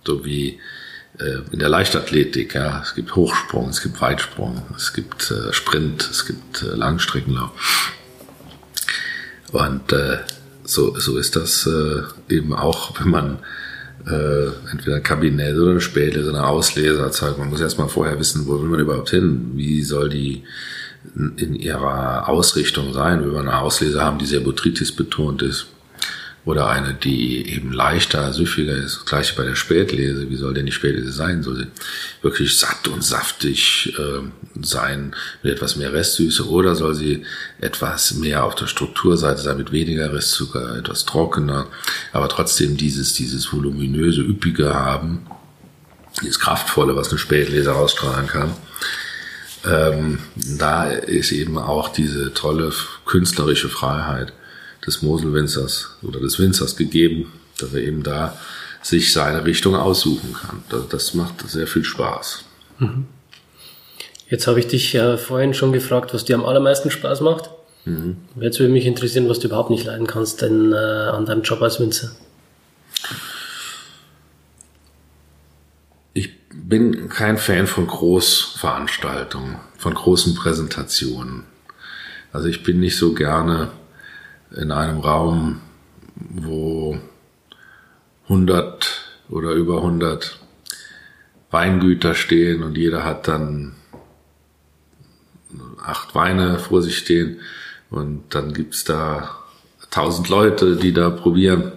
So wie äh, in der Leichtathletik. Ja, es gibt Hochsprung, es gibt Weitsprung, es gibt äh, Sprint, es gibt äh, Langstreckenlauf. Und äh, so, so ist das äh, eben auch, wenn man äh, entweder ein Kabinett oder eine Spätlese, eine Auslese zeigt. Man muss erstmal vorher wissen, wo will man überhaupt hin? Wie soll die in ihrer Ausrichtung sein? Will man eine Auslese haben, die sehr Botrytis betont ist? Oder eine, die eben leichter, süffiger ist. Das gleiche bei der Spätlese. Wie soll denn die Spätlese sein? Soll sie wirklich satt und saftig äh, sein mit etwas mehr Restsüße oder soll sie etwas mehr auf der Strukturseite sein mit weniger Restzucker, etwas trockener, aber trotzdem dieses, dieses voluminöse, üppige haben, dieses kraftvolle, was eine Spätlese ausstrahlen kann. Ähm, da ist eben auch diese tolle künstlerische Freiheit des Moselwinzers oder des Winzers gegeben, dass er eben da sich seine Richtung aussuchen kann. Das macht sehr viel Spaß. Mhm. Jetzt habe ich dich ja vorhin schon gefragt, was dir am allermeisten Spaß macht. Mhm. Jetzt würde mich interessieren, was du überhaupt nicht leiden kannst denn, äh, an deinem Job als Winzer. Ich bin kein Fan von Großveranstaltungen, von großen Präsentationen. Also ich bin nicht so gerne in einem Raum, wo 100 oder über 100 Weingüter stehen und jeder hat dann acht Weine vor sich stehen und dann gibt's da tausend Leute, die da probieren.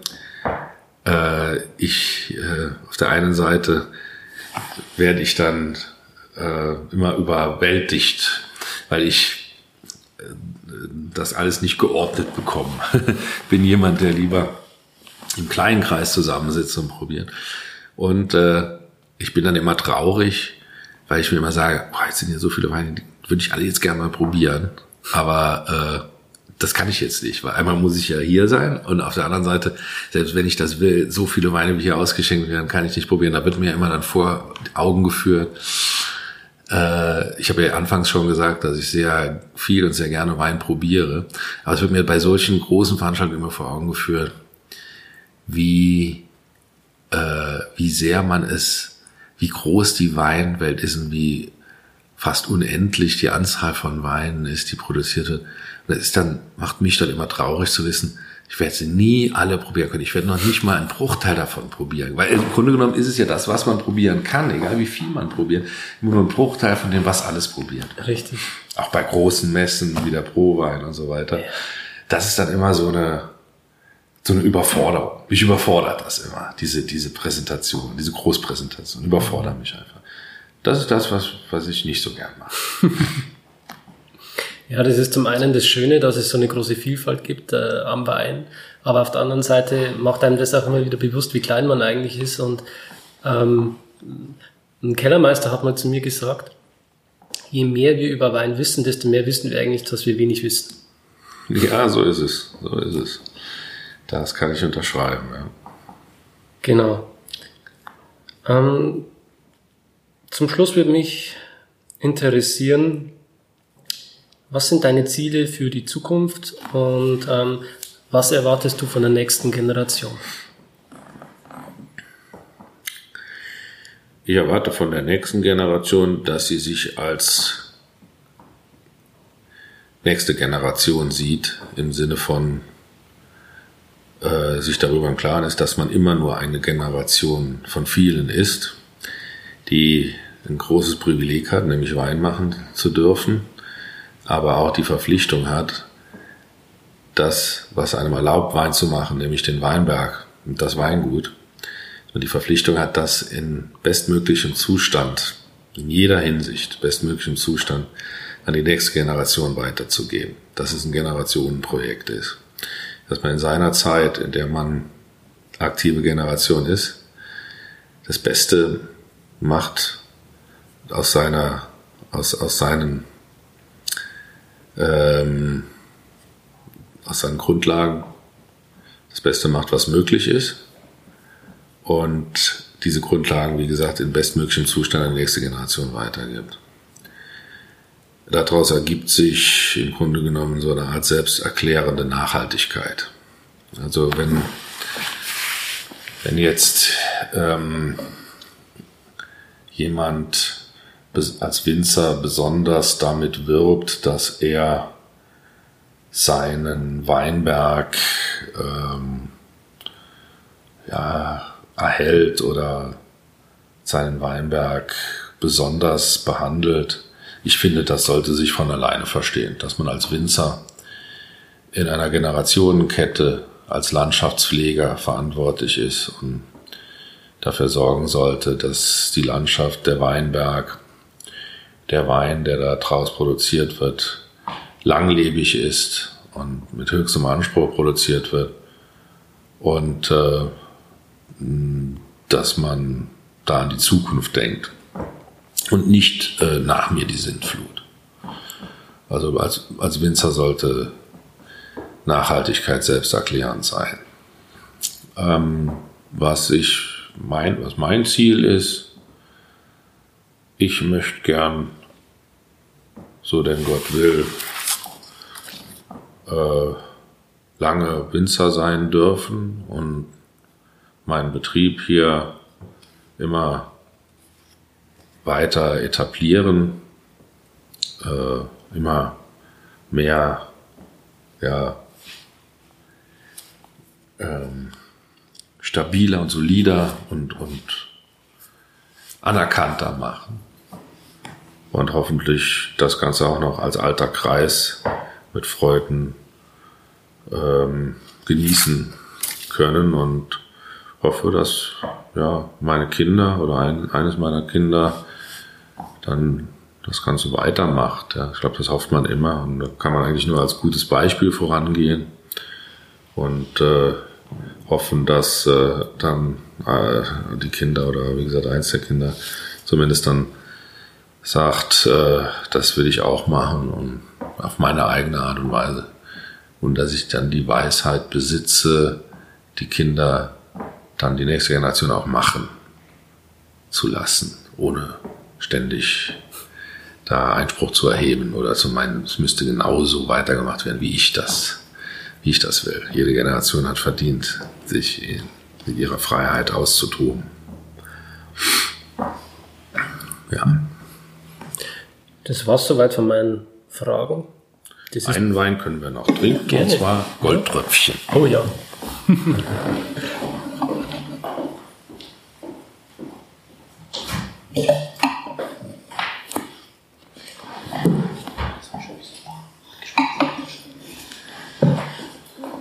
Äh, ich äh, auf der einen Seite werde ich dann äh, immer überwältigt, weil ich das alles nicht geordnet bekommen. Bin jemand, der lieber im kleinen Kreis zusammensitzt und probiert. Und äh, ich bin dann immer traurig, weil ich mir immer sage, boah, jetzt sind hier so viele Weine, die würde ich alle jetzt gerne mal probieren. Aber äh, das kann ich jetzt nicht, weil einmal muss ich ja hier sein und auf der anderen Seite, selbst wenn ich das will, so viele Weine wie hier ausgeschenkt werden, kann ich nicht probieren. Da wird mir immer dann vor Augen geführt, Äh, ich habe ja anfangs schon gesagt, dass ich sehr viel und sehr gerne Wein probiere. Aber es wird mir bei solchen großen Veranstaltungen immer vor Augen geführt, wie, äh, wie sehr man es, wie groß die Weinwelt ist und wie fast unendlich die Anzahl von Weinen ist, die produziert wird. Und das ist dann, macht mich dann immer traurig zu wissen, ich werde sie nie alle probieren können. Ich werde noch nicht mal einen Bruchteil davon probieren. Weil im Grunde genommen ist es ja das, was man probieren kann, egal wie viel man probiert. Immer nur ein Bruchteil von dem, was alles probiert. Richtig. Auch bei großen Messen wie der Prowein und so weiter. Das ist dann immer so eine, so eine Überforderung. Mich überfordert das immer, diese, diese Präsentation, diese Großpräsentation. Überfordert mich einfach. Das ist das, was, was ich nicht so gern mache. Ja, das ist zum einen das Schöne, dass es so eine große Vielfalt gibt äh, am Wein. Aber auf der anderen Seite macht einem das auch immer wieder bewusst, wie klein man eigentlich ist. Und ähm, ein Kellermeister hat mal zu mir gesagt, je mehr wir über Wein wissen, desto mehr wissen wir eigentlich, dass wir wenig wissen. Ja, so ist es. So ist es. Das kann ich unterschreiben. Ja. Genau. Ähm, zum Schluss würde mich interessieren, was sind deine Ziele für die Zukunft und ähm, was erwartest du von der nächsten Generation? Ich erwarte von der nächsten Generation, dass sie sich als nächste Generation sieht, im Sinne von äh, sich darüber im Klaren ist, dass man immer nur eine Generation von vielen ist, die ein großes Privileg hat, nämlich Wein machen zu dürfen aber auch die Verpflichtung hat, das, was einem erlaubt, Wein zu machen, nämlich den Weinberg und das Weingut, und die Verpflichtung hat, das in bestmöglichem Zustand, in jeder Hinsicht, bestmöglichem Zustand, an die nächste Generation weiterzugeben. Dass es ein Generationenprojekt ist. Dass man in seiner Zeit, in der man aktive Generation ist, das Beste macht aus seiner, aus, aus seinen ähm, aus seinen Grundlagen das Beste macht, was möglich ist. Und diese Grundlagen, wie gesagt, in bestmöglichem Zustand an die nächste Generation weitergibt. Daraus ergibt sich im Grunde genommen so eine Art selbsterklärende Nachhaltigkeit. Also wenn, wenn jetzt ähm, jemand als Winzer besonders damit wirbt, dass er seinen Weinberg ähm, ja, erhält oder seinen Weinberg besonders behandelt. Ich finde, das sollte sich von alleine verstehen, dass man als Winzer in einer Generationenkette als Landschaftspfleger verantwortlich ist und dafür sorgen sollte, dass die Landschaft, der Weinberg der Wein, der da draus produziert wird, langlebig ist und mit höchstem Anspruch produziert wird und äh, dass man da an die Zukunft denkt und nicht äh, nach mir die Sintflut. Also als, als Winzer sollte Nachhaltigkeit selbsterklärend sein. Ähm, was ich mein, was mein Ziel ist, ich möchte gern so denn Gott will, äh, lange Winzer sein dürfen und meinen Betrieb hier immer weiter etablieren, äh, immer mehr ja, ähm, stabiler und solider und, und anerkannter machen und hoffentlich das Ganze auch noch als alter Kreis mit Freuden ähm, genießen können und hoffe, dass ja, meine Kinder oder ein, eines meiner Kinder dann das Ganze weitermacht. Ja. Ich glaube, das hofft man immer und da kann man eigentlich nur als gutes Beispiel vorangehen und äh, hoffen, dass äh, dann äh, die Kinder oder wie gesagt eins der Kinder zumindest dann sagt, äh, das will ich auch machen und auf meine eigene Art und Weise. Und dass ich dann die Weisheit besitze, die Kinder dann die nächste Generation auch machen zu lassen, ohne ständig da Einspruch zu erheben oder zu meinen, es müsste genauso weitergemacht werden, wie ich das, wie ich das will. Jede Generation hat verdient, sich in, in ihrer Freiheit auszutoben. Ja. Das war's soweit von meinen Fragen. Einen Wein können wir noch trinken, Gerne. und zwar Goldtröpfchen. Oh ja.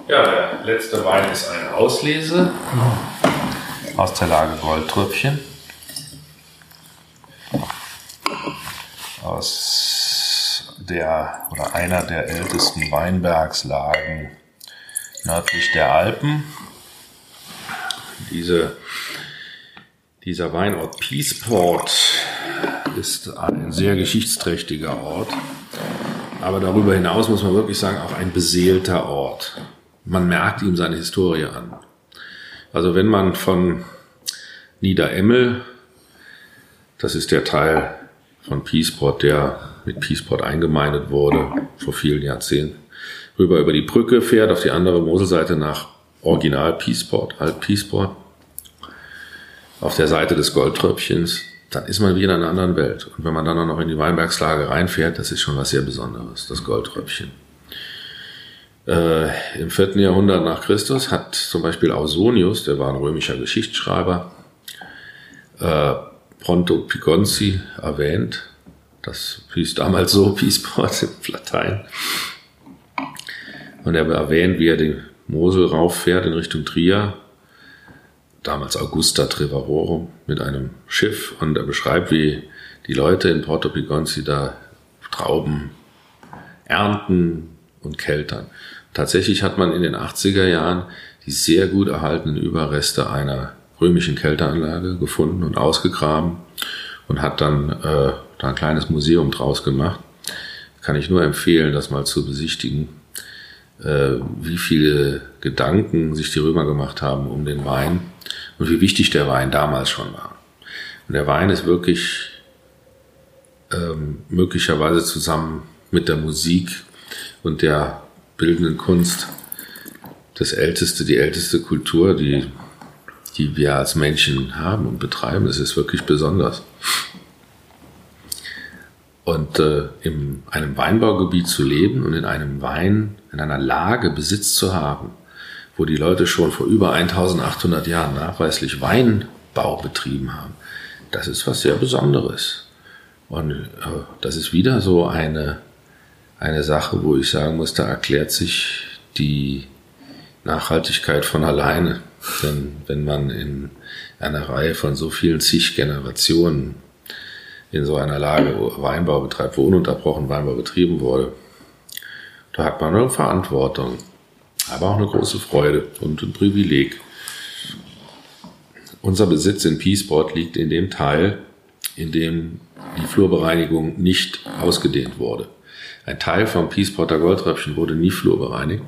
Ja, der letzte Wein ist eine Auslese aus der Lage Goldtröpfchen. Aus der oder einer der ältesten Weinbergslagen nördlich der Alpen. Diese, dieser Weinort Peaceport ist ein sehr geschichtsträchtiger Ort, aber darüber hinaus muss man wirklich sagen, auch ein beseelter Ort man merkt ihm seine Historie an. Also wenn man von Niederemmel, das ist der Teil von Peaceport, der mit Peaceport eingemeindet wurde vor vielen Jahrzehnten, rüber über die Brücke fährt, auf die andere Moselseite nach Original Peaceport, Alt Peaceport, auf der Seite des Goldtröpfchens, dann ist man wie in einer anderen Welt. Und wenn man dann auch noch in die Weinbergslage reinfährt, das ist schon was sehr Besonderes, das Goldtröpfchen. Äh, Im vierten Jahrhundert nach Christus hat zum Beispiel Ausonius, der war ein römischer Geschichtsschreiber, äh, Pronto Piconzi erwähnt. Das hieß damals so, Peaceport im Latein. Und er erwähnt, wie er den Mosel rauffährt in Richtung Trier, damals Augusta Trevarorum, mit einem Schiff. Und er beschreibt, wie die Leute in Porto Piconzi da Trauben ernten und keltern. Tatsächlich hat man in den 80er Jahren die sehr gut erhaltenen Überreste einer römischen Kälteanlage gefunden und ausgegraben und hat dann äh, da ein kleines Museum draus gemacht. Kann ich nur empfehlen, das mal zu besichtigen, äh, wie viele Gedanken sich die Römer gemacht haben um den Wein und wie wichtig der Wein damals schon war. Und der Wein ist wirklich ähm, möglicherweise zusammen mit der Musik und der bildenden Kunst das älteste, die älteste Kultur, die, die wir als Menschen haben und betreiben. Es ist wirklich besonders. Und äh, in einem Weinbaugebiet zu leben und in einem Wein, in einer Lage Besitz zu haben, wo die Leute schon vor über 1800 Jahren nachweislich Weinbau betrieben haben, das ist was sehr Besonderes. Und äh, das ist wieder so eine eine Sache, wo ich sagen muss, da erklärt sich die Nachhaltigkeit von alleine. Denn wenn man in einer Reihe von so vielen zig Generationen in so einer Lage Weinbau betreibt, wo ununterbrochen Weinbau betrieben wurde, da hat man eine Verantwortung, aber auch eine große Freude und ein Privileg. Unser Besitz in Peaceport liegt in dem Teil, in dem die Flurbereinigung nicht ausgedehnt wurde. Ein Teil vom Peaceporter Goldtröpfchen wurde nie flurbereinigt.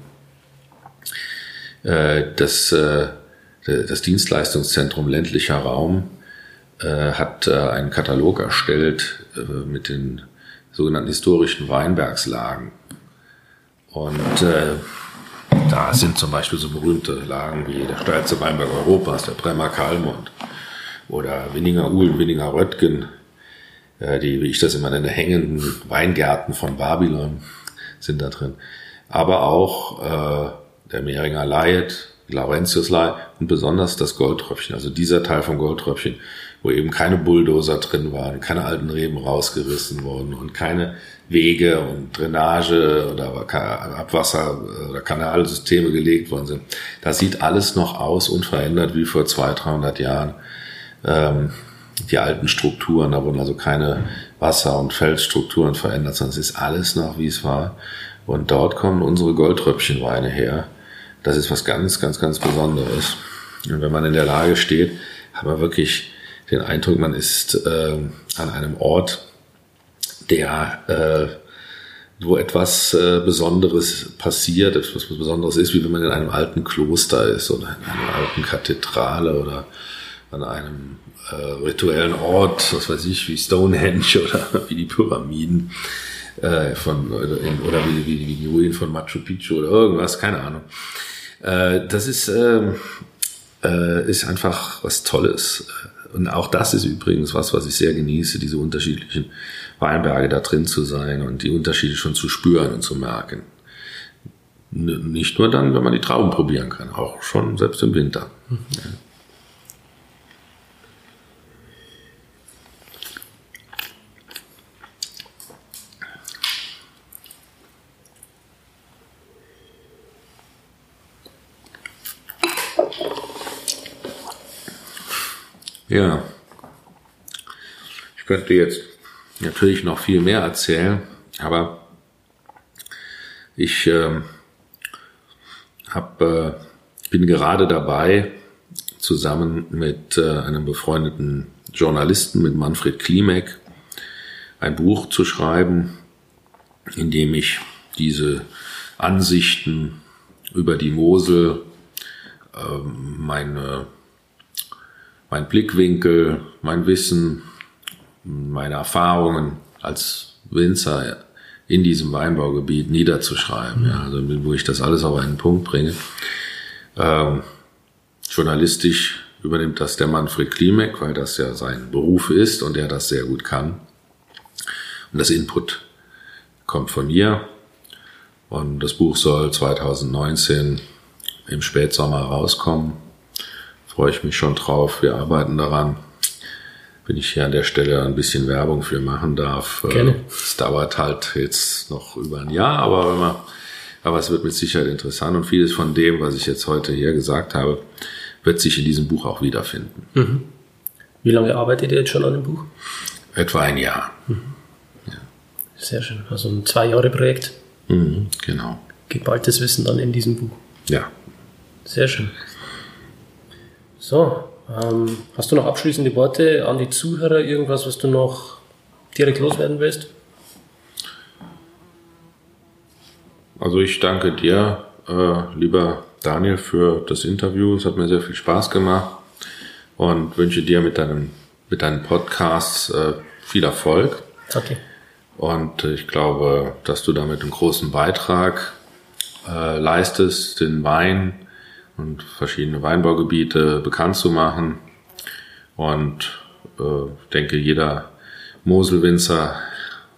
Äh, das, äh, das Dienstleistungszentrum ländlicher Raum äh, hat einen Katalog erstellt mit den sogenannten historischen Weinbergslagen. Und da sind zum Beispiel so berühmte Lagen wie der steilste Weinberg Europas, der Bremer Kalmont oder Winninger Uhlen, Winninger Röttgen, äh, die, wie ich das immer nenne, hängenden Weingärten von Babylon sind da drin. Aber auch äh, der Mehringer Laiet, Laurentius Laiet und besonders das Goldtröpfchen, also dieser Teil vom Goldtröpfchen, wo eben keine Bulldozer drin waren, keine alten Reben rausgerissen wurden und keine Wege und Drainage oder Abwasser oder Kanalsysteme gelegt worden sind. Das sieht alles noch aus unverändert wie vor 200, 300 Jahren. Ähm, die alten Strukturen, da wurden also keine Wasser- und Felsstrukturen verändert, sondern es ist alles noch, wie es war. Und dort kommen unsere Goldtröpfchenweine her. Das ist was ganz, ganz, ganz Besonderes. Und wenn man in der Lage steht, hat man wirklich den Eindruck, man ist äh, an einem Ort, der, äh, wo etwas äh, Besonderes passiert, etwas Besonderes ist, wie wenn man in einem alten Kloster ist oder in einer alten Kathedrale oder an einem äh, rituellen Ort, was weiß ich, wie Stonehenge oder wie die Pyramiden äh, von oder, in, oder wie, wie, wie die Ruinen von Machu Picchu oder irgendwas, keine Ahnung. Äh, das ist äh, äh, ist einfach was Tolles. Und auch das ist übrigens was, was ich sehr genieße, diese unterschiedlichen Weinberge da drin zu sein und die Unterschiede schon zu spüren und zu merken. Nicht nur dann, wenn man die Trauben probieren kann, auch schon selbst im Winter. Mhm. Ja. Ich könnte jetzt natürlich noch viel mehr erzählen, aber ich äh, hab, äh, bin gerade dabei, zusammen mit äh, einem befreundeten Journalisten, mit Manfred Klimek, ein Buch zu schreiben, in dem ich diese Ansichten über die Mosel, äh, meine mein Blickwinkel, mein Wissen, meine Erfahrungen als Winzer in diesem Weinbaugebiet niederzuschreiben, ja, also wo ich das alles auf einen Punkt bringe. Ähm, journalistisch übernimmt das der Manfred Klimek, weil das ja sein Beruf ist und er das sehr gut kann. Und das Input kommt von mir. Und das Buch soll 2019 im Spätsommer rauskommen freue ich mich schon drauf. Wir arbeiten daran. Wenn ich hier an der Stelle ein bisschen Werbung für machen darf. Äh, Gerne. Es dauert halt jetzt noch über ein Jahr, aber wenn man, aber es wird mit Sicherheit interessant und vieles von dem, was ich jetzt heute hier gesagt habe, wird sich in diesem Buch auch wiederfinden. Mhm. Wie lange arbeitet ihr jetzt schon an dem Buch? Etwa ein Jahr. Mhm. Ja. Sehr schön. Also ein zwei Jahre Projekt. Mhm, genau. Geballtes Wissen dann in diesem Buch. Ja. Sehr schön. So, ähm, hast du noch abschließende Worte an die Zuhörer? Irgendwas, was du noch direkt loswerden willst? Also ich danke dir, äh, lieber Daniel, für das Interview. Es hat mir sehr viel Spaß gemacht und wünsche dir mit deinem, mit deinem Podcast äh, viel Erfolg. Okay. Und ich glaube, dass du damit einen großen Beitrag äh, leistest, den Wein und verschiedene Weinbaugebiete bekannt zu machen. Und äh, denke, jeder Moselwinzer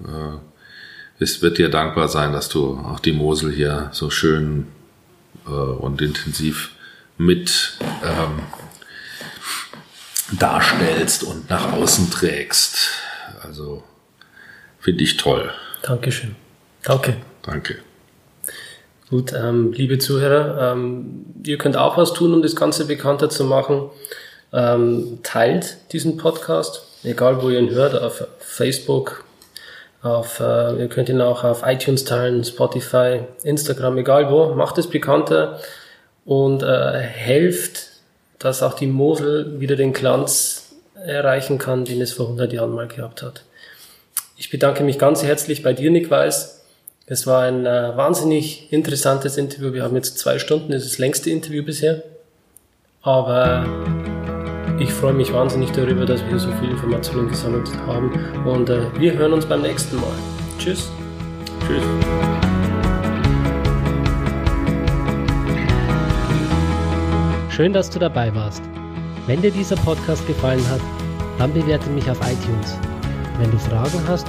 äh, ist, wird dir dankbar sein, dass du auch die Mosel hier so schön äh, und intensiv mit ähm, darstellst und nach außen trägst. Also finde ich toll. Dankeschön. Danke. Danke. Gut, ähm, liebe Zuhörer, ähm, ihr könnt auch was tun, um das Ganze bekannter zu machen. Ähm, teilt diesen Podcast, egal wo ihr ihn hört, auf Facebook, auf, äh, ihr könnt ihn auch auf iTunes teilen, Spotify, Instagram, egal wo. Macht es bekannter und äh, helft, dass auch die Mosel wieder den Glanz erreichen kann, den es vor 100 Jahren mal gehabt hat. Ich bedanke mich ganz herzlich bei dir, Nick Weiß es war ein äh, wahnsinnig interessantes Interview. Wir haben jetzt zwei Stunden, das ist das längste Interview bisher. Aber ich freue mich wahnsinnig darüber, dass wir so viel Informationen gesammelt haben. Und äh, wir hören uns beim nächsten Mal. Tschüss. Tschüss. Schön, dass du dabei warst. Wenn dir dieser Podcast gefallen hat, dann bewerte mich auf iTunes. Wenn du Fragen hast